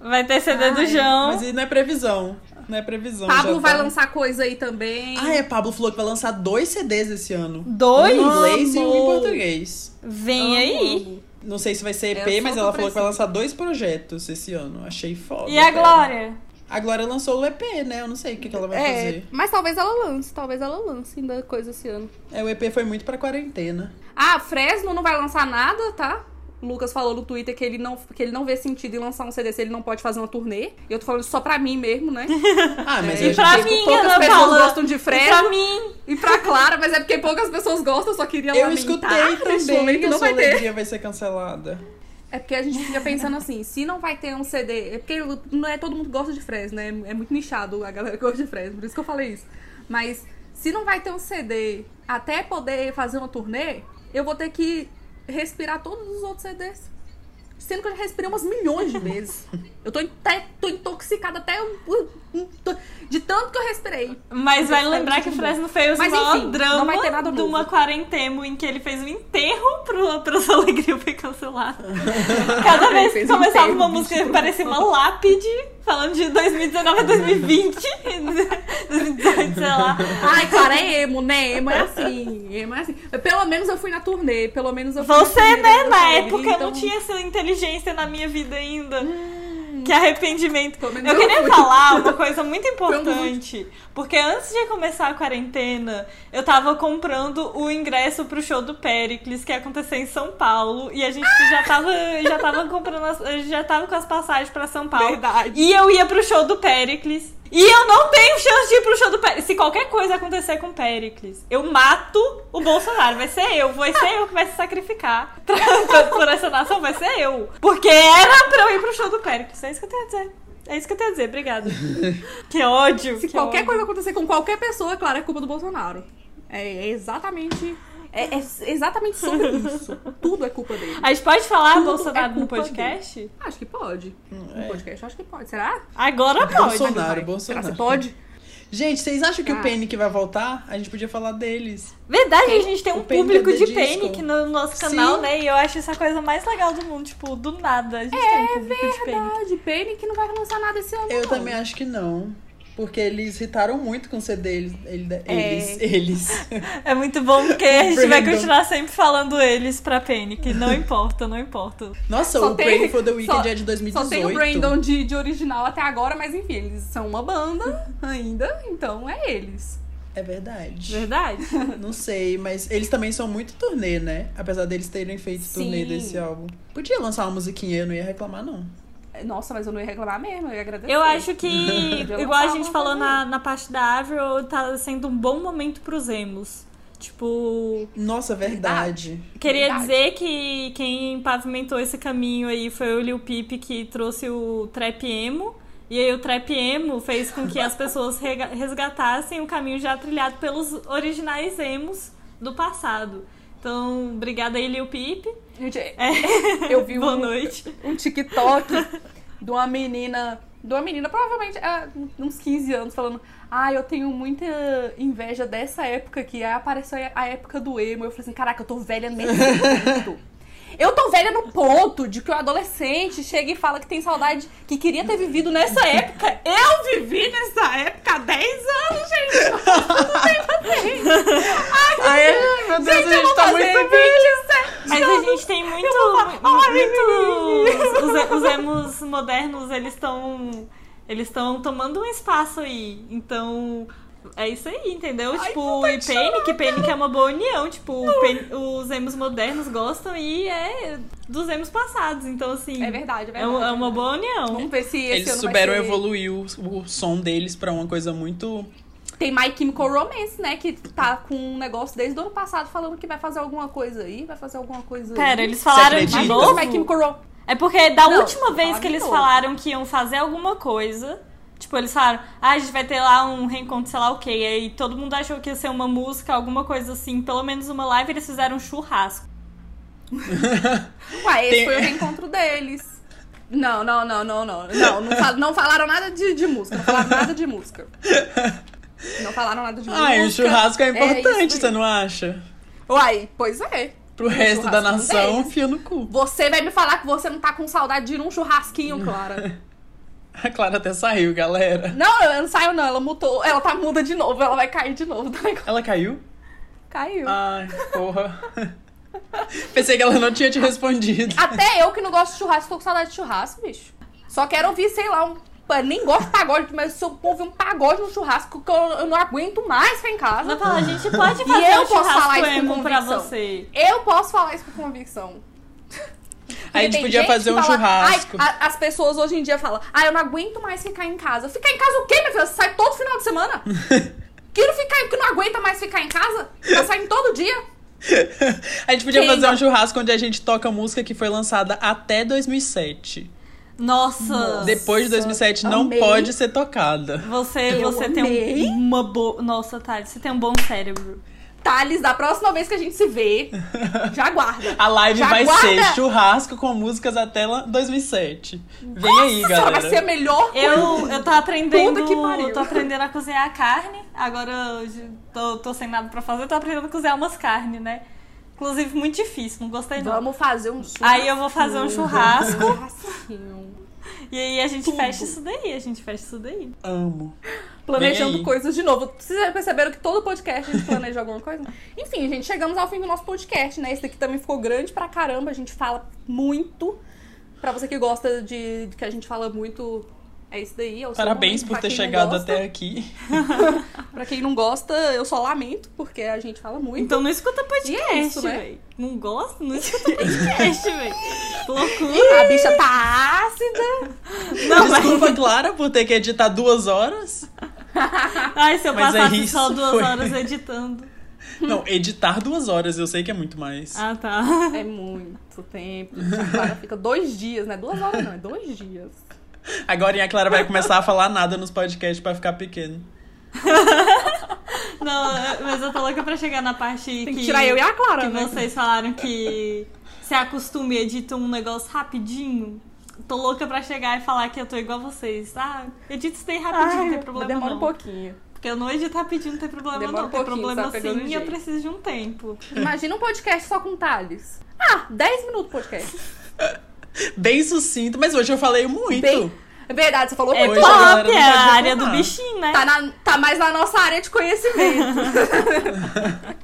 Vai ter CD do Ai, João. Mas isso não é previsão. Não é previsão. Pablo já vai tá. lançar coisa aí também. Ah, é, Pablo falou que vai lançar dois CDs esse ano. Dois? Um em inglês e um em Amo. português. Vem Amo, aí. Não sei se vai ser EP, mas ela falou que vai lançar dois projetos esse ano. Achei foda. E a. Glória? A Glória lançou o EP, né? Eu não sei o que, que ela vai É, fazer. mas talvez ela lance, talvez ela lance ainda coisa esse ano. É, o EP foi muito pra quarentena. Ah, Fresno não vai lançar nada, tá? O Lucas falou no Twitter que ele, não, que ele não vê sentido em lançar um CD se ele não pode fazer uma turnê. E eu tô falando só pra mim mesmo, né? *laughs* Ah, mas É, E pra mim, poucas Ana pessoas Paula. gostam de E Fresno. pra mim. E pra Clara, mas é porque poucas pessoas gostam, eu só queria Eu escutei também que a não sua vai ter. vai ser cancelada. É porque a gente fica pensando assim, se não vai ter um CD. É porque não é todo mundo gosta de Fresno, né? É muito nichado a galera que gosta de Fresno, por isso que eu falei isso. Mas se não vai ter um CD até poder fazer uma turnê, eu vou ter que respirar todos os outros CDs. Sendo que eu já respirei umas milhões de vezes. Eu tô, até, tô intoxicada até um- um- tô- de tanto que eu respirei. Mas vai lembrar que o Fresno fez Mas enfim, drama não vai ter nada de uma quarentena em que ele fez um enterro pro, pro sua alegria foi cancelado. Cada vez que um começava uma música parecia uma lápide, falando de 2019 a 2020, 2018, sei lá. Ai, cara, é emo, né? Emo é assim. Emo é assim. Pelo menos eu fui na turnê. Pelo menos eu fui na Você, turnê né? da Na Alegria, época eu não então- tinha essa inteligência na minha vida ainda. Que arrependimento. Pelo menos Eu queria falar uma *laughs* coisa muito importante. Porque antes de começar a quarentena, eu tava comprando o ingresso pro show do Pericles, que ia acontecer em São Paulo. E a gente já tava, já tava comprando, as- já tava com as passagens pra São Paulo. Verdade. E eu ia pro show do Pericles. E eu não tenho chance de ir pro show do Pericles. Se qualquer coisa acontecer com o Pericles, eu mato o Bolsonaro. Vai ser eu. Vai ser eu que vai se sacrificar *laughs* por essa nação. Vai ser eu. Porque era pra eu ir pro show do Pericles. É isso que eu tenho a dizer. É isso que eu tenho a dizer. Obrigada. *laughs* que ódio. Se que qualquer ódio. coisa acontecer com qualquer pessoa, claro, é culpa do Bolsonaro. É, é exatamente. É, é exatamente sobre isso. Tudo é culpa dele. A gente pode falar Tudo Bolsonaro é no podcast? Acho que pode. No é. podcast, acho que pode. Será? Agora pode. Bolsonaro. Bolsonaro. Será que pode? Gente, vocês acham que Ah. o Panic vai voltar? A gente podia falar deles. Verdade, a gente tem um público de. Panic no nosso canal, Sim. né? E eu acho isso a coisa mais legal do mundo. Tipo, do nada. A gente tem um público de Panic. Verdade, Panic não vai lançar nada esse ano. Eu não. também acho que não. Porque eles irritaram muito com o CD. Eles. Eles. É. Eles. eles. *laughs* É muito bom porque a gente vai continuar sempre falando eles pra Panic. Não importa, não importa. Nossa, Só o tem- Pray for the Weekend só- é de 2018. Só tem o Brandon de, de original até agora, mas enfim, eles são uma banda ainda, então é eles. É verdade. Verdade? *laughs* Não sei, mas eles também são muito turnê, né? Apesar deles terem feito turnê Sim. desse álbum. Podia lançar uma musiquinha, eu não ia reclamar, não. Nossa, mas eu não ia reclamar mesmo, eu ia agradecer. Eu acho que, *laughs* igual a gente falou na, na parte da Avril, tá sendo um bom momento pros emos. Tipo, Nossa, verdade. Queria Verdade. dizer que quem pavimentou esse caminho aí foi o Lil Peep que trouxe o trap emo. E aí o trap emo fez com que as pessoas resgatassem o caminho já trilhado pelos originais emos do passado. Então, obrigada aí, Lil Peep. Gente, É. *laughs* eu vi Boa um, noite. um TikTok *laughs* de uma menina de uma menina, provavelmente é, uns 15 anos, falando: Ah, eu tenho muita inveja dessa época que aí apareceu a época do emo. Eu falei assim: Caraca, eu tô velha nesse. *laughs* Eu tô velha no ponto de que o adolescente chega e fala que tem saudade, que queria ter vivido nessa época. Eu vivi nessa época há 10 anos, gente. Tudo bem também. Ai, Ai, meu Deus, gente, a gente tá muito 27 Mas a gente tem muito. Muito os, os emos modernos, eles estão. Eles estão tomando um espaço aí. Então. É isso aí, entendeu? Ai, tipo, e Panic, Panic é uma boa união. Tipo, Pen- os emos modernos gostam e é dos emos passados. Então, assim. É verdade, é É, verdade. uma- é uma boa união. Vamos ver se esse Eles ano souberam vai ser... evoluir o, o som deles pra uma coisa muito. Tem My Chemical Romance, né? Que tá com um negócio desde o ano passado falando que vai fazer alguma coisa aí, vai fazer alguma coisa Pera, aí. eles falaram de novo? My Chemical Romance. É porque da Não, última vez que eles novo. falaram que iam fazer alguma coisa, tipo, eles falaram, ah, a gente vai ter lá um reencontro, sei lá o quê. E aí todo mundo achou que ia ser uma música, alguma coisa assim, pelo menos uma live, eles fizeram um churrasco. *laughs* Ué, esse Tem- foi o reencontro deles. Não, não, não, não, não. Não, não, fal- não falaram nada de, de música. Não falaram nada de música. Não falaram nada de música. *laughs* Ai, o churrasco é importante, isso você não acha? Uai, pois é. Pro resto da nação, fio no cu. Você vai me falar que você não tá com saudade de ir num churrasquinho, Clara. *laughs* A Clara até saiu, galera. Não, ela não saiu, não. Ela mutou. Ela tá muda de novo. Ela vai cair de novo. do negócio. Ela caiu? Caiu. Ai, porra. Pensei que ela não tinha te respondido. Até eu que não gosto de churrasco, tô com saudade de churrasco, bicho. Só quero ouvir, sei lá, um. Nem gosto de pagode, mas se eu ouvir um pagode no churrasco, que eu, eu não aguento mais ficar em casa. A gente pode E fazer eu um posso falar churrasco isso com emo pra convicção. você. Eu posso falar isso com convicção. A gente podia gente fazer um fala, churrasco. "Ai, a- as pessoas hoje em dia falam, ah, eu não aguento mais ficar em casa. Ficar em casa o quê, minha filha? Você sai todo final de semana? *laughs* que, não fica, que não aguenta mais ficar em casa? Tá saindo todo dia? *laughs* A gente podia Quem fazer não? um churrasco onde a gente toca música que foi lançada até 2007. Nossa. Depois de 2007 não amei. pode ser tocada. Você, Eu você amei. tem um- uma boa. Nossa, Thales, você tem um bom cérebro. Thales, da próxima vez que a gente se vê, *laughs* já guarda. A live Já vai guarda. ser churrasco com músicas até lá 2007. Vem aí, Nossa, galera. vai ser a melhor coisa. Eu, eu tô aprendendo. Que pariu. Eu tô aprendendo a cozinhar a carne. Agora eu tô, tô sem nada pra fazer, tô aprendendo a cozinhar umas carnes, né? Inclusive, muito difícil, não gostei não. Vamos fazer um churrasco. Aí eu vou fazer um churrasco. E aí a gente Tudo. fecha isso daí, a gente fecha isso daí. Amo. Planejando coisas de novo. Vocês já perceberam que todo podcast a gente planeja alguma coisa? Enfim, gente, chegamos ao fim do nosso podcast, né? Esse daqui também ficou grande pra caramba. A gente fala muito. Pra você que gosta de, de que a gente fala muito, é isso daí. é o seu Parabéns momento. por ter chegado gosta- até aqui. *laughs* Pra quem não gosta, eu só lamento, porque a gente fala muito. Então não escuta podcast, E é isso, né? Não gosta? Não escuta podcast, velho. *laughs* Loucura. A bicha tá ácida. Não, mas... Desculpa, Clara, por ter que editar duas horas. *laughs* Ai, se eu Mas é passasse isso, só duas foi. horas editando. Não, editar duas horas, eu sei que é muito mais. Ah, tá. É muito tempo. A Clara fica dois dias, né? Duas horas não, é dois dias. Agora a Clara vai começar a falar nada nos podcasts pra ficar pequeno. Não, mas eu tô louca pra chegar na parte Tem que que, tirar eu e a Clara, que né? vocês falaram que se acostuma e edita um negócio rapidinho. Tô louca pra chegar e falar que eu tô igual a vocês. Ah, edita isso daí rapidinho, não tem Ai, problema demora não. um pouquinho. Porque eu não edito rapidinho, não tem problema Demora não. um Tem pouquinho, problema tá pegando sim e eu preciso de um tempo. Imagina um podcast só com Thales. Ah, 10 minutos podcast. *laughs* Bem sucinto, mas hoje eu falei muito. Bem- É verdade, você falou É muito. Hoje a galera pop, é a área do bichinho, né? Tá, na- tá mais na nossa área de conhecimento. *laughs*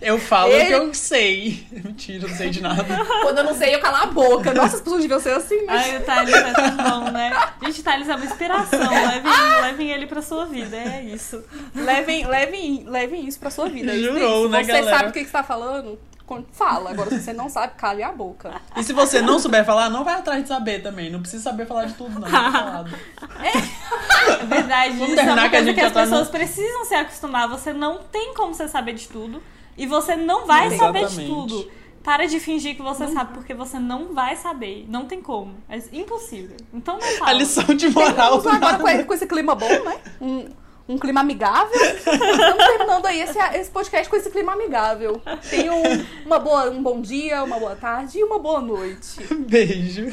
Eu falo Ele- que eu sei. *laughs* Mentira, não sei de nada. Quando eu não sei, eu calo a boca. Nossa, as pessoas deviam ser assim. né? Ai, o Thales é tão bom, né? Gente, o Thales é uma inspiração. Levem, levem ele pra sua vida, é isso. Levem, levem, levem isso pra sua vida. é isso Jurou, né, Se você galera? sabe o que que você tá falando, fala. Agora, se você não sabe, cale a boca. E se você não souber falar, não vai atrás de saber também. Não precisa saber falar de tudo, não. Falado. É verdade, Vamos isso é uma que a coisa gente que já as tá no- pessoas precisam se acostumar. Você não tem como você saber de tudo. E você não vai saber de Exatamente. tudo. Para de fingir que você sabe, porque você não vai saber. Não tem como. É impossível. Então não fala. A lição de moral. Agora com, com esse clima bom, né? Um, um clima amigável. Estamos terminando aí esse, esse podcast com esse clima amigável. Tenham uma boa, um bom dia, uma boa tarde e uma boa noite. Beijo.